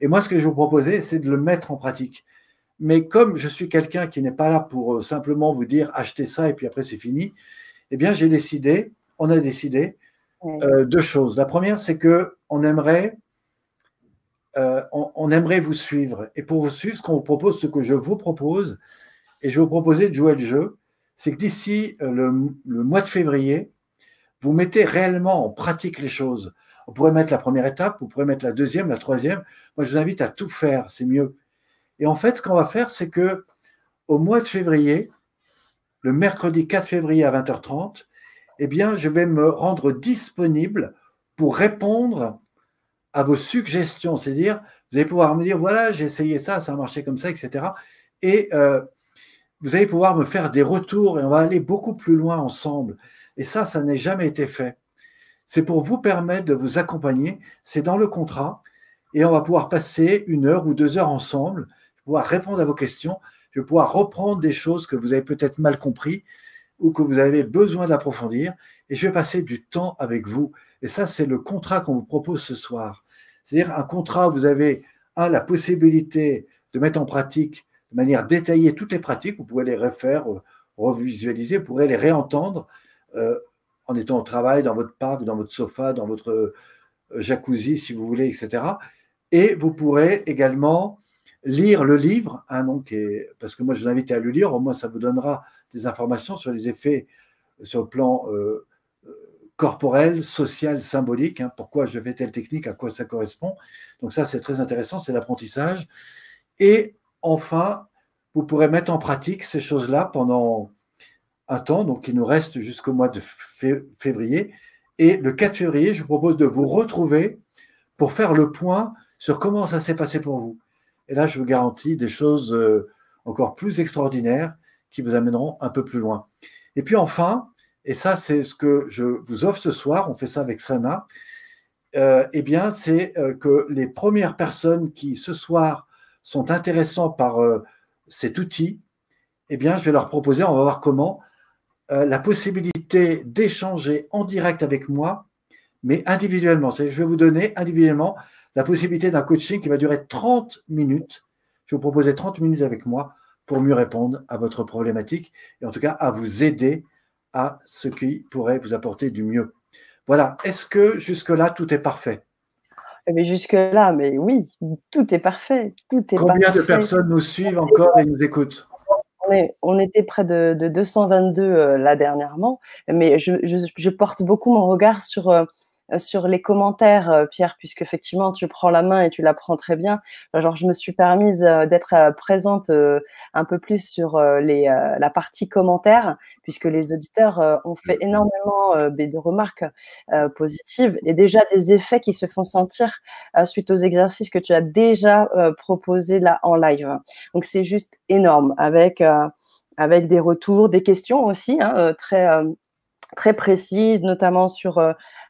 Et moi, ce que je vais vous proposer, c'est de le mettre en pratique. Mais comme je suis quelqu'un qui n'est pas là pour euh, simplement vous dire achetez ça et puis après c'est fini, eh bien j'ai décidé, on a décidé euh, deux choses. La première, c'est que on aimerait, euh, on, aimerait vous suivre. Et pour vous suivre, ce qu'on vous propose, ce que je vous propose, et je vais vous proposer de jouer le jeu, c'est que d'ici euh, le, mois de février, vous mettez réellement en pratique les choses. On pourrait mettre la première étape, vous pourrez mettre la deuxième, la troisième. Moi, je vous invite à tout faire, c'est mieux. Et en fait, ce qu'on va faire, c'est que au mois de février, le mercredi 4 février à 20h30, eh bien, je vais me rendre disponible pour répondre à vos suggestions. C'est-à-dire, vous allez pouvoir me dire, voilà, j'ai essayé ça, ça a marché comme ça, etc. Et vous allez pouvoir me faire des retours et on va aller beaucoup plus loin ensemble. Et ça, ça n'a jamais été fait. C'est pour vous permettre de vous accompagner. C'est dans le contrat. Et on va pouvoir passer une heure ou deux heures ensemble, pouvoir répondre à vos questions. Je vais pouvoir reprendre des choses que vous avez peut-être mal compris ou que vous avez besoin d'approfondir. Et je vais passer du temps avec vous. Et ça, c'est le contrat qu'on vous propose ce soir. C'est-à-dire un contrat où vous avez la possibilité de mettre en pratique de manière détaillée toutes les pratiques. Vous pourrez les refaire, euh, revisualiser, vous pourrez les réentendre euh, en étant au travail, dans votre parc, dans votre sofa, dans votre euh, jacuzzi, si vous voulez, etc. Et vous pourrez également lire le livre, hein, donc, parce que moi je vous invite à le lire, au moins ça vous donnera des informations sur les effets sur le plan corporel, social, symbolique, hein, pourquoi je fais telle technique, à quoi ça correspond. Donc ça c'est très intéressant, c'est l'apprentissage. Et enfin, vous pourrez mettre en pratique ces choses-là pendant un temps, donc il nous reste jusqu'au mois de février. Et le 4 février, je vous propose de vous retrouver pour faire le point sur comment ça s'est passé pour vous. Et là, je vous garantis des choses euh, encore plus extraordinaires qui vous amèneront un peu plus loin. Et puis enfin, et ça c'est ce que je vous offre ce soir, on fait ça avec Sana, euh, eh bien c'est euh, que les premières personnes qui ce soir sont intéressants par euh, cet outil, eh bien, je vais leur proposer, on va voir comment, euh, la possibilité d'échanger en direct avec moi, mais individuellement. Je vais vous donner individuellement la possibilité d'un coaching qui va durer 30 minutes. Je vais vous proposer 30 minutes avec moi pour mieux répondre à votre problématique et en tout cas à vous aider à ce qui pourrait vous apporter du mieux. Voilà. Est-ce que jusque-là, tout est parfait? Mais jusque-là, mais oui, tout est parfait. Tout est Combien de personnes nous suivent encore et nous écoutent on, était près de, 222 euh, là dernièrement, mais je, porte beaucoup mon regard sur euh, sur les commentaires, euh, Pierre, puisque effectivement tu prends la main et tu la prends très bien. Alors je me suis permise euh, d'être présente un peu plus sur les, la partie commentaires, puisque les auditeurs ont fait énormément de remarques positives et déjà des effets qui se font sentir suite aux exercices que tu as déjà proposés là en live. Donc c'est juste énorme avec avec des retours, des questions aussi hein, très très précises, notamment sur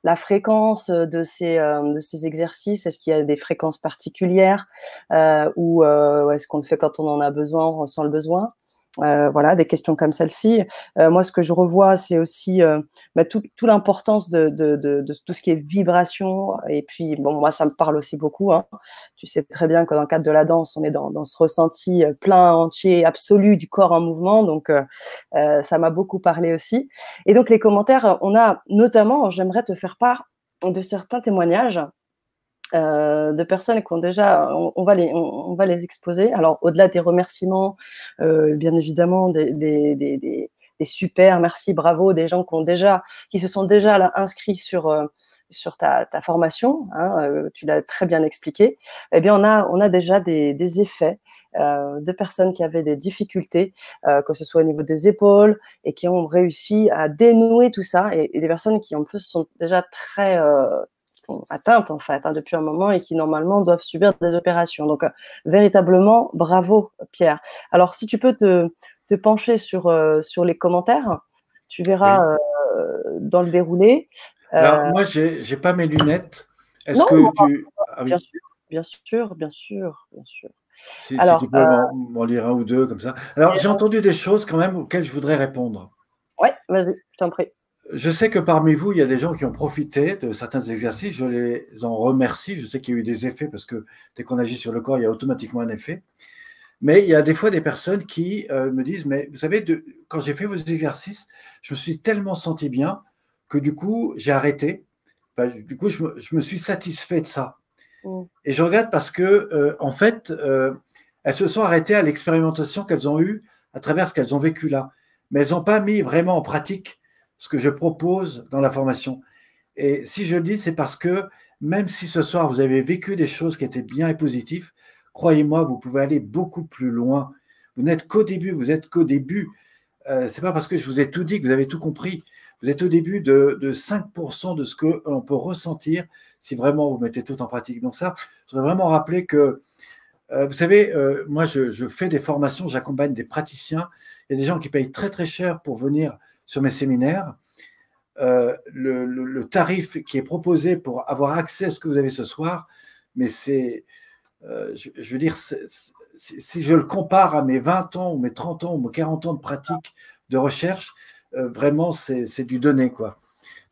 la fréquence de ces, de ces exercices Est-ce qu'il y a des fréquences particulières euh, ou est-ce qu'on le fait quand on en a besoin, on ressent le besoin? Euh, voilà, des questions comme celle-ci. Euh, moi, ce que je revois, c'est aussi euh, bah, toute tout l'importance de, de, de, de, tout ce qui est vibration. Et puis, bon, moi, ça me parle aussi beaucoup. Hein. Tu sais très bien que dans le cadre de la danse, on est dans, dans ce ressenti plein, entier, absolu du corps en mouvement. Donc, ça m'a beaucoup parlé aussi. Et donc, les commentaires, on a notamment, j'aimerais te faire part de certains témoignages euh, de personnes qui ont déjà, on, va les, on, va les exposer. Alors, au-delà des remerciements, euh, bien évidemment, des, des, des, des, super, merci, bravo, des gens qui ont déjà, qui se sont déjà inscrits sur euh, sur ta, ta formation, hein, tu l'as très bien expliqué. Eh bien, on a on a déjà des, des effets de personnes qui avaient des difficultés, que ce soit au niveau des épaules, et qui ont réussi à dénouer tout ça, et, et des personnes qui en plus sont déjà très atteintes en fait hein, depuis un moment et qui normalement doivent subir des opérations. Donc euh, véritablement bravo Pierre. Alors si tu peux te, te pencher sur, euh, sur les commentaires, tu verras euh, dans le déroulé. Alors moi j'ai pas mes lunettes. Est-ce que tu ah bien sûr, bien sûr, bien sûr, bien sûr. Si, Alors, tu peux m'en lire un ou deux comme ça. Alors j'ai entendu des choses quand même auxquelles je voudrais répondre. Oui, vas-y, je t'en prie. Je sais que parmi vous, il y a des gens qui ont profité de certains exercices. Je les en remercie. Je sais qu'il y a eu des effets parce que dès qu'on agit sur le corps, il y a automatiquement un effet. Mais il y a des fois des personnes qui euh, me disent, mais vous savez, de, quand j'ai fait vos exercices, je me suis tellement senti bien que du coup, j'ai arrêté. du coup, je me, suis satisfait de ça. Mm. Et je regarde parce que, euh, en fait, euh, elles se sont arrêtées à l'expérimentation qu'elles ont eue à travers ce qu'elles ont vécu là. Mais elles n'ont pas mis vraiment en pratique ce que je propose dans la formation. Et si je le dis, c'est parce que même si ce soir vous avez vécu des choses qui étaient bien et positives, croyez-moi, vous pouvez aller beaucoup plus loin. Vous n'êtes qu'au début, vous êtes qu'au début. Euh, c'est pas parce que je vous ai tout dit que vous avez tout compris. Vous êtes au début de, 5% de ce que l'on peut ressentir si vraiment vous mettez tout en pratique. Donc ça, je voudrais vraiment rappeler que, euh, vous savez, euh, moi je, je, fais des formations, j'accompagne des praticiens. Il y a des gens qui payent très très cher pour venir sur mes séminaires, euh, le, tarif qui est proposé pour avoir accès à ce que vous avez ce soir, mais c'est, euh, je, veux dire, si je le compare à mes 20 ans ou mes 30 ans ou mes 40 ans de pratique de recherche, euh, vraiment, c'est du donné, quoi.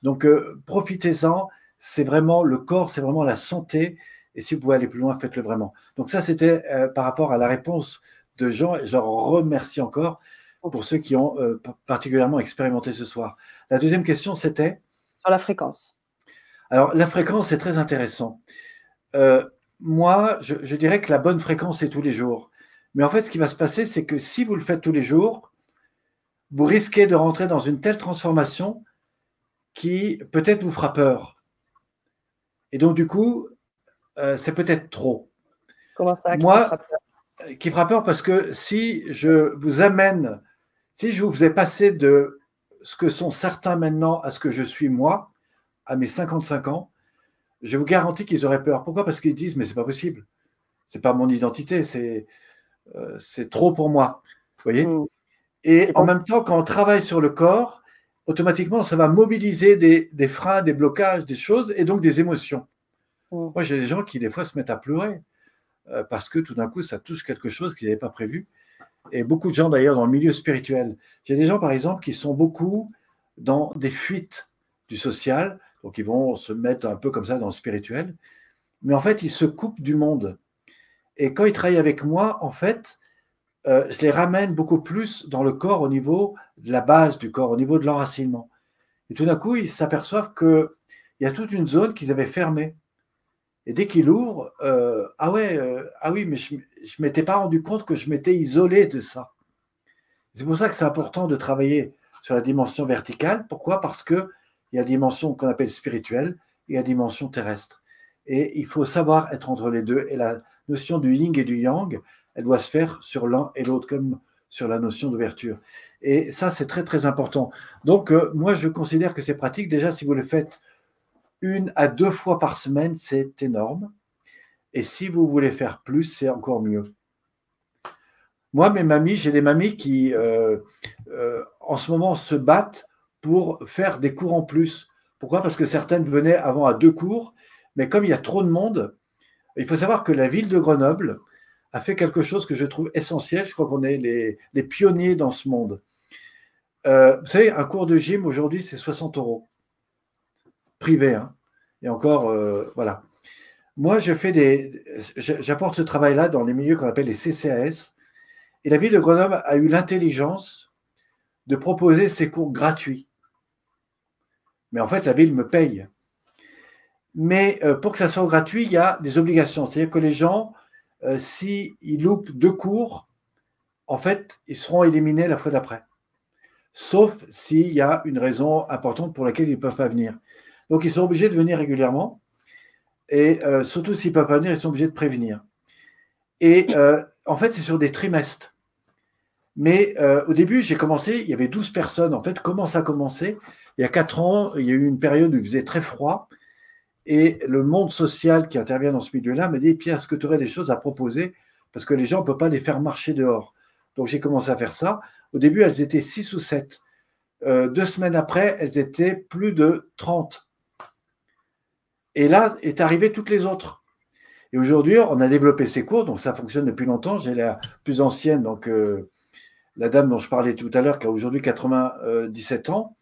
Donc, profitez-en, c'est vraiment le corps, c'est vraiment la santé, et si vous pouvez aller plus loin, faites-le vraiment. Donc ça, c'était par rapport à la réponse de Jean, et je remercie encore pour ceux qui ont euh, particulièrement expérimenté ce soir. La deuxième question, c'était? Sur la fréquence. Alors, la fréquence, c'est très intéressant. Euh, moi, je, dirais que la bonne fréquence, c'est tous les jours. Mais en fait, ce qui va se passer, c'est que si vous le faites tous les jours, vous risquez de rentrer dans une telle transformation qui peut-être vous fera peur. Et donc, du coup, euh, c'est peut-être trop. Comment ça Moi, qui fera peur parce que si je vous amène si je vous faisais passer de ce que sont certains maintenant à ce que je suis moi, à mes 55 ans, je vous garantis qu'ils auraient peur. Pourquoi? Parce qu'ils disent mais c'est pas possible. C'est pas mon identité, c'est euh, c'est trop pour moi. Vous voyez? Mmh. Et en même temps, quand on travaille sur le corps, automatiquement, ça va mobiliser des, freins, des blocages, des choses et donc des émotions. Mmh. Moi, j'ai des gens qui, des fois, se mettent à pleurer euh, parce que tout d'un coup, ça touche quelque chose qu'ils n'avaient pas prévu et beaucoup de gens d'ailleurs dans le milieu spirituel. J'ai des gens, par exemple, qui sont beaucoup dans des fuites du social, donc ils vont se mettre un peu comme ça dans le spirituel, mais en fait, ils se coupent du monde. Et quand ils travaillent avec moi, en fait, euh, je les ramène beaucoup plus dans le corps au niveau de la base du corps, au niveau de l'enracinement. Et tout d'un coup, ils s'aperçoivent qu'il y a toute une zone qu'ils avaient fermée. Et dès qu'ils l'ouvrent, euh, ah ouais, euh, ah oui, mais je ne m'étais pas rendu compte que je m'étais isolé de ça. C'est pour ça que c'est important de travailler sur la dimension verticale. Pourquoi? Parce qu'il y a dimension qu'on appelle spirituelle et la dimension terrestre. Et il faut savoir être entre les deux. Et la notion du yin et du yang, elle doit se faire sur l'un et l'autre, comme sur la notion d'ouverture. Et ça, c'est très, très important. Donc, euh, moi, je considère que c'est pratique. Déjà, si vous le faites une à deux fois par semaine, c'est énorme. Et si vous voulez faire plus, c'est encore mieux. Moi, mes mamies, j'ai des mamies qui, euh, euh, en ce moment, se battent pour faire des cours en plus. Pourquoi? Parce que certaines venaient avant à deux cours, mais comme il y a trop de monde, il faut savoir que la ville de Grenoble a fait quelque chose que je trouve essentiel. Je crois qu'on est les, pionniers dans ce monde. Euh, vous savez, un cours de gym aujourd'hui, c'est 60 euros. Privé, hein. Et encore, voilà. Moi, je fais des, j'apporte ce travail-là dans les milieux qu'on appelle les CCAS, et la ville de Grenoble a eu l'intelligence de proposer ces cours gratuits. Mais en fait, la ville me paye. Mais euh, pour que ça soit gratuit, il y a des obligations. C'est-à-dire que les gens, euh, s'ils loupent deux cours, en fait, ils seront éliminés la fois d'après. Sauf s'il y a une raison importante pour laquelle ils ne peuvent pas venir. Donc, ils sont obligés de venir régulièrement. Et euh, surtout s'ils ne peuvent pas venir, ils sont obligés de prévenir. Et en fait, c'est sur des trimestres. Mais euh, au début, j'ai commencé, il y avait 12 personnes. En fait, comment ça a commencé? Il y a 4 ans, il y a eu une période où il faisait très froid. Et le monde social qui intervient dans ce milieu-là me dit Pierre, est-ce que tu aurais des choses à proposer? Parce que les gens ne peuvent pas les faire marcher dehors. Donc j'ai commencé à faire ça. Au début, elles étaient 6 ou 7. Euh, deux semaines après, elles étaient plus de 30. Et là est arrivé toutes les autres. Et aujourd'hui, on a développé ces cours, donc ça fonctionne depuis longtemps. J'ai la plus ancienne, donc euh, la dame dont je parlais tout à l'heure, qui a aujourd'hui 97 ans,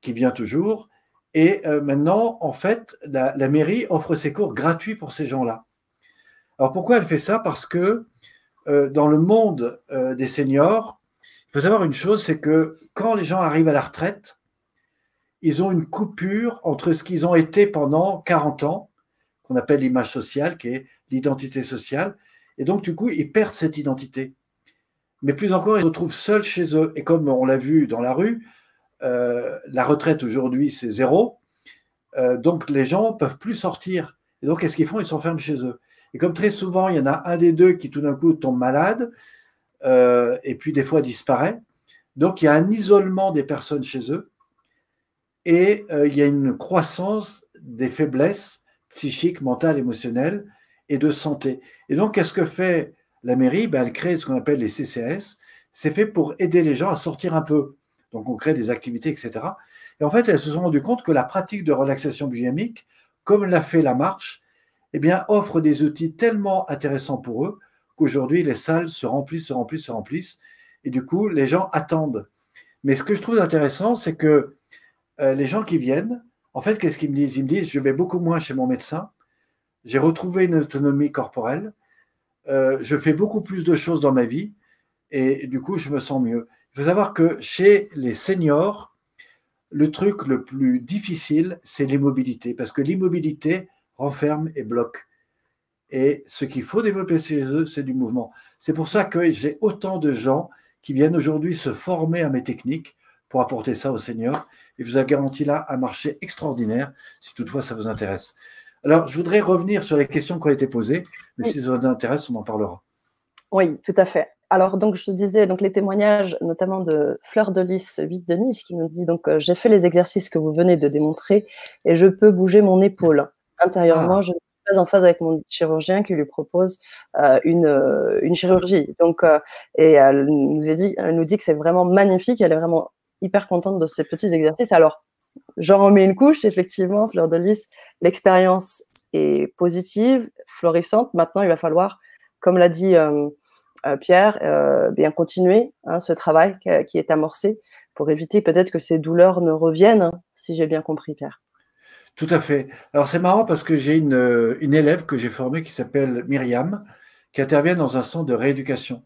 qui vient toujours. Et euh, maintenant, en fait, la, mairie offre ses cours gratuits pour ces gens-là. Alors pourquoi elle fait ça? Parce que euh, dans le monde euh, des seniors, il faut savoir une chose, c'est que quand les gens arrivent à la retraite, ils ont une coupure entre ce qu'ils ont été pendant 40 ans, qu'on appelle l'image sociale, qui est l'identité sociale, et donc du coup, ils perdent cette identité mais plus encore, ils se retrouvent seuls chez eux. Et comme on l'a vu dans la rue, euh, la retraite aujourd'hui, c'est zéro. Euh, donc les gens ne peuvent plus sortir. Et donc, qu'est-ce qu'ils font? Ils s'enferment chez eux. Et comme très souvent, il y en a un des deux qui tout d'un coup tombe malade, euh, et puis des fois disparaît. Donc, il y a un isolement des personnes chez eux, et il y a une croissance des faiblesses psychiques, mentales, émotionnelles et de santé. Et donc, qu'est-ce que fait la mairie, ben, elle crée ce qu'on appelle les CCS. C'est fait pour aider les gens à sortir un peu. Donc, on crée des activités, etc. Et en fait, elles se sont rendues compte que la pratique de relaxation biodynamique, comme l'a fait la marche, eh bien, offre des outils tellement intéressants pour eux qu'aujourd'hui, les salles se remplissent, se remplissent, se remplissent. Et du coup, les gens attendent. Mais ce que je trouve intéressant, c'est que euh, les gens qui viennent, en fait, qu'est-ce qu'ils me disent? Ils me disent, je vais beaucoup moins chez mon médecin, j'ai retrouvé une autonomie corporelle, euh, je fais beaucoup plus de choses dans ma vie et du coup, je me sens mieux. Il faut savoir que chez les seniors, le truc le plus difficile, c'est l'immobilité, parce que l'immobilité renferme et bloque. Et ce qu'il faut développer chez eux, c'est du mouvement. C'est pour ça que j'ai autant de gens qui viennent aujourd'hui se former à mes techniques pour apporter ça seniors. Et je vous ai garanti là un marché extraordinaire, si toutefois ça vous intéresse. Alors, je voudrais revenir sur les questions qui ont été posées, mais si ça vous intéresse, on en parlera. Oui, tout à fait. Alors, donc, je te disais, donc, les témoignages, notamment de Fleur de Lys, 8 de Nice, qui nous dit donc, euh, j'ai fait les exercices que vous venez de démontrer et je peux bouger mon épaule. Intérieurement, ah. je ne suis pas en phase avec mon chirurgien qui lui propose euh, une, euh, une, chirurgie. Donc, et elle nous, a dit, elle nous dit que c'est vraiment magnifique, elle est vraiment hyper contente de ces petits exercices. Alors, j'en remets une couche, effectivement, Fleur de Lys, l'expérience est positive, florissante. Maintenant, il va falloir, comme l'a dit euh, euh, Pierre, euh, bien continuer hein, ce travail qui est amorcé pour éviter peut-être que ces douleurs ne reviennent, hein, si j'ai bien compris, Pierre. Tout à fait. Alors c'est marrant parce que j'ai une, une, élève que j'ai formée qui s'appelle Myriam, qui intervient dans un centre de rééducation.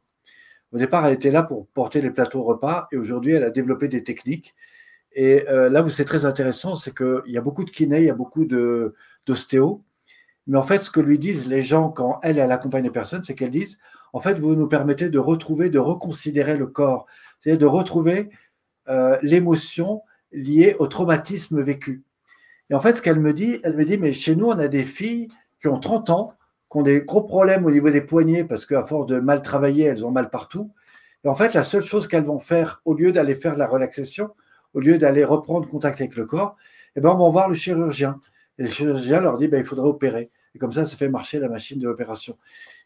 Au départ, elle était là pour porter les plateaux repas et aujourd'hui, elle a développé des techniques Et là où c'est très intéressant, c'est qu'il y a beaucoup de kinés, il y a beaucoup d'ostéo. Mais en fait, ce que lui disent les gens quand elle, elle accompagne les personnes, c'est qu'elles disent, en fait, vous nous permettez de retrouver, de reconsidérer le corps, c'est-à-dire de retrouver euh, l'émotion liée au traumatisme vécu. Et en fait, ce qu'elle me dit, elle me dit, mais chez nous, on a des filles qui ont 30 ans, qui ont des gros problèmes au niveau des poignets parce qu'à force de mal travailler, elles ont mal partout. Et en fait, la seule chose qu'elles vont faire, au lieu d'aller faire de la relaxation, au lieu d'aller reprendre contact avec le corps, eh ben, on va voir le chirurgien. Et le chirurgien leur dit, ben, il faudrait opérer. Et comme ça, ça fait marcher la machine de l'opération.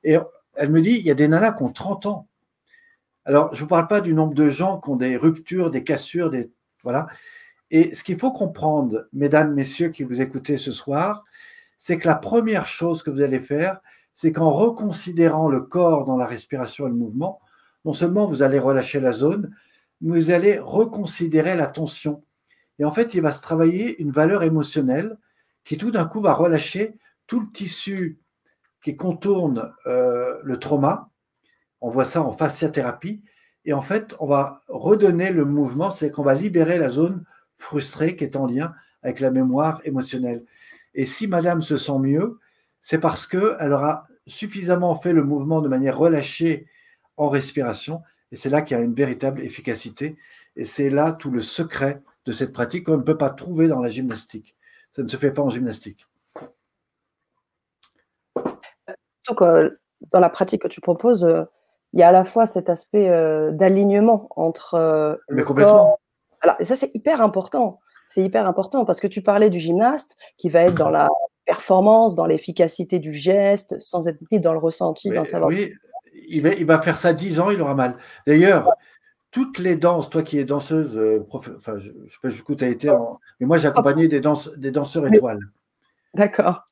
Et elle me dit, il y a des nanas qui ont 30 ans. Alors, je ne vous parle pas du nombre de gens qui ont des ruptures, des cassures, des voilà. Et ce qu'il faut comprendre, mesdames, messieurs qui vous écoutez ce soir, c'est que la première chose que vous allez faire, c'est qu'en reconsidérant le corps dans la respiration et le mouvement, non seulement vous allez relâcher la zone, mais vous allez reconsidérer la tension. Et en fait, il va se travailler une valeur émotionnelle qui tout d'un coup va relâcher tout le tissu qui contourne euh, le trauma. On voit ça en fasciathérapie. Et en fait, on va redonner le mouvement, c'est qu'on va libérer la zone frustrée qui est en lien avec la mémoire émotionnelle. Et si madame se sent mieux, c'est parce qu'elle aura suffisamment fait le mouvement de manière relâchée en respiration. Et c'est là qu'il y a une véritable efficacité. Et c'est là tout le secret de cette pratique qu'on ne peut pas trouver dans la gymnastique. Ça ne se fait pas en gymnastique. dans la pratique que tu proposes, euh, il y a à la fois cet aspect euh, d'alignement entre euh, Mais complètement. Corps. et ça, c'est hyper important. C'est hyper important parce que tu parlais du gymnaste qui va être dans la performance, dans l'efficacité du geste, sans être ni dans le ressenti, dans savoir. Oui, il va, il va, faire ça 10 ans, il aura mal. D'ailleurs, toutes les danses, toi qui es danseuse, enfin, je, je sais pas jusqu'où tu as été, mais moi j'ai accompagné des, danseurs étoiles. D'accord.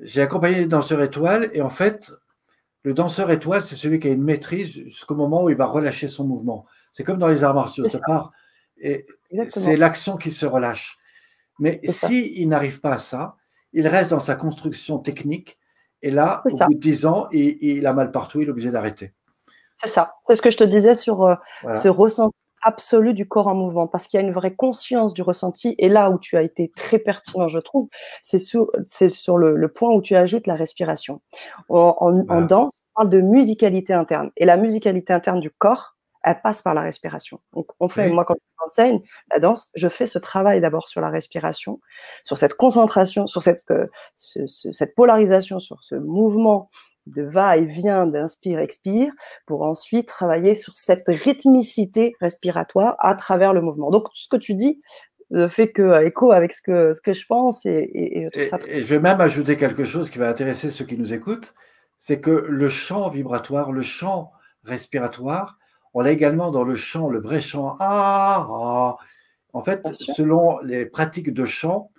J'ai accompagné des danseurs étoiles et en fait, le danseur étoile, c'est celui qui a une maîtrise jusqu'au moment où il va relâcher son mouvement. C'est comme dans les arts martiaux, ça part et c'est l'action qui se relâche. Mais s'il il n'arrive pas à ça, il reste dans sa construction technique et là, au bout de 10 ans, il, a mal partout, il est obligé d'arrêter. C'est ça. C'est ce que je te disais sur euh, ce ressenti absolu du corps en mouvement, parce qu'il y a une vraie conscience du ressenti. Et là où tu as été très pertinent, je trouve, c'est sur, sur le, point où tu ajoutes la respiration. En, danse, on parle de musicalité interne. Et la musicalité interne du corps, elle passe par la respiration. Donc, on fait, moi, quand j'enseigne la danse, je fais ce travail d'abord sur la respiration, sur cette concentration, sur cette, euh, cette polarisation, sur ce mouvement de va-et-vient d'inspire-expire pour ensuite travailler sur cette rythmicité respiratoire à travers le mouvement. Donc, tout ce que tu dis fait que euh, écho avec ce que, ce que je pense et, et, ça. et je vais même ajouter quelque chose qui va intéresser ceux qui nous écoutent, c'est que le chant vibratoire, le chant respiratoire, on l'a également dans le chant, le vrai chant. Ah, ah. En fait, selon les pratiques de chant,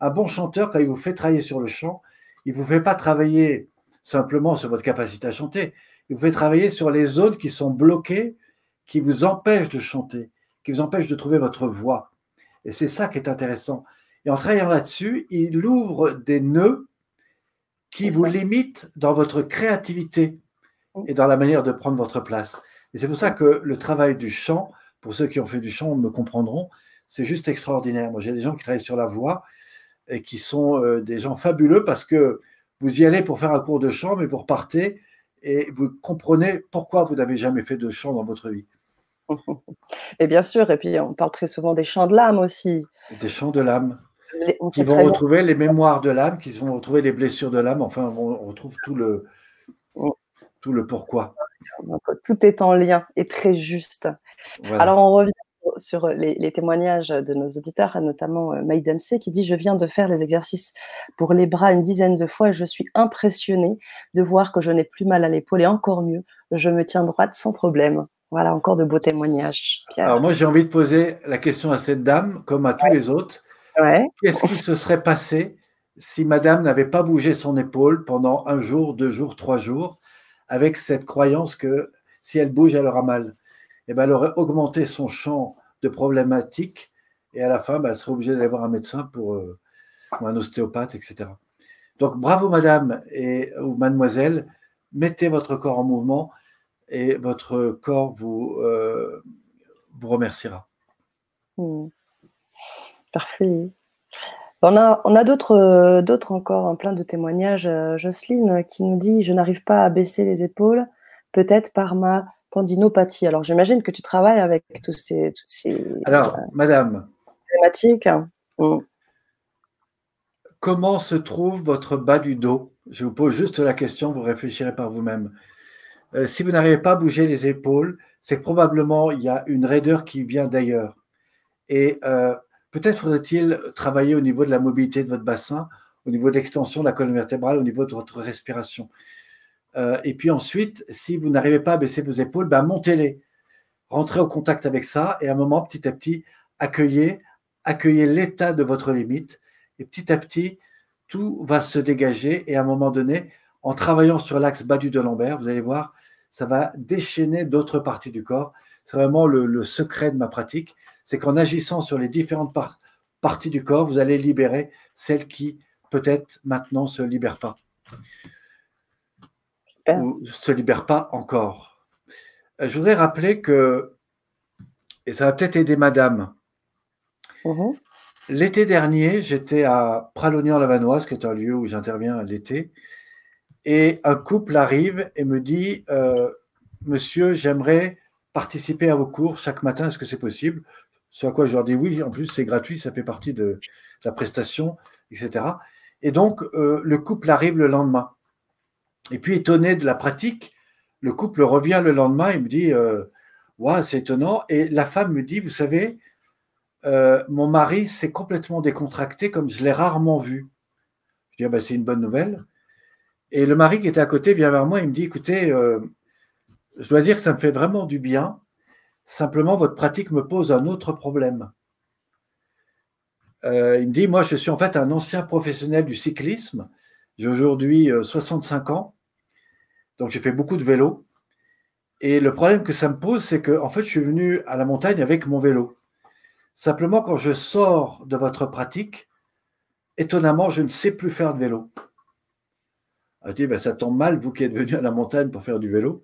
un bon chanteur, quand il vous fait travailler sur le chant, il ne vous fait pas travailler simplement sur votre capacité à chanter. Vous pouvez travailler sur les zones qui sont bloquées, qui vous empêchent de chanter, qui vous empêchent de trouver votre voix. Et c'est ça qui est intéressant. Et en travaillant là-dessus, il ouvre des nœuds qui vous limitent dans votre créativité et dans la manière de prendre votre place. Et c'est pour ça que le travail du chant, pour ceux qui ont fait du chant me comprendront, c'est juste extraordinaire. Moi, j'ai des gens qui travaillent sur la voix et qui sont euh, des gens fabuleux parce que vous y allez pour faire un cours de chant, mais vous repartez et vous comprenez pourquoi vous n'avez jamais fait de chant dans votre vie. Et bien sûr, et puis on parle très souvent des chants de l'âme aussi. Des chants de l'âme. Qui vont retrouver les mémoires de l'âme, qui vont retrouver les blessures de l'âme. Enfin, on retrouve tout le, tout le pourquoi. Tout est en lien et très juste. Alors, on revient sur les, témoignages de nos auditeurs, notamment euh, Maïden C, qui dit Je viens de faire les exercices pour les bras une dizaine de fois et je suis impressionnée de voir que je n'ai plus mal à l'épaule et encore mieux, je me tiens droite sans problème. Voilà, encore de beaux témoignages. Alors, moi, j'ai envie de poser la question à cette dame, comme à tous les autres. Qu'est-ce qui se serait passé si madame n'avait pas bougé son épaule pendant un jour, deux jours, trois jours, avec cette croyance que si elle bouge, elle aura mal eh ben, elle aurait augmenté son champ de problématiques et à la fin, ben, elle serait obligée d'aller voir un médecin pour, euh, ou un ostéopathe, etc. Donc bravo madame et, ou mademoiselle, mettez votre corps en mouvement et votre corps vous, euh, vous remerciera. Hmm. Parfait. On a, on a d'autres, d'autres encore, hein, plein de témoignages. Euh, Jocelyne qui nous dit Je n'arrive pas à baisser les épaules, peut-être par ma tendinopathie. Alors j'imagine que tu travailles avec tous ces, ces Alors, madame, thématiques. Mm. comment se trouve votre bas du dos? Je vous pose juste la question, vous réfléchirez par vous-même. Euh, si vous n'arrivez pas à bouger les épaules, c'est que probablement il y a une raideur qui vient d'ailleurs. Et euh, peut-être faudrait-il travailler au niveau de la mobilité de votre bassin, au niveau de l'extension de la colonne vertébrale, au niveau de votre respiration. Euh, et puis ensuite, si vous n'arrivez pas à baisser vos épaules, ben montez-les. Rentrez au contact avec ça et à un moment, petit à petit, accueillez, accueillez l'état de votre limite. Et petit à petit, tout va se dégager. Et à un moment donné, en travaillant sur l'axe bas du lombaire, vous allez voir, ça va déchaîner d'autres parties du corps. C'est vraiment le, secret de ma pratique. C'est qu'en agissant sur les différentes parties du corps, vous allez libérer celles qui, peut-être, maintenant, se libèrent pas ou ne se libère pas encore. Euh, je voudrais rappeler que, et ça va peut-être aider madame, mhm. l'été dernier, j'étais à Pralognan-la-Vanoise, qui est un lieu où j'interviens l'été, et un couple arrive et me dit euh, Monsieur, j'aimerais participer à vos cours chaque matin, est-ce que c'est possible? Ce à quoi je leur dis oui, en plus c'est gratuit, ça fait partie de la prestation, etc. Et donc, euh, le couple arrive le lendemain. Et puis, étonné de la pratique, le couple revient le lendemain et me dit Waouh, c'est étonnant. Et la femme me dit Vous savez, euh, mon mari s'est complètement décontracté comme je l'ai rarement vu. Je dis ah ben, C'est une bonne nouvelle. Et le mari qui était à côté vient vers moi et me dit Écoutez, euh, je dois dire que ça me fait vraiment du bien. Simplement, votre pratique me pose un autre problème. il me dit Moi, je suis en fait un ancien professionnel du cyclisme. J'ai aujourd'hui 65 ans donc j'ai fait beaucoup de vélo. Et le problème que ça me pose, c'est que en fait, je suis venu à la montagne avec mon vélo. Simplement, quand je sors de votre pratique, étonnamment, je ne sais plus faire de vélo. Je dis, ben, ça tombe mal, vous qui êtes venu à la montagne pour faire du vélo.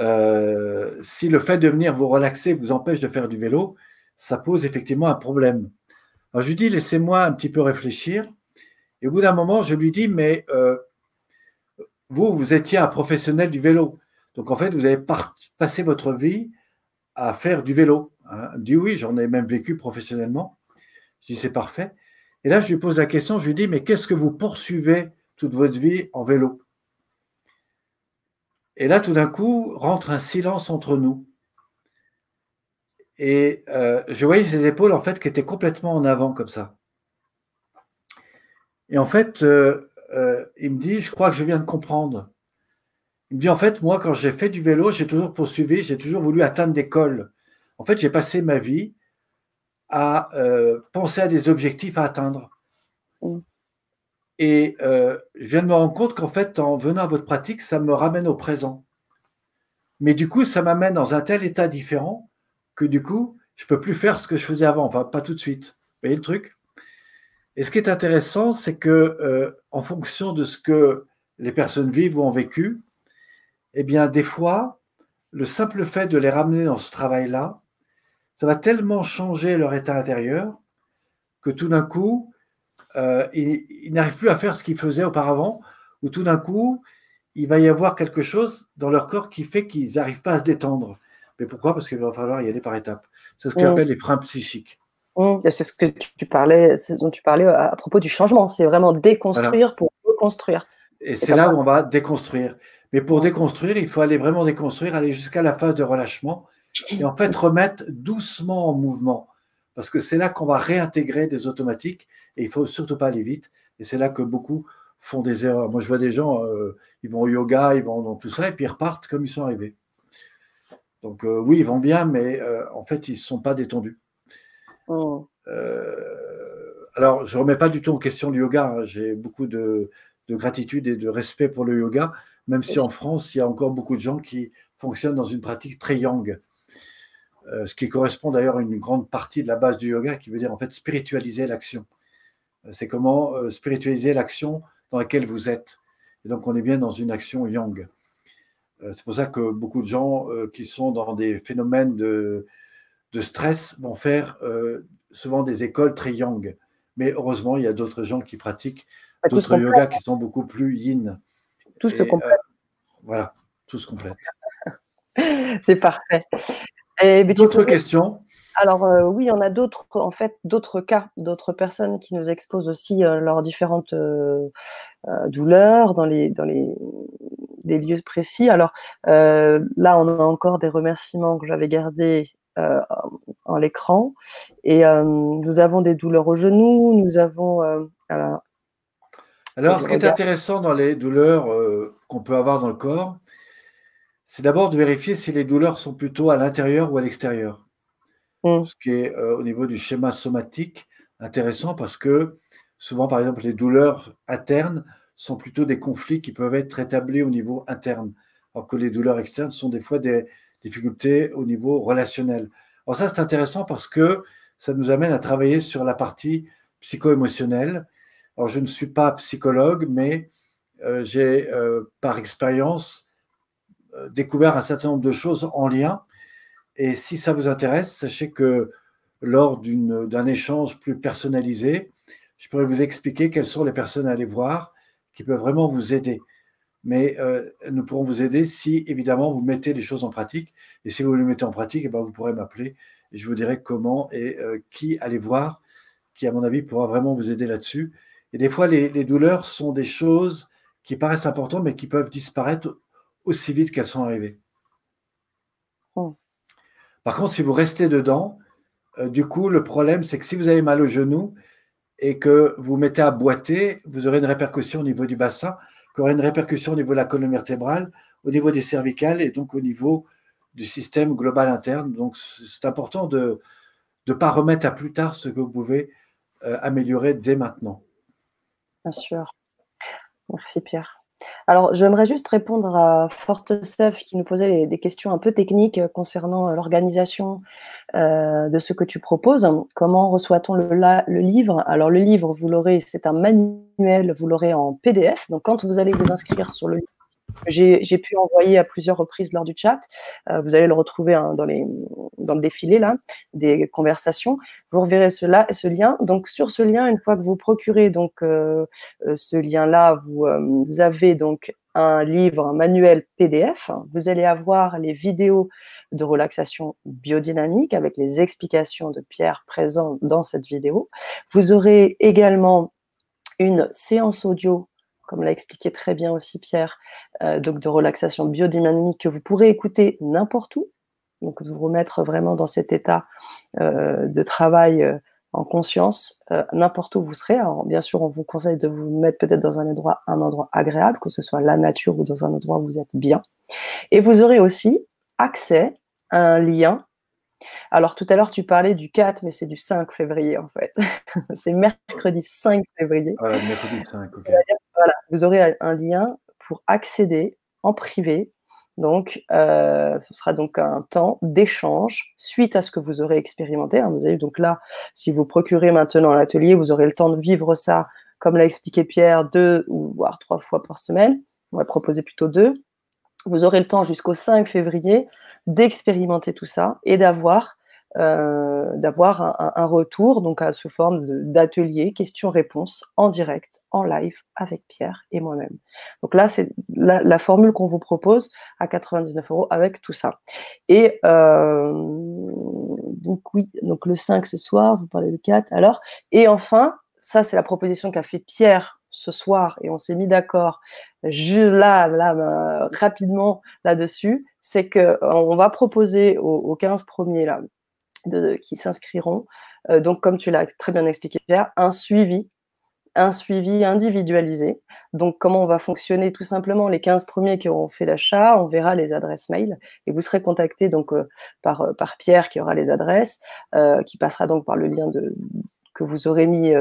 Euh, si le fait de venir vous relaxer vous empêche de faire du vélo, ça pose effectivement un problème. Alors je lui dis, laissez-moi un petit peu réfléchir. Et au bout d'un moment, je lui dis, mais euh, vous, vous étiez un professionnel du vélo. Donc en fait, vous avez passé votre vie à faire du vélo. Hein. dit oui, j'en ai même vécu professionnellement. Je dis c'est parfait. Et là, je lui pose la question, je lui dis, mais qu'est-ce que vous poursuivez toute votre vie en vélo? Et là, tout d'un coup, rentre un silence entre nous. Et euh, je voyais ses épaules, en fait, qui étaient complètement en avant, comme ça. Et en fait, euh, euh, il me dit, je crois que je viens de comprendre. Il me dit, en fait, moi, quand j'ai fait du vélo, j'ai toujours poursuivi, j'ai toujours voulu atteindre des cols. En fait, j'ai passé ma vie à penser à des objectifs à atteindre. Et euh, je viens de me rendre compte qu'en fait, en venant à votre pratique, ça me ramène au présent. Mais du coup, ça m'amène dans un tel état différent que du coup, je peux plus faire ce que je faisais avant. Enfin, pas tout de suite. Vous voyez le truc? Et ce qui est intéressant, c'est que euh, en fonction de ce que les personnes vivent ou ont vécu, eh bien, des fois, le simple fait de les ramener dans ce travail-là, ça va tellement changer leur état intérieur que tout d'un coup, euh, ils, n'arrivent plus à faire ce qu'ils faisaient auparavant, ou tout d'un coup, il va y avoir quelque chose dans leur corps qui fait qu'ils n'arrivent pas à se détendre. Mais pourquoi? Parce qu'il va falloir y aller par étapes. C'est ce qu'on appelle les freins psychiques. Mmh, c'est ce que tu parlais, dont tu parlais à, propos du changement. C'est vraiment déconstruire pour reconstruire. Et c'est là où on va déconstruire. Mais pour déconstruire, il faut aller vraiment déconstruire, aller jusqu'à la phase de relâchement et en fait remettre doucement en mouvement. Parce que c'est là qu'on va réintégrer des automatiques et il faut surtout pas aller vite. Et c'est là que beaucoup font des erreurs. Moi, je vois des gens, euh, ils vont au yoga, ils vont dans tout ça et puis ils repartent comme ils sont arrivés. Donc euh, oui, ils vont bien, mais euh, en fait, ils ne sont pas détendus. Oh. Alors, je ne remets pas du tout en question le yoga. Hein. J'ai beaucoup de, gratitude et de respect pour le yoga, même si en France, il y a encore beaucoup de gens qui fonctionnent dans une pratique très yang. Ce qui correspond d'ailleurs à une grande partie de la base du yoga, qui veut dire en fait spiritualiser l'action. Euh, c'est comment spiritualiser l'action dans laquelle vous êtes. Et donc, on est bien dans une action yang. c'est pour ça que beaucoup de gens qui sont dans des phénomènes de, de stress vont faire euh, souvent des écoles très yang. Mais heureusement, il y a d'autres gens qui pratiquent bah, d'autres yogas qui sont beaucoup plus yin. Tout se complète. voilà, tout se complète. C'est parfait. D'autres questions? Alors euh, oui, on a d'autres, en fait, d'autres cas, d'autres personnes qui nous exposent aussi euh, leurs différentes euh, douleurs dans les, dans les des lieux précis. Alors là, on a encore des remerciements que j'avais gardés en l'écran. Et nous avons des douleurs au genou, nous avons alors, alors, ce qui est intéressant dans les douleurs qu'on peut avoir dans le corps, c'est d'abord de vérifier si les douleurs sont plutôt à l'intérieur ou à l'extérieur. Mm. Ce qui est euh, au niveau du schéma somatique intéressant parce que souvent, par exemple, les douleurs internes sont plutôt des conflits qui peuvent être établis au niveau interne, alors que les douleurs externes sont des fois des difficultés au niveau relationnel. Alors ça, c'est intéressant parce que ça nous amène à travailler sur la partie psycho-émotionnelle. Alors, je ne suis pas psychologue, mais euh, j'ai, euh, par expérience, découvert un certain nombre de choses en lien et si ça vous intéresse, sachez que lors d'un échange plus personnalisé, je pourrais vous expliquer quelles sont les personnes à aller voir qui peuvent vraiment vous aider. Mais euh, nous pourrons vous aider si, évidemment, vous mettez les choses en pratique. Et si vous les mettez en pratique, eh ben, vous pourrez m'appeler et je vous dirai comment et euh, qui aller voir, qui, à mon avis, pourra vraiment vous aider là-dessus. Et des fois, les, les, douleurs sont des choses qui paraissent importantes, mais qui peuvent disparaître aussi vite qu'elles sont arrivées. Par contre, si vous restez dedans, euh, du coup, le problème, c'est que si vous avez mal au genou et que vous mettez à boiter, vous aurez une répercussion au niveau du bassin, qui aura une répercussion au niveau de la colonne vertébrale, au niveau des cervicales et donc au niveau du système global interne. Donc, c'est important de ne pas remettre à plus tard ce que vous pouvez euh, améliorer dès maintenant. Bien sûr. Merci Pierre. Alors, j'aimerais juste répondre à Fortesef qui nous posait des questions un peu techniques concernant l'organisation euh, de ce que tu proposes. Comment reçoit-on le, le, livre? Alors, le livre, vous l'aurez, c'est un manuel, vous l'aurez en PDF. Donc, quand vous allez vous inscrire sur le livre, j'ai pu envoyer à plusieurs reprises lors du chat. Euh, vous allez le retrouver hein, dans, le défilé là, des conversations. Vous reverrez cela, ce lien. Donc sur ce lien, une fois que vous procurez donc euh, euh, ce lien-là, vous, vous, avez donc un livre, un manuel PDF. Vous allez avoir les vidéos de relaxation biodynamique avec les explications de Pierre présentes dans cette vidéo. Vous aurez également une séance audio comme l'a expliqué très bien aussi Pierre, euh, donc de relaxation biodynamique que vous pourrez écouter n'importe où, donc vous remettre vraiment dans cet état euh, de travail euh, en conscience, n'importe où vous serez. Alors, bien sûr, on vous conseille de vous mettre peut-être dans un endroit, un endroit agréable, que ce soit la nature ou dans un endroit où vous êtes bien. Et vous aurez aussi accès à un lien alors tout à l'heure, tu parlais du 4, mais c'est du 5 février en fait. c'est mercredi 5 février. Voilà, mercredi 5, ok. Vous aurez un lien pour accéder en privé. Donc, euh, ce sera donc un temps d'échange suite à ce que vous aurez expérimenté. Hein. Vous avez donc là, si vous procurez maintenant l'atelier, vous aurez le temps de vivre ça, comme l'a expliqué Pierre, deux ou voire trois fois par semaine. On va proposer plutôt deux. Vous aurez le temps jusqu'au 5 février d'expérimenter tout ça et d'avoir euh, d'avoir un, retour donc sous forme d'atelier questions-réponses en direct, en live avec Pierre et moi-même. Donc là, c'est la, formule qu'on vous propose à 99 euros avec tout ça. Et euh, donc oui, donc le 5 ce soir, vous parlez du 4 alors. Et enfin, ça c'est la proposition qu'a fait Pierre ce soir et on s'est mis d'accord là, là, euh, rapidement là-dessus, c'est que on va proposer aux, aux 15 premiers là, qui s'inscriront. Euh, donc, comme tu l'as très bien expliqué, Pierre, un suivi, un suivi individualisé. Donc, comment on va fonctionner? Tout simplement, les 15 premiers qui auront fait l'achat, on verra les adresses mail et vous serez contacté donc euh, par, euh, par Pierre qui aura les adresses, qui passera donc par le lien que vous aurez mis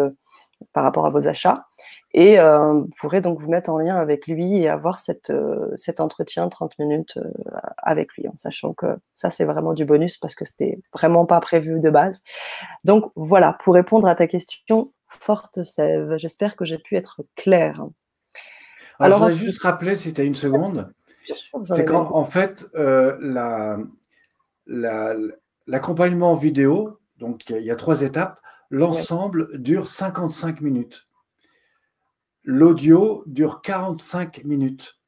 par rapport à vos achats. Et euh, vous pourrez donc vous mettre en lien avec lui et avoir cette, euh, cet entretien 30 minutes euh, avec lui, en sachant que ça, c'est vraiment du bonus parce que c'était vraiment pas prévu de base. Donc voilà, pour répondre à ta question, forte Sève, j'espère que j'ai pu être claire. Alors, je voudrais juste rappeler, si tu as une seconde, c'est qu'en en fait, l'accompagnement la, vidéo, donc il y a trois étapes. L'ensemble dure 55 minutes. L'audio dure 45 minutes.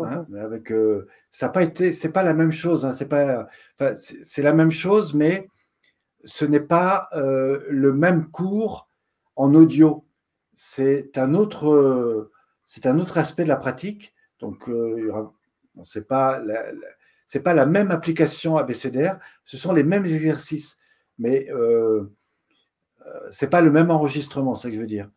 Hein, avec, euh, ça n'a pas été, c'est pas la même chose. Hein, c'est pas, c'est la même chose, mais ce n'est pas euh, le même cours en audio. C'est un autre, c'est un autre aspect de la pratique. Donc, euh, c'est pas c'est pas la même application abécédaire. Ce sont les mêmes exercices, mais euh, c'est pas le même enregistrement, c'est ce que je veux dire.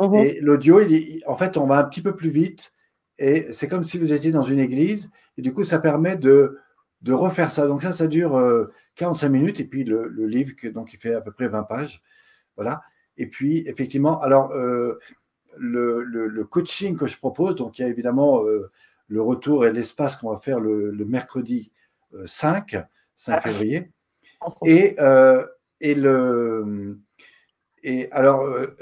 Mhm. Et l'audio, en fait, on va un petit peu plus vite et c'est comme si vous étiez dans une église, et du coup, ça permet de, de refaire ça. Donc ça, ça dure 45 euh, minutes, et puis le, livre, donc il fait à peu près 20 pages. Voilà. Et puis, effectivement, alors, euh, le, le, coaching que je propose, donc il y a évidemment euh, le retour et l'espace qu'on va faire le, mercredi 5, 5 ah. février. Et, et le et alors, euh,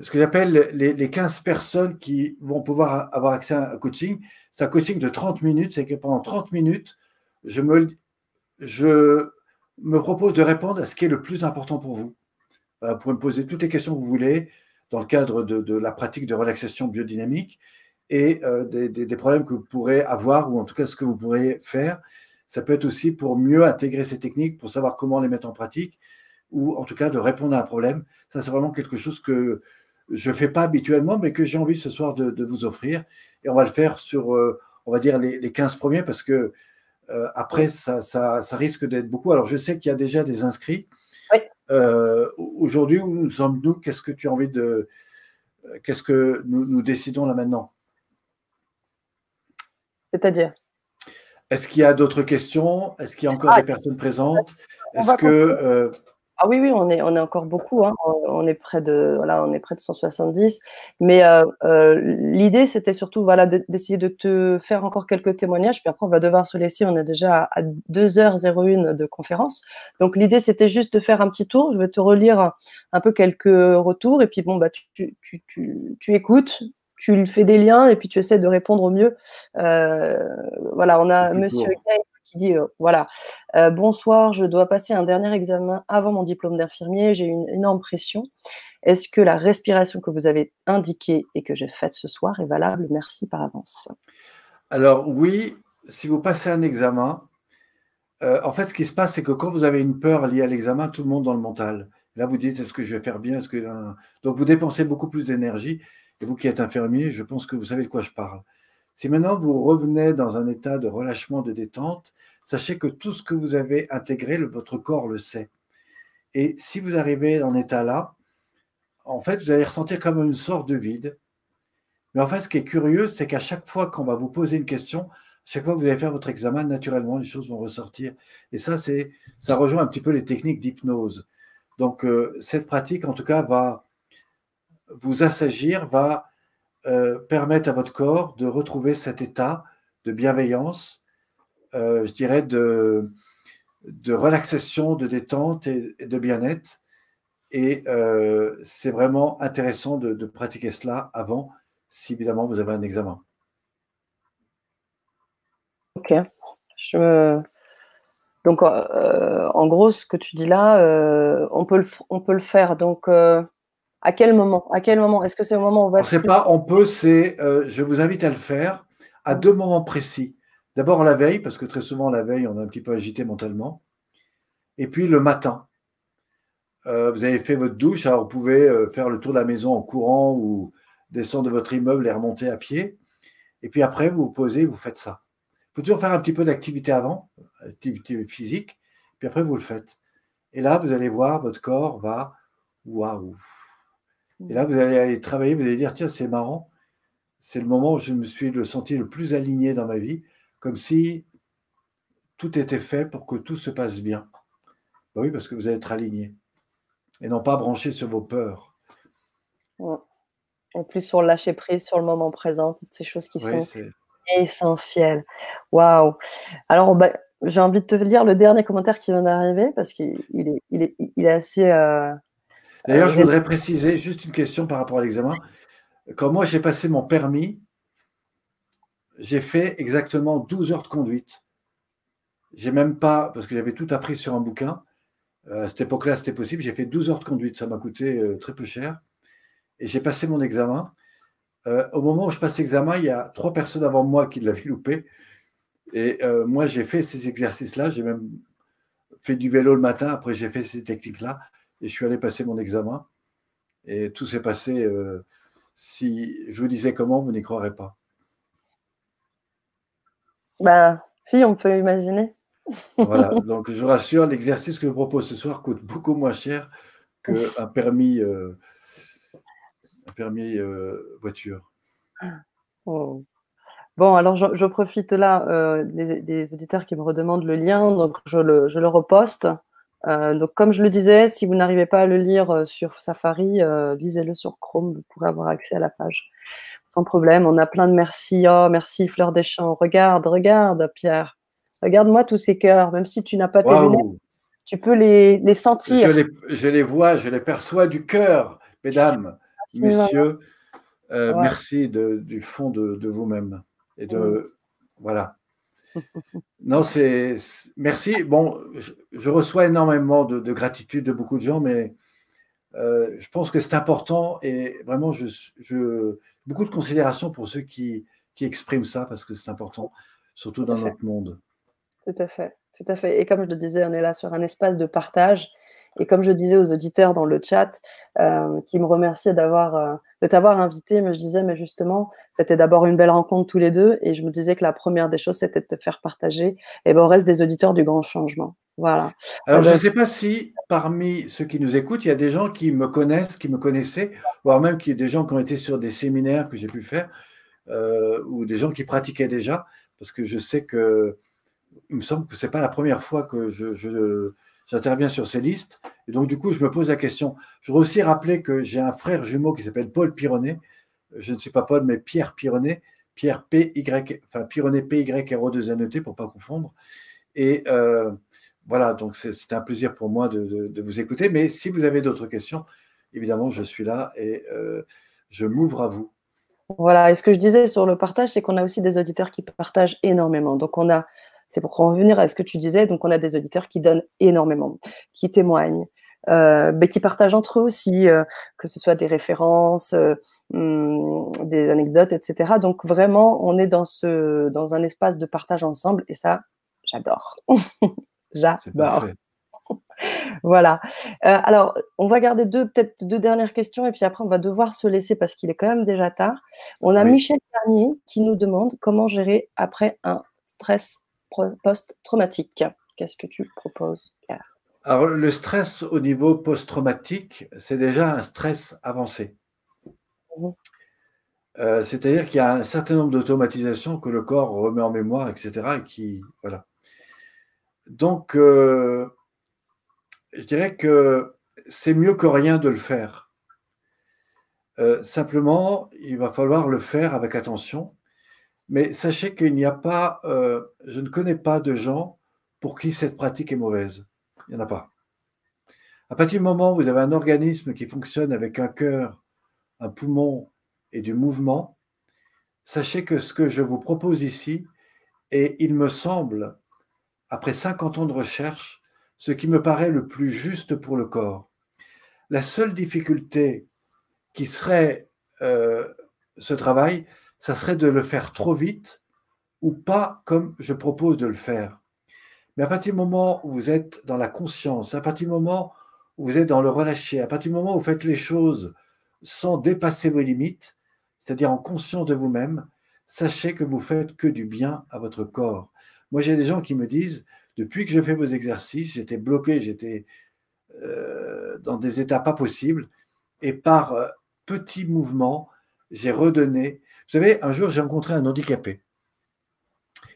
ce que j'appelle les, les, 15 personnes qui vont pouvoir avoir accès à un coaching, c'est un coaching de 30 minutes. C'est que pendant 30 minutes, je me, propose de répondre à ce qui est le plus important pour vous. Vous pouvez me poser toutes les questions que vous voulez dans le cadre de, la pratique de relaxation biodynamique et euh, des, problèmes que vous pourrez avoir ou en tout cas ce que vous pourrez faire. Ça peut être aussi pour mieux intégrer ces techniques, pour savoir comment les mettre en pratique ou en tout cas de répondre à un problème. Ça, c'est vraiment quelque chose que je ne fais pas habituellement, mais que j'ai envie ce soir de, vous offrir. Et on va le faire sur, euh, on va dire, les, 15 premiers, parce que euh, après, ça, ça, risque d'être beaucoup. Alors, je sais qu'il y a déjà des inscrits. Euh, aujourd'hui, où nous sommes-nous Qu'est-ce que tu as envie de. Qu'est-ce que nous, décidons là maintenant? C'est-à-dire? Est-ce qu'il y a d'autres questions? Est-ce qu'il y a encore ah, des personnes présentes? Est-ce que. Ah oui, oui, on est, on est encore beaucoup. Hein. On est près de, voilà, on est près de 170. Mais euh, euh, l'idée, c'était surtout, voilà, d'essayer de te faire encore quelques témoignages. Puis après, on va devoir se laisser. On est déjà à 2h01 de conférence. Donc l'idée, c'était juste de faire un petit tour. Je vais te relire un, peu quelques retours. Et puis bon, bah, tu, tu, tu, tu écoutes, tu fais des liens et puis tu essaies de répondre au mieux. Euh, voilà, on a Monsieur qui dit euh, voilà, euh, bonsoir, je dois passer un dernier examen avant mon diplôme d'infirmier, j'ai une énorme pression. Est-ce que la respiration que vous avez indiquée et que j'ai faite ce soir est valable? Merci par avance. Alors oui, si vous passez un examen, euh, en fait, ce qui se passe, c'est que quand vous avez une peur liée à l'examen, tout le monde dans le mental. Là, vous dites, est-ce que je vais faire bien? Est-ce que... Donc, vous dépensez beaucoup plus d'énergie. Et vous qui êtes infirmier, je pense que vous savez de quoi je parle. Si maintenant vous revenez dans un état de relâchement, de détente, sachez que tout ce que vous avez intégré, votre corps le sait. Et si vous arrivez dans cet état-là, en fait, vous allez ressentir comme une sorte de vide. Mais en fait, ce qui est curieux, c'est qu'à chaque fois qu'on va vous poser une question, chaque fois que vous allez faire votre examen, naturellement, les choses vont ressortir. Et ça, c'est, ça rejoint un petit peu les techniques d'hypnose. Donc, euh, cette pratique, en tout cas, va vous assagir, va euh, permettre à votre corps de retrouver cet état de bienveillance, euh, je dirais de, de relaxation, de détente et, de bien-être. Et euh, c'est vraiment intéressant de, pratiquer cela avant, si évidemment vous avez un examen. Ok. Je Donc, en gros, ce que tu dis là, on, peut le, on peut le faire. Donc, à quel moment? À quel moment? Est-ce que c'est au moment où on va. On ne sait pas, on peut, c'est. Euh, je vous invite à le faire à deux moments précis. D'abord la veille, parce que très souvent la veille, on est un petit peu agité mentalement. Et puis le matin. Euh, vous avez fait votre douche, alors vous pouvez euh, faire le tour de la maison en courant ou descendre de votre immeuble et remonter à pied. Et puis après, vous vous posez, vous faites ça. Il faut toujours faire un petit peu d'activité avant, activité physique, puis après vous le faites. Et là, vous allez voir, votre corps va, waouh, et là, vous allez aller travailler, vous allez dire, tiens, c'est marrant, c'est le moment où je me suis le senti le plus aligné dans ma vie, comme si tout était fait pour que tout se passe bien. Ben oui, parce que vous allez être aligné et non pas branché sur vos peurs. En plus, sur le lâcher prise, sur le moment présent, toutes ces choses qui sont essentielles. Waouh! Alors, bah, j'ai envie de te lire le dernier commentaire qui vient d'arriver parce qu'il est, il est, il est assez. Euh, D'ailleurs, je voudrais préciser juste une question par rapport à l'examen. Quand moi j'ai passé mon permis, j'ai fait exactement 12 heures de conduite. J'ai même pas, parce que j'avais tout appris sur un bouquin, À cette époque-là, c'était possible. J'ai fait 12 heures de conduite. Ça m'a coûté très peu cher. Et j'ai passé mon examen. au moment où je passe l'examen, il y a trois personnes avant moi qui l'avaient loupé. Et moi, j'ai fait ces exercices-là. J'ai même fait du vélo le matin. Après, j'ai fait ces techniques-là. Et je suis allé passer mon examen. Et tout s'est passé. si je vous disais comment, vous n'y croirez pas. Bah, si, on peut imaginer. voilà, donc je vous rassure, l'exercice que je propose ce soir coûte beaucoup moins cher qu'un permis, euh, un permis euh, voiture. Oh. Bon, alors je, profite là euh, des, auditeurs qui me redemandent le lien, donc je le, je le reposte. Donc comme je le disais, si vous n'arrivez pas à le lire sur Safari, lisez-le sur Chrome, vous pourrez avoir accès à la page sans problème. On a plein de merci. Oh, merci Fleur des Champs. Regarde, regarde, Pierre. Regarde-moi tous ces cœurs. Même si tu n'as pas tes lunettes, tu peux les, les sentir. Je les, vois, je les perçois du cœur, mesdames, messieurs. Euh, merci du fond de, vous-même. Et de. Voilà. Non, c'est. Merci. Bon, je, reçois énormément de, gratitude de beaucoup de gens, mais euh, je pense que c'est important et vraiment, je, je, beaucoup de considération pour ceux qui, qui expriment ça parce que c'est important, surtout dans notre monde. Tout à fait, tout à fait. Et comme je le disais, on est là sur un espace de partage. Et comme je disais aux auditeurs dans le chat, euh, qui me remerciaient d'avoir, euh, de t'avoir invité, mais je disais, mais justement, c'était d'abord une belle rencontre tous les deux. Et je me disais que la première des choses, c'était de te faire partager et ben, au reste des auditeurs du grand changement. Voilà. Alors, je ne sais pas si parmi ceux qui nous écoutent, il y a des gens qui me connaissent, qui me connaissaient, voire même a des gens qui ont été sur des séminaires que j'ai pu faire, euh, ou des gens qui pratiquaient déjà, parce que je sais que il me semble que ce n'est pas la première fois que je, j'interviens sur ces listes. Et donc, du coup, je me pose la question. Je voudrais aussi rappeler que j'ai un frère jumeau qui s'appelle Paul Pironnet. Je ne suis pas Paul, mais Pierre Pironnet. Pierre P, Y, enfin Pironnet P, Y, R, O, 2 N, E, T, pour pas confondre. Et euh, voilà, donc c'est un plaisir pour moi de, vous écouter. Mais si vous avez d'autres questions, évidemment, je suis là et euh, je m'ouvre à vous. Voilà, et ce que je disais sur le partage, c'est qu'on a aussi des auditeurs qui partagent énormément. Donc, on a, c'est pour revenir à ce que tu disais, donc on a des auditeurs qui donnent énormément, qui témoignent, euh, mais qui partagent entre eux aussi, euh, que ce soit des références, hum, des anecdotes, etc. Donc, vraiment, on est dans, ce, dans un espace de partage ensemble et ça, j'adore. J'adore. voilà. Euh, alors, on va garder deux, peut-être deux dernières questions et puis après, on va devoir se laisser parce qu'il est quand même déjà tard. On a Michel Garnier qui nous demande comment gérer après un stress post-traumatique. Qu'est-ce que tu proposes, Pierre? Alors, le stress au niveau post-traumatique, c'est déjà un stress avancé. Mmh. Euh, c'est-à-dire qu'il y a un certain nombre d'automatisations que le corps remet en mémoire, etc. Et qui, voilà. Donc, euh, je dirais que c'est mieux que rien de le faire. Euh, simplement, il va falloir le faire avec attention. Mais sachez qu'il n'y a pas, euh, je ne connais pas de gens pour qui cette pratique est mauvaise. Il n'y en a pas. À partir du moment où vous avez un organisme qui fonctionne avec un cœur, un poumon et du mouvement, sachez que ce que je vous propose ici est, il me semble, après 50 ans de recherche, ce qui me paraît le plus juste pour le corps. La seule difficulté qui serait euh, ce travail, ça serait de le faire trop vite ou pas comme je propose de le faire. Mais à partir du moment où vous êtes dans la conscience, à partir du moment où vous êtes dans le relâcher, à partir du moment où vous faites les choses sans dépasser vos limites, c'est-à-dire en conscience de vous-même, sachez que vous faites que du bien à votre corps. Moi, j'ai des gens qui me disent, depuis que je fais vos exercices, j'étais bloqué, j'étais euh, dans des états pas possibles, et par euh, petits mouvements, j'ai redonné. Vous savez, un jour, j'ai rencontré un handicapé.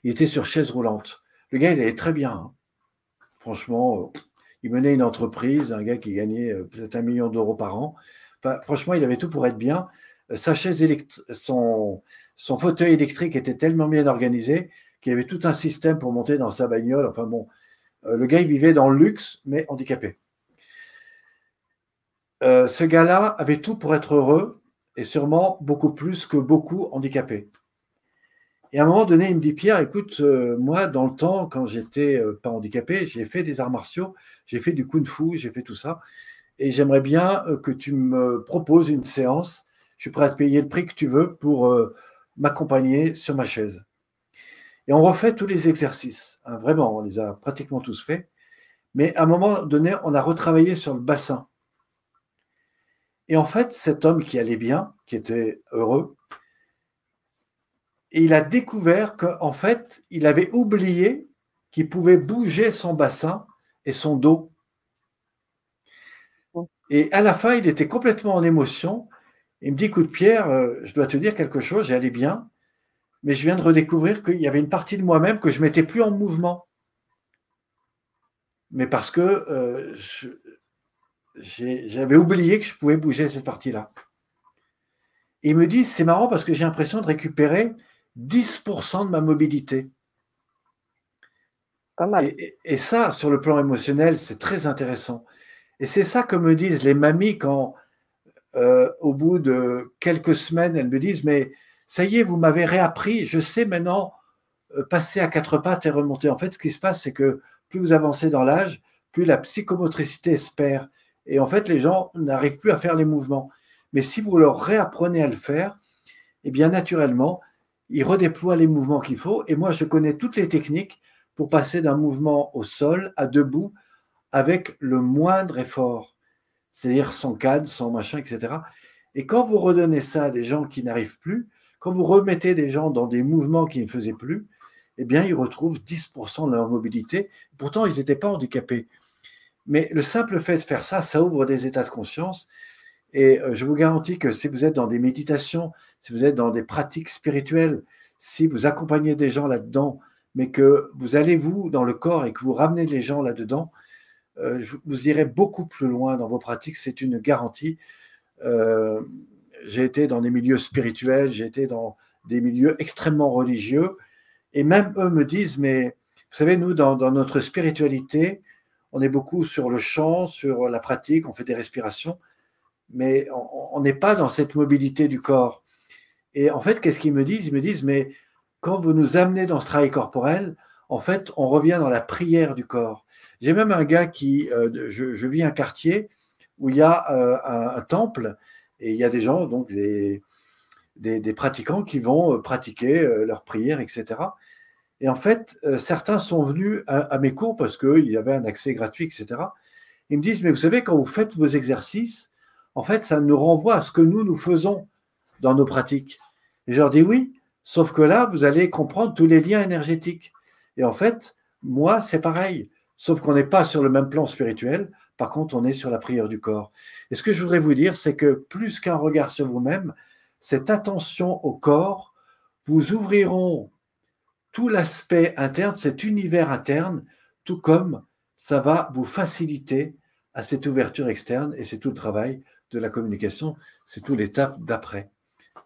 Il était sur chaise roulante. Le gars, il allait très bien. Hein. Franchement, euh, il menait une entreprise, un gars qui gagnait peut-être un million d'euros par an. franchement, il avait tout pour être bien. Sa chaise son, son fauteuil électrique était tellement bien organisé qu'il avait tout un système pour monter dans sa bagnole. Enfin bon, euh, le gars, il vivait dans le luxe, mais handicapé. Euh, ce gars-là avait tout pour être heureux et sûrement beaucoup plus que beaucoup handicapés. Et à un moment donné, il me dit Pierre, écoute, euh, moi, dans le temps, quand j'étais pas handicapé, j'ai fait des arts martiaux j'ai fait du kung fu, j'ai fait tout ça. Et j'aimerais bien que tu me proposes une séance. Je suis prêt à te payer le prix que tu veux pour m'accompagner sur ma chaise. Et on refait tous les exercices. Hein, vraiment, on les a pratiquement tous faits. Mais à un moment donné, on a retravaillé sur le bassin. Et en fait, cet homme qui allait bien, qui était heureux, il a découvert qu'en fait, il avait oublié qu'il pouvait bouger son bassin et son dos. Et à la fin, il était complètement en émotion. Il me dit, écoute Pierre, euh, je dois te dire quelque chose, j'allais bien, mais je viens de redécouvrir qu'il y avait une partie de moi-même que je ne mettais plus en mouvement. Mais parce que euh, j'avais oublié que je pouvais bouger cette partie-là. Il me dit, c'est marrant parce que j'ai l'impression de récupérer 10% de ma mobilité. Pas mal. Et, ça, sur le plan émotionnel, c'est très intéressant. Et c'est ça que me disent les mamies quand, euh, au bout de quelques semaines, elles me disent, mais ça y est, vous m'avez réappris, je sais maintenant euh, passer à quatre pattes et remonter. En fait, ce qui se passe, c'est que plus vous avancez dans l'âge, plus la psychomotricité se perd. Et en fait, les gens n'arrivent plus à faire les mouvements. Mais si vous leur réapprenez à le faire, eh bien, naturellement, ils redéploient les mouvements qu'il faut. Et moi, je connais toutes les techniques pour passer d'un mouvement au sol à debout avec le moindre effort, c'est-à-dire sans cadre, sans machin, etc. Et quand vous redonnez ça à des gens qui n'arrivent plus, quand vous remettez des gens dans des mouvements qui ne faisaient plus, eh bien, ils retrouvent 10% de leur mobilité. Pourtant, ils n'étaient pas handicapés. Mais le simple fait de faire ça, ça ouvre des états de conscience. Et euh, je vous garantis que si vous êtes dans des méditations, si vous êtes dans des pratiques spirituelles, si vous accompagnez des gens là-dedans, mais que vous allez vous dans le corps et que vous ramenez les gens là-dedans, euh, vous irez beaucoup plus loin dans vos pratiques. C'est une garantie. Euh, j'ai été dans des milieux spirituels, j'ai été dans des milieux extrêmement religieux, et même eux me disent, mais vous savez, nous, dans, notre spiritualité, on est beaucoup sur le chant, sur la pratique, on fait des respirations, mais on n'est pas dans cette mobilité du corps. Et en fait, qu'est-ce qu'ils me disent? Ils me disent, mais quand vous nous amenez dans ce travail corporel, en fait, on revient dans la prière du corps. J'ai même un gars qui, euh, je, vis un quartier où il y a euh, un, temple et il y a des gens, donc des, des, pratiquants qui vont euh, pratiquer leur prière, etc. Et en fait, euh, certains sont venus à, mes cours parce qu'il y avait un accès gratuit, etc. Ils me disent, mais vous savez, quand vous faites vos exercices, en fait, ça nous renvoie à ce que nous, nous faisons dans nos pratiques. Et je leur dis oui, sauf que là, vous allez comprendre tous les liens énergétiques. Et en fait, moi, c'est pareil, sauf qu'on n'est pas sur le même plan spirituel. Par contre, on est sur la prière du corps. Et ce que je voudrais vous dire, c'est que plus qu'un regard sur vous-même, cette attention au corps vous ouvriront tout l'aspect interne, cet univers interne, tout comme ça va vous faciliter à cette ouverture externe et c'est tout le travail de la communication, c'est toute l'étape d'après.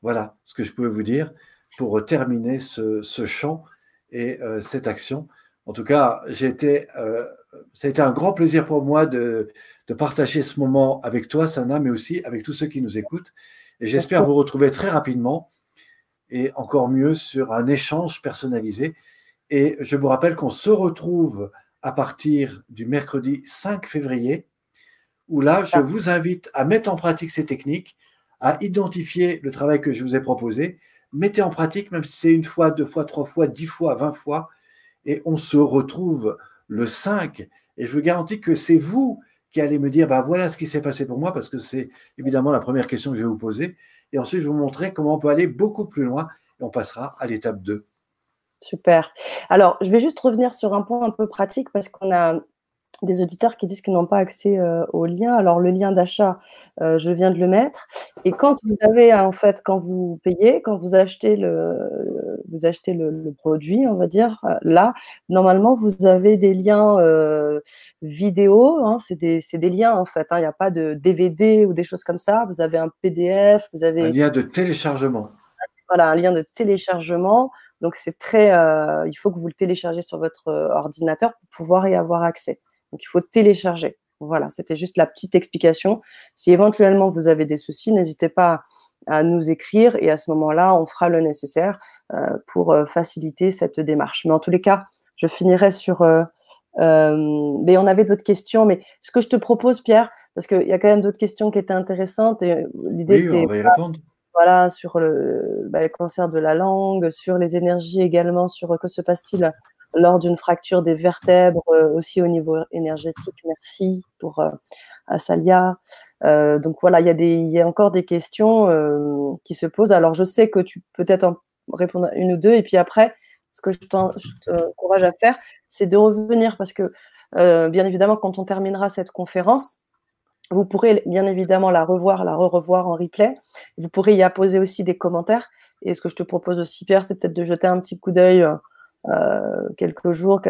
Voilà ce que je pouvais vous dire pour terminer ce, ce champ et euh, cette action. En tout cas, j'ai été, euh, ça a été un grand plaisir pour moi de, de, partager ce moment avec toi, Sana, mais aussi avec tous ceux qui nous écoutent. Et j'espère vous retrouver très rapidement et encore mieux sur un échange personnalisé. Et je vous rappelle qu'on se retrouve à partir du mercredi 5 février, où là, je vous invite à mettre en pratique ces techniques, à identifier le travail que je vous ai proposé. Mettez en pratique, même si c'est une fois, deux fois, trois fois, dix fois, vingt fois, et on se retrouve le 5. Et je vous garantis que c'est vous qui allez me dire, bah, voilà ce qui s'est passé pour moi, parce que c'est évidemment la première question que je vais vous poser. Et ensuite, je vous montrer comment on peut aller beaucoup plus loin et on passera à l'étape 2. Super. Alors, je vais juste revenir sur un point un peu pratique parce qu'on a des auditeurs qui disent qu'ils n'ont pas accès euh, au lien. Alors le lien d'achat, euh, je viens de le mettre. Et quand vous avez en fait, quand vous payez, quand vous achetez le, vous achetez le, produit, on va dire, euh, là, normalement vous avez des liens vidéo. Hein, c'est des, des, liens en fait. Hein. Il n'y a pas de DVD ou des choses comme ça. Vous avez un PDF, vous avez un lien de téléchargement. Voilà, un lien de téléchargement. Donc c'est très, il faut que vous le téléchargez sur votre ordinateur pour pouvoir y avoir accès. Donc, il faut télécharger. Voilà, c'était juste la petite explication. Si éventuellement vous avez des soucis, n'hésitez pas à nous écrire et à ce moment-là, on fera le nécessaire euh, pour euh, faciliter cette démarche. Mais en tous les cas, je finirai sur euh, mais on avait d'autres questions. Mais ce que je te propose, Pierre, parce qu'il y a quand même d'autres questions qui étaient intéressantes, et l'idée c'est voilà, sur bah, le, cancer de la langue, sur les énergies également, sur que se passe-t-il lors d'une fracture des vertèbres, aussi au niveau énergétique. Merci pour Asalia. donc voilà, il y, a encore des questions qui se posent. Alors je sais que tu peux peut-être en répondre une ou deux, et puis après, ce que je t'encourage à faire, c'est de revenir parce que, euh, bien évidemment, quand on terminera cette conférence, vous pourrez bien évidemment la revoir, la re-revoir en replay. Vous pourrez y apposer aussi des commentaires. Et ce que je te propose aussi, Pierre, c'est peut-être de jeter un petit coup d'œil euh, quelques jours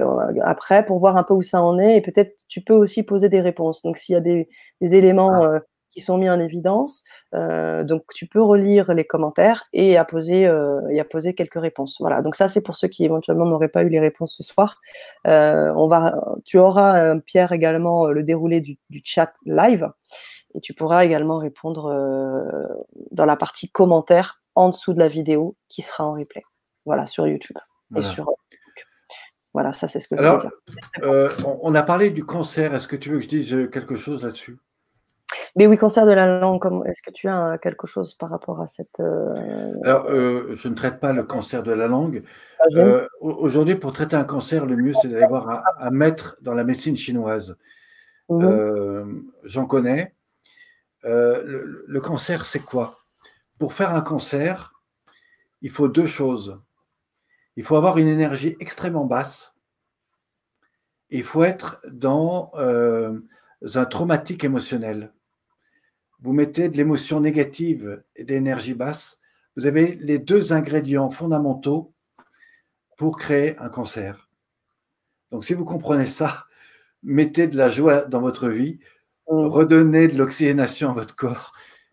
après pour voir un peu où ça en est. Et peut-être tu peux aussi poser des réponses. Donc, s'il y a des, éléments ah. euh, qui sont mis en évidence. Euh, donc, tu peux relire les commentaires et apposer, euh, et poser quelques réponses. Voilà. Donc, ça, c'est pour ceux qui éventuellement n'auraient pas eu les réponses ce soir. Euh, on va, tu auras, Pierre, également le déroulé du, chat live et tu pourras également répondre dans la partie commentaires en dessous de la vidéo qui sera en replay. Voilà, sur YouTube voilà. et sur. Voilà, ça, c'est ce que je veux dire. on a parlé du cancer. Est-ce que tu veux que je dise quelque chose là-dessus? Mais oui, cancer de la langue, est-ce que tu as quelque chose par rapport à cette... Euh, Alors, euh, je ne traite pas le cancer de la langue. Ah, euh, aujourd'hui, pour traiter un cancer, le mieux, c'est d'aller voir un, maître dans la médecine chinoise. Mhm. J'en connais. le, cancer, c'est quoi? Pour faire un cancer, il faut deux choses. Il faut avoir une énergie extrêmement basse. Il faut être dans un traumatique émotionnel vous mettez de l'émotion négative et de l'énergie basse, vous avez les deux ingrédients fondamentaux pour créer un cancer. Donc si vous comprenez ça, mettez de la joie dans votre vie, mm. redonnez de l'oxygénation à votre corps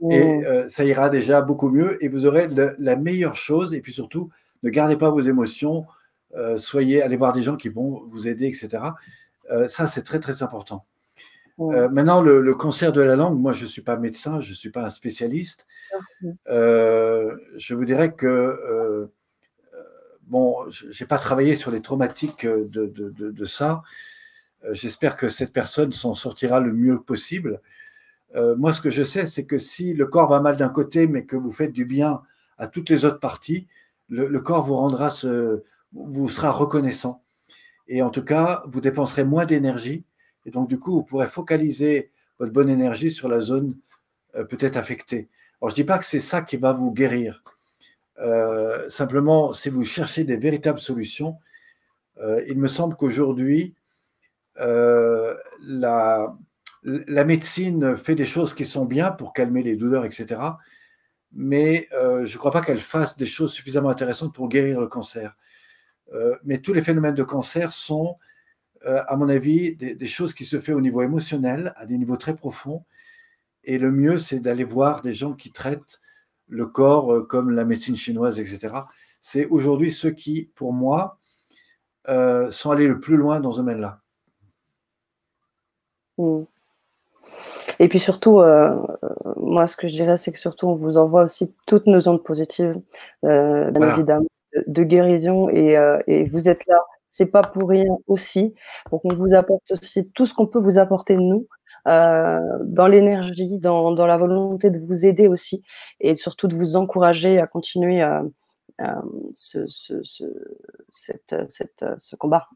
et mm. euh, ça ira déjà beaucoup mieux et vous aurez la meilleure chose et puis surtout, ne gardez pas vos émotions, euh, soyez, allez voir des gens qui vont vous aider, etc. Euh, ça, c'est très très important. Euh, maintenant, le, cancer de la langue, moi, je ne suis pas médecin, je ne suis pas un spécialiste. Euh, je vous dirais que, bon, je n'ai pas travaillé sur les traumatiques de, de, ça. J'espère que cette personne s'en sortira le mieux possible. moi, ce que je sais, c'est que si le corps va mal d'un côté, mais que vous faites du bien à toutes les autres parties, le, corps vous rendra ce, vous sera reconnaissant. Et en tout cas, vous dépenserez moins d'énergie et donc, du coup, vous pourrez focaliser votre bonne énergie sur la zone euh, peut-être affectée. Alors, je ne dis pas que c'est ça qui va vous guérir. Euh, simplement, si vous cherchez des véritables solutions, euh, il me semble qu'aujourd'hui, la, médecine fait des choses qui sont bien pour calmer les douleurs, etc. Mais je ne crois pas qu'elle fasse des choses suffisamment intéressantes pour guérir le cancer. mais tous les phénomènes de cancer sont euh, à mon avis, des, choses qui se font au niveau émotionnel, à des niveaux très profonds. Et le mieux, c'est d'aller voir des gens qui traitent le corps euh, comme la médecine chinoise, etc. C'est aujourd'hui ceux qui, pour moi, euh, sont allés le plus loin dans ce domaine-là. Hmm. Et puis surtout, moi, ce que je dirais, c'est que surtout, on vous envoie aussi toutes nos ondes positives, bien évidemment, de, guérison. Et, et, vous êtes là c'est pas pour rien aussi. Donc on vous apporte aussi tout ce qu'on peut vous apporter nous. Euh, dans l'énergie, dans, la volonté de vous aider aussi et surtout de vous encourager à continuer euh, euh, ce, combat.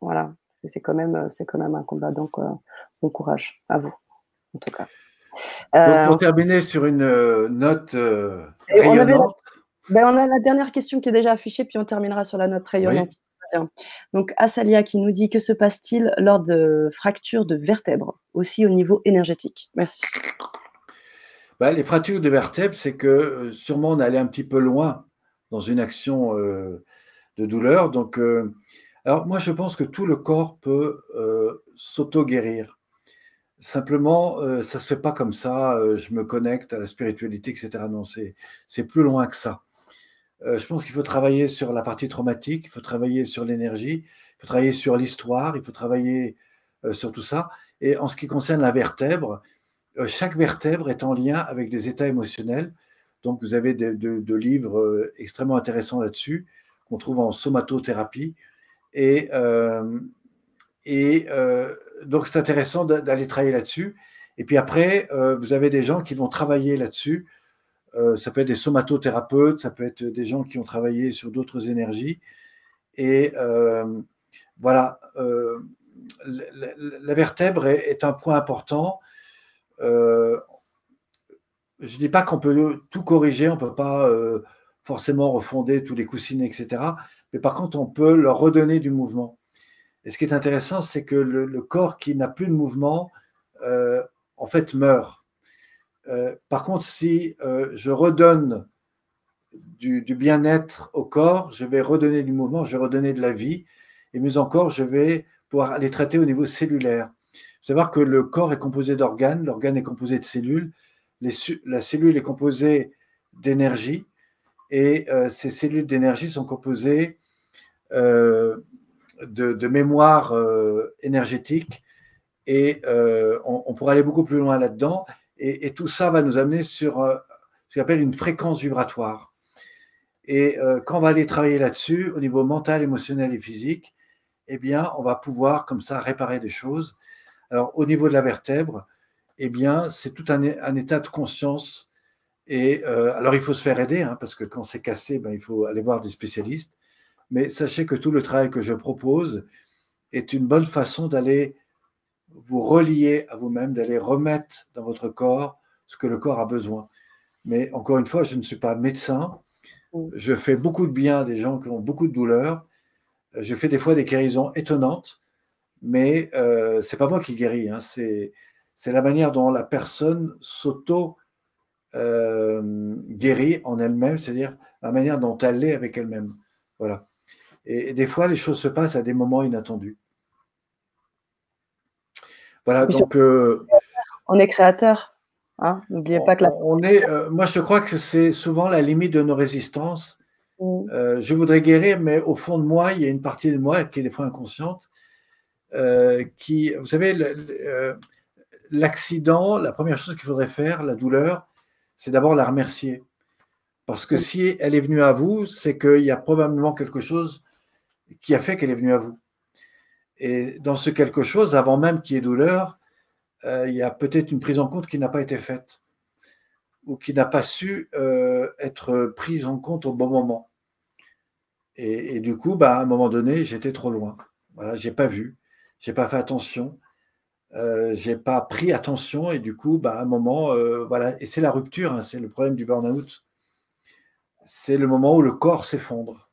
Voilà, c'est quand, même, quand même un combat, donc bon courage à vous, en tout cas. pour terminer sur une note rayonnante. Ben, on, a la dernière question qui est déjà affichée, puis on terminera sur la note rayonnante. Donc, Asalia qui nous dit que se passe-t-il lors de fractures de vertèbres, aussi au niveau énergétique? Merci. Bah, les fractures de vertèbres, c'est que euh, sûrement on allait un petit peu loin dans une action euh, de douleur. Donc, euh, alors moi, je pense que tout le corps peut s'auto-guérir. Simplement, ça ne se fait pas comme ça, je me connecte à la spiritualité, etc. Non, c'est plus loin que ça. Euh, je pense qu'il faut travailler sur la partie traumatique, il faut travailler sur l'énergie, il faut travailler sur l'histoire, il faut travailler euh, sur tout ça. Et en ce qui concerne la vertèbre, euh, chaque vertèbre est en lien avec des états émotionnels. Donc, vous avez de, livres extrêmement intéressants là-dessus, qu'on trouve en somatothérapie. Et Et donc, c'est intéressant d'aller travailler là-dessus. Et puis après, vous avez des gens qui vont travailler là-dessus. ça peut être des somatothérapeutes, ça peut être des gens qui ont travaillé sur d'autres énergies. Et voilà, la, vertèbre est, un point important. je ne dis pas qu'on peut tout corriger, on ne peut pas forcément refonder tous les coussinets, etc. Mais par contre, on peut leur redonner du mouvement. Et ce qui est intéressant, c'est que le, corps qui n'a plus de mouvement, euh, en fait, meurt. Euh, par contre, si euh, je redonne du, bien-être au corps, je vais redonner du mouvement, je vais redonner de la vie. Et mieux encore, je vais pouvoir les traiter au niveau cellulaire. Il faut savoir que le corps est composé d'organes, l'organe est composé de cellules, la cellule est composée d'énergie, et ces cellules d'énergie sont composées de, mémoire euh, énergétique et euh, on, pourrait aller beaucoup plus loin là-dedans. Et, tout ça va nous amener sur euh, ce qu'on appelle une fréquence vibratoire. Et quand on va aller travailler là-dessus, au niveau mental, émotionnel et physique, eh bien, on va pouvoir comme ça réparer des choses. Alors, au niveau de la vertèbre, eh bien, c'est tout un, état de conscience. Et alors, il faut se faire aider, hein, parce que quand c'est cassé, ben, il faut aller voir des spécialistes mais sachez que tout le travail que je propose est une bonne façon d'aller vous relier à vous-même, d'aller remettre dans votre corps ce que le corps a besoin. Mais encore une fois, je ne suis pas médecin. Je fais beaucoup de bien à des gens qui ont beaucoup de douleurs. Je fais des fois des guérisons étonnantes, mais euh, ce n'est pas moi qui guéris. Hein. C'est, la manière dont la personne s'auto euh, guérit en elle-même, c'est-à-dire la manière dont elle est avec elle-même. Voilà. Et, des fois, les choses se passent à des moments inattendus. Voilà, donc. Euh, on est créateur. Hein N'oubliez pas que la... on est, euh, moi, je crois que c'est souvent la limite de nos résistances. Mm. Euh, je voudrais guérir, mais au fond de moi, il y a une partie de moi qui est des fois inconsciente, qui, vous savez, l'accident, la première chose qu'il faudrait faire, la douleur, c'est d'abord la remercier. Parce que si elle est venue à vous, c'est qu'il y a probablement quelque chose qui a fait qu'elle est venue à vous. Et dans ce quelque chose, avant même qu'il y ait douleur, euh, il y a peut-être une prise en compte qui n'a pas été faite ou qui n'a pas su euh, être prise en compte au bon moment. Et, du coup, bah, à un moment donné, j'étais trop loin. Voilà, j'ai pas vu, j'ai pas fait attention, euh, j'ai pas pris attention et du coup, bah, à un moment, euh, voilà, et c'est la rupture, hein, c'est le problème du burn-out. C'est le moment où le corps s'effondre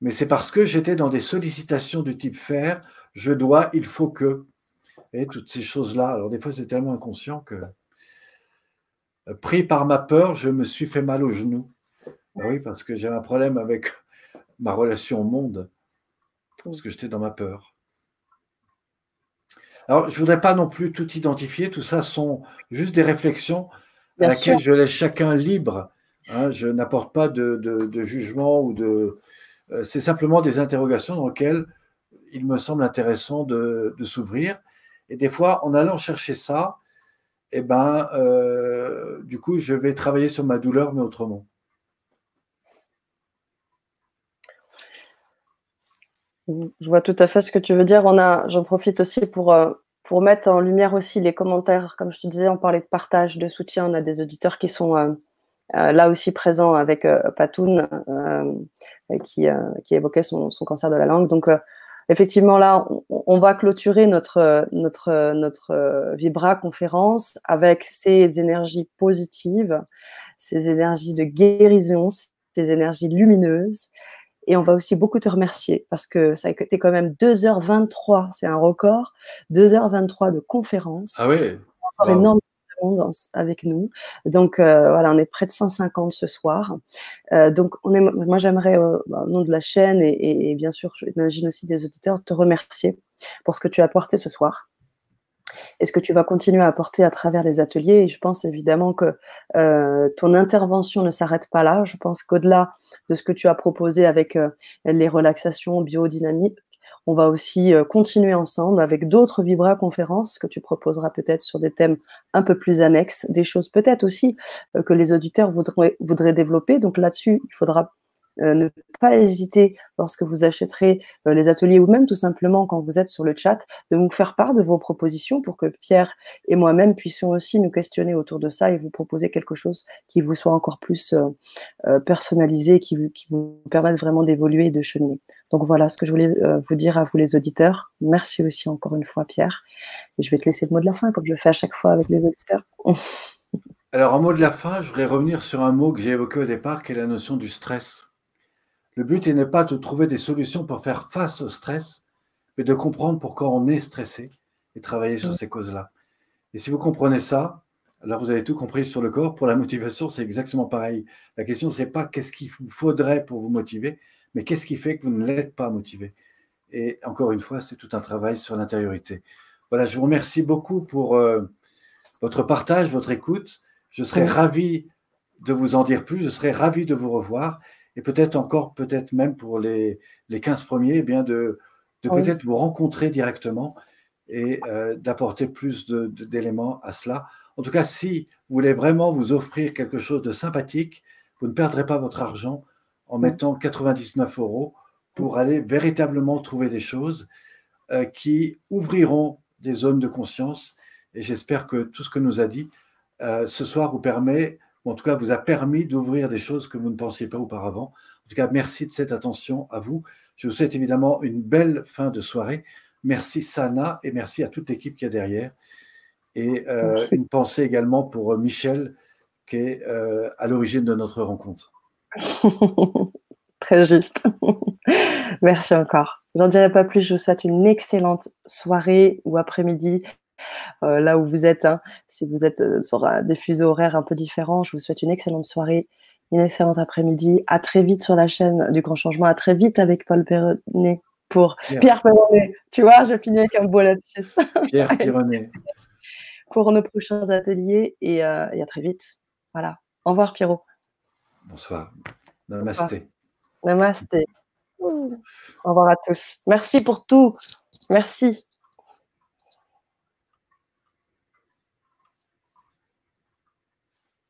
mais c'est parce que j'étais dans des sollicitations du type faire, je dois, il faut que. Et toutes ces choses-là. Alors, des fois, c'est tellement inconscient que, euh, pris par ma peur, je me suis fait mal au genou. Ben oui, parce que j'ai un problème avec ma relation au monde, parce que j'étais dans ma peur. Alors, je ne voudrais pas non plus tout identifier, tout ça sont juste des réflexions à laquelle je laisse chacun libre. Hein. je n'apporte pas de, jugement ou de, c'est simplement des interrogations dans lesquelles il me semble intéressant de, s'ouvrir. Et des fois, en allant chercher ça, eh ben, euh, du coup, je vais travailler sur ma douleur, mais autrement. Je vois tout à fait ce que tu veux dire. J'en profite aussi pour, euh, pour mettre en lumière aussi les commentaires. Comme je te disais, on parlait de partage, de soutien. On a des auditeurs qui sont euh, là aussi présent avec euh, Patoun, euh, qui, qui, évoquait son, son, cancer de la langue. Donc, effectivement, là, on, va clôturer notre, notre, notre Vibra conférence avec ces énergies positives, ces énergies de guérison, ces énergies lumineuses. Et on va aussi beaucoup te remercier parce que ça a été quand même 2h23, c'est un record, 2h23 de conférence. Ah oui. Wow avec nous. Donc euh, voilà, on est près de 150 ce soir. Euh, donc moi j'aimerais euh, au nom de la chaîne et, bien sûr, j'imagine aussi des auditeurs, te remercier pour ce que tu as apporté ce soir et ce que tu vas continuer à apporter à travers les ateliers. Et je pense évidemment que ton intervention ne s'arrête pas là. Je pense qu'au-delà de ce que tu as proposé avec les relaxations biodynamiques, on va aussi euh, continuer ensemble avec d'autres Vibra conférences que tu proposeras peut-être sur des thèmes un peu plus annexes, des choses peut-être aussi euh, que les auditeurs voudraient, développer. Donc là-dessus, il faudra euh, ne pas hésiter lorsque vous achèterez les ateliers ou même tout simplement quand vous êtes sur le chat de nous faire part de vos propositions pour que Pierre et moi-même puissions aussi nous questionner autour de ça et vous proposer quelque chose qui vous soit encore plus personnalisé, qui, vous permette vraiment d'évoluer et de cheminer. Donc voilà ce que je voulais vous dire à vous les auditeurs. Merci aussi encore une fois Pierre. Et je vais te laisser le mot de la fin comme je le fais à chaque fois avec les auditeurs. Alors en mot de la fin, je voudrais revenir sur un mot que j'ai évoqué au départ, qui est la notion du stress. Le but n'est pas de trouver des solutions pour faire face au stress, mais de comprendre pourquoi on est stressé et travailler sur ces causes-là. Et si vous comprenez ça, alors vous avez tout compris sur le corps. Pour la motivation, c'est exactement pareil. La question, c'est pas qu'est-ce qu'il faudrait pour vous motiver, mais qu'est-ce qui fait que vous ne l'êtes pas motivé? Et encore une fois, c'est tout un travail sur l'intériorité. Voilà, je vous remercie beaucoup pour euh, votre partage, votre écoute. Je serais ravi de vous en dire plus. Je serais ravi de vous revoir et peut-être encore, peut-être même pour les, les 15 premiers, eh bien de, de peut-être vous rencontrer directement et euh, d'apporter plus d'éléments à cela. En tout cas, si vous voulez vraiment vous offrir quelque chose de sympathique, vous ne perdrez pas votre argent en mettant 99 euros pour aller véritablement trouver des choses euh, qui ouvriront des zones de conscience. Et j'espère que tout ce que nous a dit euh, ce soir vous permet en tout cas vous a permis d'ouvrir des choses que vous ne pensiez pas auparavant. En tout cas, merci de cette attention à vous. Je vous souhaite évidemment une belle fin de soirée. Merci Sana et merci à toute l'équipe qui est derrière. Et euh, une pensée également pour Michel qui est à l'origine de notre rencontre. Très juste. merci encore. J'en dirai pas plus. Je vous souhaite une excellente soirée ou après-midi euh, là où vous êtes. Hein. Si vous êtes euh, sur des fuseaux horaires un peu différents, je vous souhaite une excellente soirée, une excellente après-midi. À très vite sur la chaîne du Grand Changement. À très vite avec Paul Perronnet pour Pierre, Perronnet. Tu vois, je finis avec un beau lapsus. Pierre Perronnet. pour nos prochains ateliers et, euh, et, à très vite. Voilà. Au revoir, Pierrot. Bonsoir. Namasté. Namasté. Au revoir à tous. Merci pour tout. Merci.